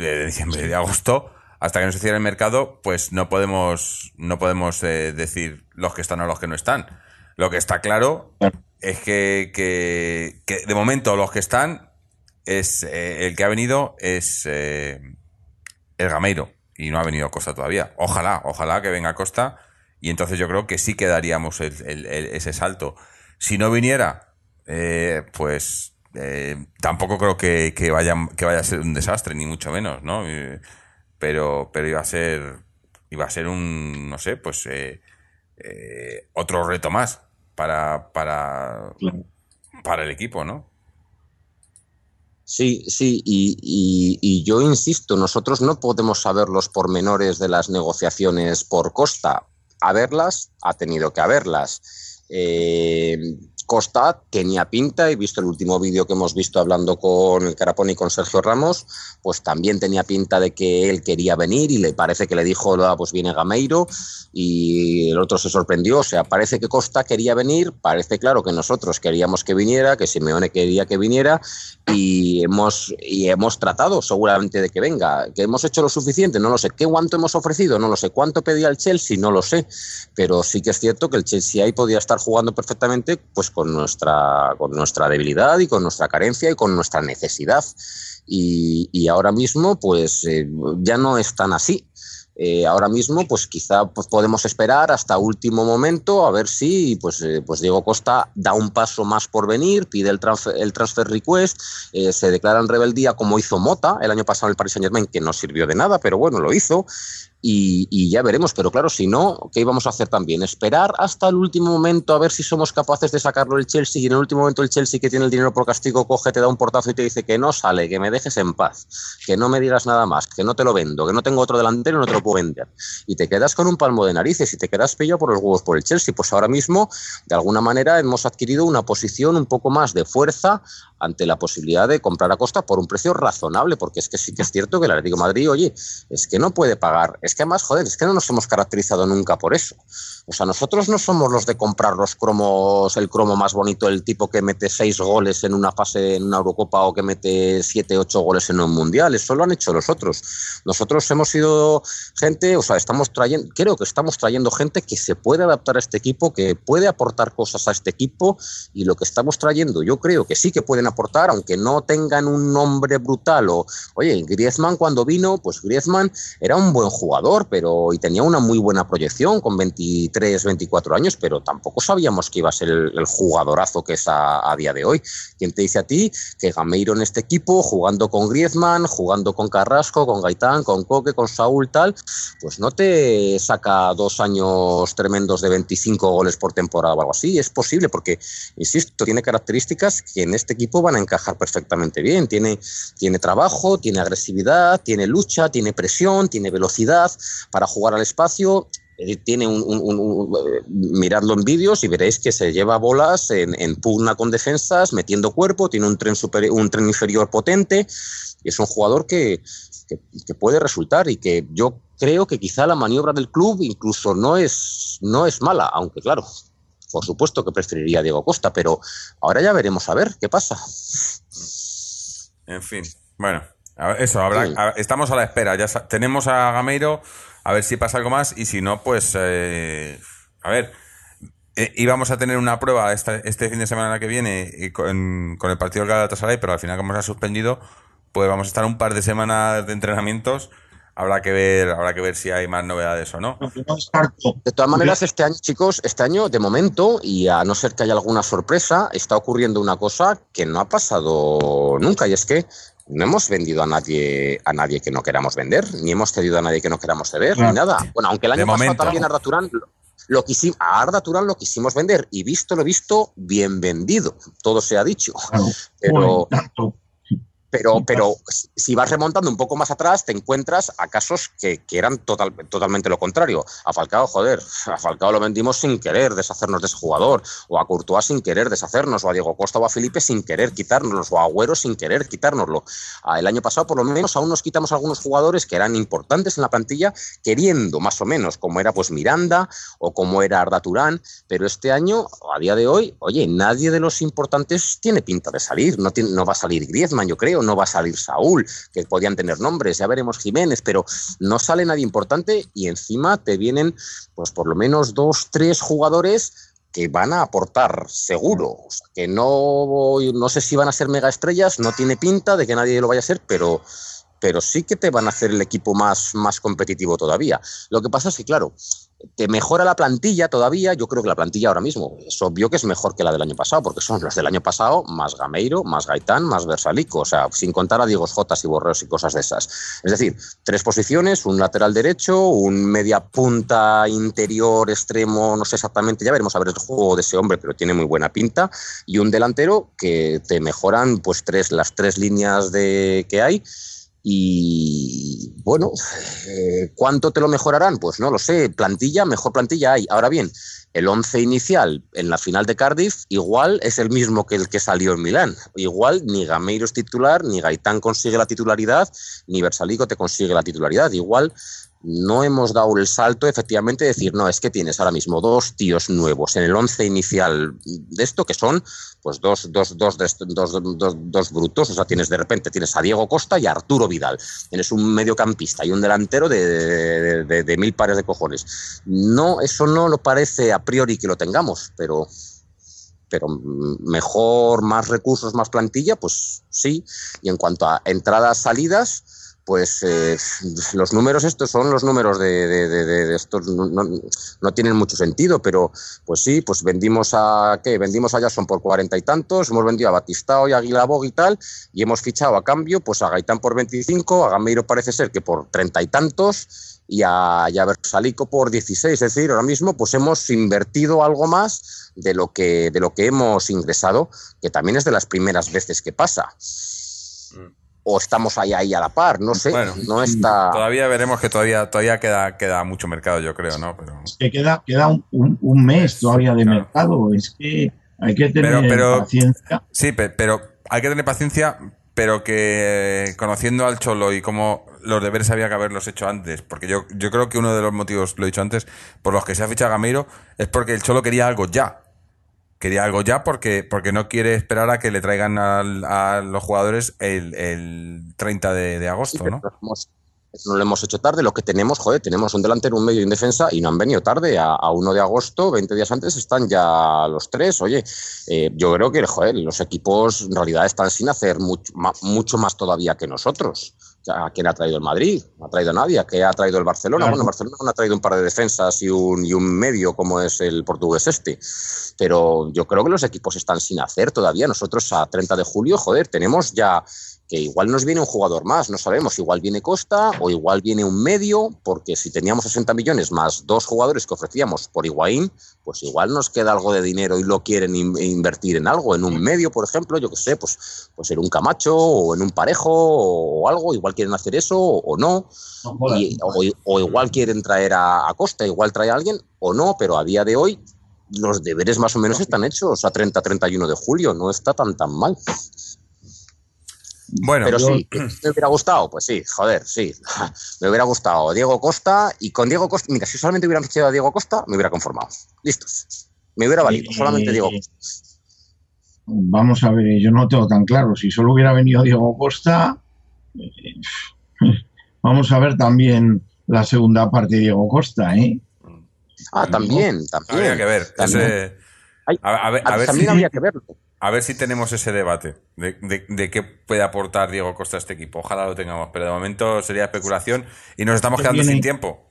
de diciembre, de agosto, hasta que no se cierre el mercado, pues no podemos, no podemos eh, decir los que están o los que no están. Lo que está claro es que, que, que de momento los que están es eh, el que ha venido es eh, el Gameiro y no ha venido Costa todavía. Ojalá, ojalá que venga Costa y entonces yo creo que sí que daríamos el, el, ese salto. Si no viniera, pues eh, tampoco creo que, que, vaya, que vaya a ser un desastre, ni mucho menos, ¿no? Pero, pero iba a ser, iba a ser un, no sé, pues eh, eh, otro reto más para, para, para el equipo, ¿no? Sí, sí, y, y, y, yo insisto, nosotros no podemos saber los pormenores de las negociaciones por Costa. A verlas, ha tenido que haberlas. Eh, Costa tenía pinta, y visto el último vídeo que hemos visto hablando con el Carapón y con Sergio Ramos, pues también tenía pinta de que él quería venir y le parece que le dijo, ah, pues viene Gameiro y el otro se sorprendió, o sea, parece que Costa quería venir, parece claro que nosotros queríamos que viniera, que Simeone quería que viniera y hemos, y hemos tratado seguramente de que venga, que hemos hecho lo suficiente, no lo sé, qué cuánto hemos ofrecido, no lo sé, cuánto pedía el Chelsea, no lo sé, pero sí que es cierto que el Chelsea ahí podía estar jugando perfectamente pues con nuestra, con nuestra debilidad y con nuestra carencia y con nuestra necesidad. Y, ahora mismo, pues eh, ya no es tan así. Eh, ahora mismo, pues quizá pues, podemos esperar hasta último momento a ver si pues, eh, pues Diego Costa da un paso más por venir, pide el transfer, el transfer request, se declara en rebeldía como hizo Mota el año pasado en el Paris Saint Germain, que no sirvió de nada, pero bueno, lo hizo. Y, ya veremos. Pero claro, si no, ¿qué íbamos a hacer también? Esperar hasta el último momento a ver si somos capaces de sacarlo el Chelsea y en el último momento el Chelsea que tiene el dinero por castigo coge, te da un portazo y te dice que no sale, que me dejes en paz, que no me digas nada más, que no te lo vendo, que no tengo otro delantero y no te lo puedo vender. Y te quedas con un palmo de narices y te quedas pillado por los huevos por el Chelsea. Pues ahora mismo, de alguna manera, hemos adquirido una posición un poco más de fuerza ante la posibilidad de comprar a Costa por un precio razonable, porque es que sí que es cierto que el Atlético Madrid, oye, es que no puede pagar, es que además, joder, es que no nos hemos caracterizado nunca por eso. O sea, nosotros no somos los de comprar los cromos, el cromo más bonito, el tipo que mete seis goles en una fase, en una Eurocopa o que mete siete, ocho goles en un Mundial. Eso lo han hecho los otros. Nosotros hemos sido gente, o sea, estamos trayendo, creo que estamos trayendo gente que se puede adaptar a este equipo, que puede aportar cosas a este equipo y lo que estamos trayendo, yo creo que sí que pueden aportar, aunque no tengan un nombre brutal. O, oye, Griezmann cuando vino, pues Griezmann era un buen jugador pero y tenía una muy buena proyección con 23, 24 años, pero tampoco sabíamos que iba a ser el, jugadorazo que es a, a, día de hoy. ¿Quién te dice a ti que Gameiro en este equipo, jugando con Griezmann, jugando con Carrasco, con Gaitán, con Coque, con Saúl, tal, pues no te saca dos años tremendos de 25 goles por temporada o algo así? Es posible porque, insisto, tiene características que en este equipo van a encajar perfectamente bien. Tiene, tiene trabajo, tiene agresividad, tiene lucha, tiene presión, tiene velocidad para jugar al espacio. Eh, tiene un, un, un, un, miradlo en vídeos y veréis que se lleva bolas en, pugna con defensas, metiendo cuerpo, tiene un tren, super, un tren inferior potente y es un jugador que, que, que, puede resultar y que yo creo que quizá la maniobra del club incluso no es, no es mala, aunque claro, por supuesto que preferiría Diego Costa, pero ahora ya veremos a ver qué pasa. En fin, bueno, eso, habrá, sí. estamos a la espera. Ya tenemos a Gameiro, a ver si pasa algo más y si no, pues eh, a ver. Eh, íbamos a tener una prueba este, este fin de semana que viene y con, con, el partido del Galatasaray, pero al final como se ha suspendido, pues vamos a estar un par de semanas de entrenamientos. Habrá que ver, habrá que ver si hay más novedades o no. De todas maneras, este año, chicos, este año, de momento, y a no ser que haya alguna sorpresa, está ocurriendo una cosa que no ha pasado nunca, y es que no hemos vendido a nadie a nadie que no queramos vender, ni hemos cedido a nadie que no queramos ceder, claro. ni nada. Bueno, aunque el año de pasado momento. también Arda Turán lo quisimos, a Arda Turán lo quisimos vender y visto lo visto, bien vendido, todo se ha dicho. Claro. Pero, pero, pero si vas remontando un poco más atrás, te encuentras a casos que, que eran total, totalmente lo contrario. A Falcao, joder, a Falcao lo vendimos sin querer deshacernos de ese jugador, o a Courtois sin querer deshacernos, o a Diego Costa o a Felipe sin querer quitárnoslos, o a Agüero sin querer quitárnoslo. El año pasado, por lo menos, aún nos quitamos algunos jugadores que eran importantes en la plantilla, queriendo más o menos, como era pues Miranda o como era Arda Turán, pero este año, a día de hoy, oye, nadie de los importantes tiene pinta de salir, no, tiene, no va a salir Griezmann, yo creo no va a salir Saúl, que podían tener nombres, ya veremos Jiménez, pero no sale nadie importante y encima te vienen, pues por lo menos dos, tres jugadores que van a aportar seguro, o sea, que no, no sé si van a ser mega estrellas, no tiene pinta de que nadie lo vaya a ser, pero, pero sí que te van a hacer el equipo más, más competitivo todavía. Lo que pasa es que, claro, te mejora la plantilla todavía. Yo creo que la plantilla ahora mismo es obvio que es mejor que la del año pasado, porque son los del año pasado más Gameiro, más Gaitán, más Versalico, o sea, sin contar a Diego Jotas y Borreos y cosas de esas. Es decir, tres posiciones, un lateral derecho, un media punta interior, extremo, no sé exactamente, ya veremos a ver el juego de ese hombre, pero tiene muy buena pinta, y un delantero que te mejoran pues tres, las tres líneas de, que hay y bueno, eh, ¿cuánto te lo mejorarán? Pues no lo sé, plantilla, mejor plantilla hay. Ahora bien, el once inicial en la final de Cardiff igual es el mismo que el que salió en Milán. Igual ni Gameiro es titular, ni Gaitán consigue la titularidad, ni Versalico te consigue la titularidad. Igual no hemos dado el salto efectivamente de decir, no, es que tienes ahora mismo dos tíos nuevos en el once inicial de esto que son pues dos, dos, dos, dos, brutos, o sea, tienes de repente tienes a Diego Costa y a Arturo Vidal, tienes un mediocampista y un delantero de, de, de, de mil pares de cojones. No, eso no lo parece a priori que lo tengamos, pero pero mejor, más recursos, más plantilla, pues sí. Y en cuanto a entradas, salidas, pues eh, los números estos son los números de, de, de, estos no, no, tienen mucho sentido, pero pues sí, pues vendimos a ¿qué? Vendimos a Jason por cuarenta y tantos, hemos vendido a Batistao y a Aguilabog y tal, y hemos fichado a cambio pues a Gaitán por 25, a Gameiro parece ser que por treinta y tantos y a, y a por 16, es decir, ahora mismo pues hemos invertido algo más de lo que de lo que hemos ingresado, que también es de las primeras veces que pasa. Mm o estamos ahí, ahí a la par, no sé, bueno, no está... Todavía veremos que todavía, todavía queda, queda mucho mercado, yo creo, ¿no? Pero... Es que queda, queda un, un, un mes todavía de claro. mercado, es que hay que tener pero, pero, paciencia. Sí, pero hay que tener paciencia, pero que conociendo al Cholo y cómo los deberes había que haberlos hecho antes, porque yo, yo creo que uno de los motivos, lo he dicho antes, por los que se ha fichado a Gameiro, es porque el Cholo quería algo ya quería algo ya porque, porque no quiere esperar a que le traigan a, a los jugadores el, el 30 de, de agosto, sí, ¿no? No lo hemos hecho tarde. Lo que tenemos, joder, tenemos un delantero, un medio y un defensa y no han venido tarde. A, a 1 de agosto, 20 días antes, están ya los tres. Oye, eh, yo creo que, joder, los equipos en realidad están sin hacer mucho, ma- mucho más todavía que nosotros. ¿A quién ha traído el Madrid? No ha traído a nadie. ¿A qué ha traído el Barcelona? Claro. Bueno, el Barcelona no ha traído un par de defensas y un, y un medio como es el portugués este. Pero yo creo que los equipos están sin hacer todavía. Nosotros a 30 de julio, joder, tenemos ya que igual nos viene un jugador más, no sabemos, igual viene Costa o igual viene un medio, porque si teníamos 60 millones más dos jugadores que ofrecíamos por Higuaín, pues igual nos queda algo de dinero y lo quieren in- invertir en algo, en un medio, por ejemplo, yo que sé, pues, pues en un Camacho o en un Parejo o algo, igual quieren hacer eso o no, y- o igual quieren traer a, a Costa, igual trae a alguien o no, pero a día de hoy los deberes más o menos están hechos a 30-31 de julio, no está tan tan mal. Bueno, Pero yo- sí, me hubiera gustado, pues sí, joder, sí. Me hubiera gustado Diego Costa y con Diego Costa, mira, si solamente hubieran fichado a Diego Costa, me hubiera conformado. Listos. Me hubiera valido, Eh, solamente Diego Costa. Vamos a ver, yo no tengo tan claro. Si solo hubiera venido Diego Costa, eh, vamos a ver también la segunda parte de Diego Costa, ¿eh? Ah, también, también. habría que ver. También, ese- a, a ver, a ver también si, habría que verlo. A ver si tenemos ese debate de, de- de qué puede aportar Diego Costa a este equipo. Ojalá lo tengamos, pero de momento sería especulación y nos estamos Que quedando sin tiempo.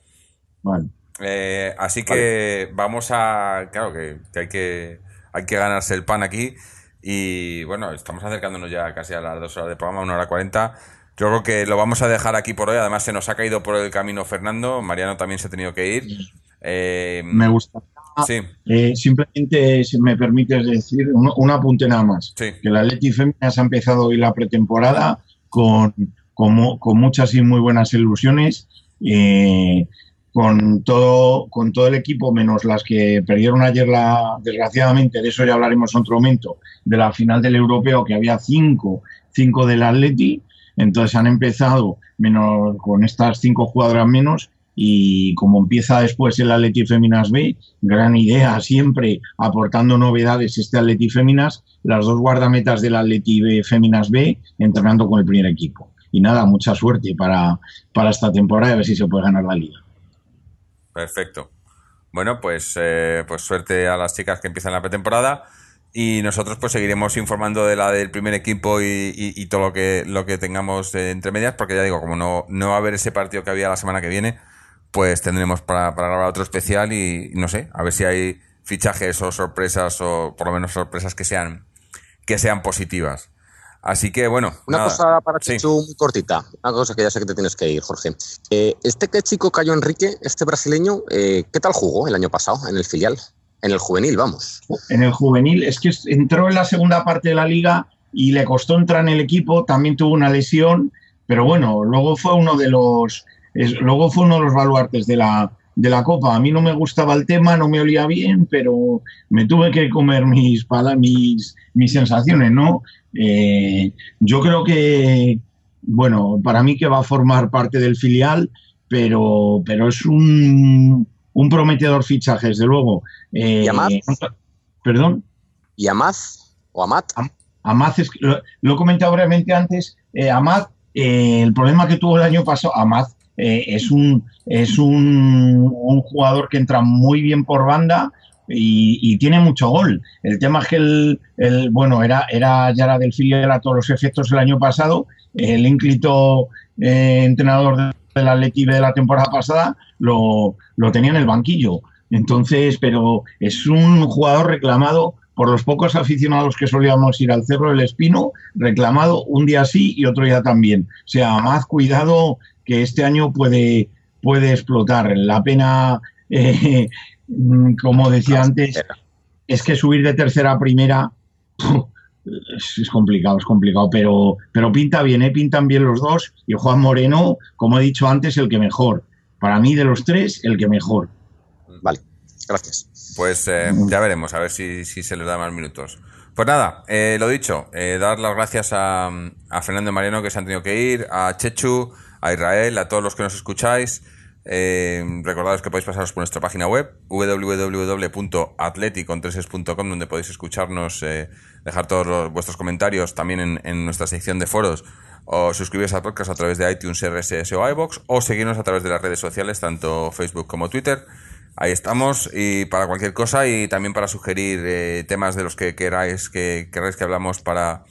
Vale. Eh, así que vamos a. Claro que, que hay que hay que ganarse el pan aquí. Y bueno, estamos acercándonos ya casi a las dos horas de programa, una hora cuarenta. Yo creo que lo vamos a dejar aquí por hoy. Además, se nos ha caído por el camino Fernando. Mariano también se ha tenido que ir. Eh, Me gusta. Sí, Eh, simplemente, si me permites decir, un, un apunte nada más. sí. Que la Leti Féminas ha empezado hoy la pretemporada con, con muchas y muy buenas ilusiones. eh, con todo, con todo el equipo, menos las que perdieron ayer, la, desgraciadamente, de eso ya hablaremos en otro momento, de la final del europeo, que había cinco, cinco del Atleti. Entonces han empezado menos con estas cinco jugadoras menos y como empieza después el Atleti Féminas B, gran idea siempre aportando novedades este Atleti Féminas, las dos guardametas del Atleti B Féminas B entrenando con el primer equipo. Y nada, mucha suerte para, para esta temporada y a ver si se puede ganar la liga. Perfecto. Bueno, pues, eh, pues suerte a las chicas que empiezan la pretemporada y nosotros pues seguiremos informando de la del primer equipo y, y- todo lo que lo que tengamos entre medias, porque ya digo, como no, no va a haber ese partido que había la semana que viene, pues tendremos para, para grabar otro especial y no sé, a ver si hay fichajes o sorpresas o por lo menos sorpresas que sean que sean positivas. Así que bueno, Una nada. cosa para Sí. Chichu muy cortita, una cosa que ya sé que te tienes que ir, Jorge. Eh, este que chico Cayo Enrique, este brasileño, eh, ¿qué tal jugó el año pasado en el filial? En el juvenil, vamos. En el juvenil, es que entró en la segunda parte de la liga y le costó entrar en el equipo, también tuvo una lesión, pero bueno, luego fue uno de los, es- luego fue uno de los baluartes de la, de la Copa. A mí no me gustaba el tema, no me olía bien, pero me tuve que comer mis, mis, mis sensaciones, ¿no? Eh, yo creo que, bueno, para mí que va a formar parte del filial, pero, pero es un, un prometedor fichaje, desde luego. Eh, ¿Y Amat? Perdón. ¿Y Amaz o Amat? Amad, es, lo, lo he comentado brevemente antes, eh, Amad, eh, el problema que tuvo el año pasado, Amad eh, es, un, es un, jugador que entra muy bien por banda y, tiene mucho gol. El tema es que el, bueno, era, era ya era del filial a todos los efectos el año pasado, el ínclito eh, entrenador de- del Atleti de la temporada pasada lo, lo tenía en el banquillo. Entonces, pero es un jugador reclamado por los pocos aficionados que solíamos ir al Cerro del Espino, reclamado un día sí y otro día también. O sea, más cuidado que este año puede, puede explotar. La pena, eh, mm, como decía antes, es que subir de tercera a primera es, es complicado, es complicado, pero, pero pinta bien, ¿eh? pintan bien los dos y Juan Moreno, como he dicho antes, el que mejor. Para mí, de los tres, el que mejor. Vale, gracias. Pues eh, ya veremos, a ver si, si se les da más minutos. Pues nada, eh, lo dicho, eh, dar las gracias a, a Fernando y Mariano que se han tenido que ir, a Chechu, a Israel, a todos los que nos escucháis. Eh, recordaros que podéis pasaros por nuestra página web www.atleticontreses.com donde podéis escucharnos, eh, dejar todos vuestros comentarios también en, en nuestra sección de foros o suscribiros al podcast a través de iTunes, RSS o iBox, o seguirnos a través de las redes sociales, tanto Facebook como Twitter. Ahí estamos y para cualquier cosa y también para sugerir eh, temas de los que queráis que queráis que hablamos para,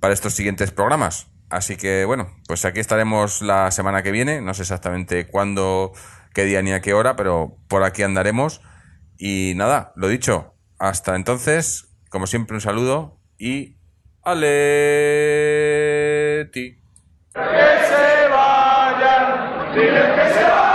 para estos siguientes programas. Así que bueno, pues aquí estaremos la semana que viene, no sé exactamente cuándo, qué día ni a qué hora, pero por aquí andaremos. Y nada, lo dicho, hasta entonces, como siempre un saludo y Aleti. Que se vayan, diles que se vayan.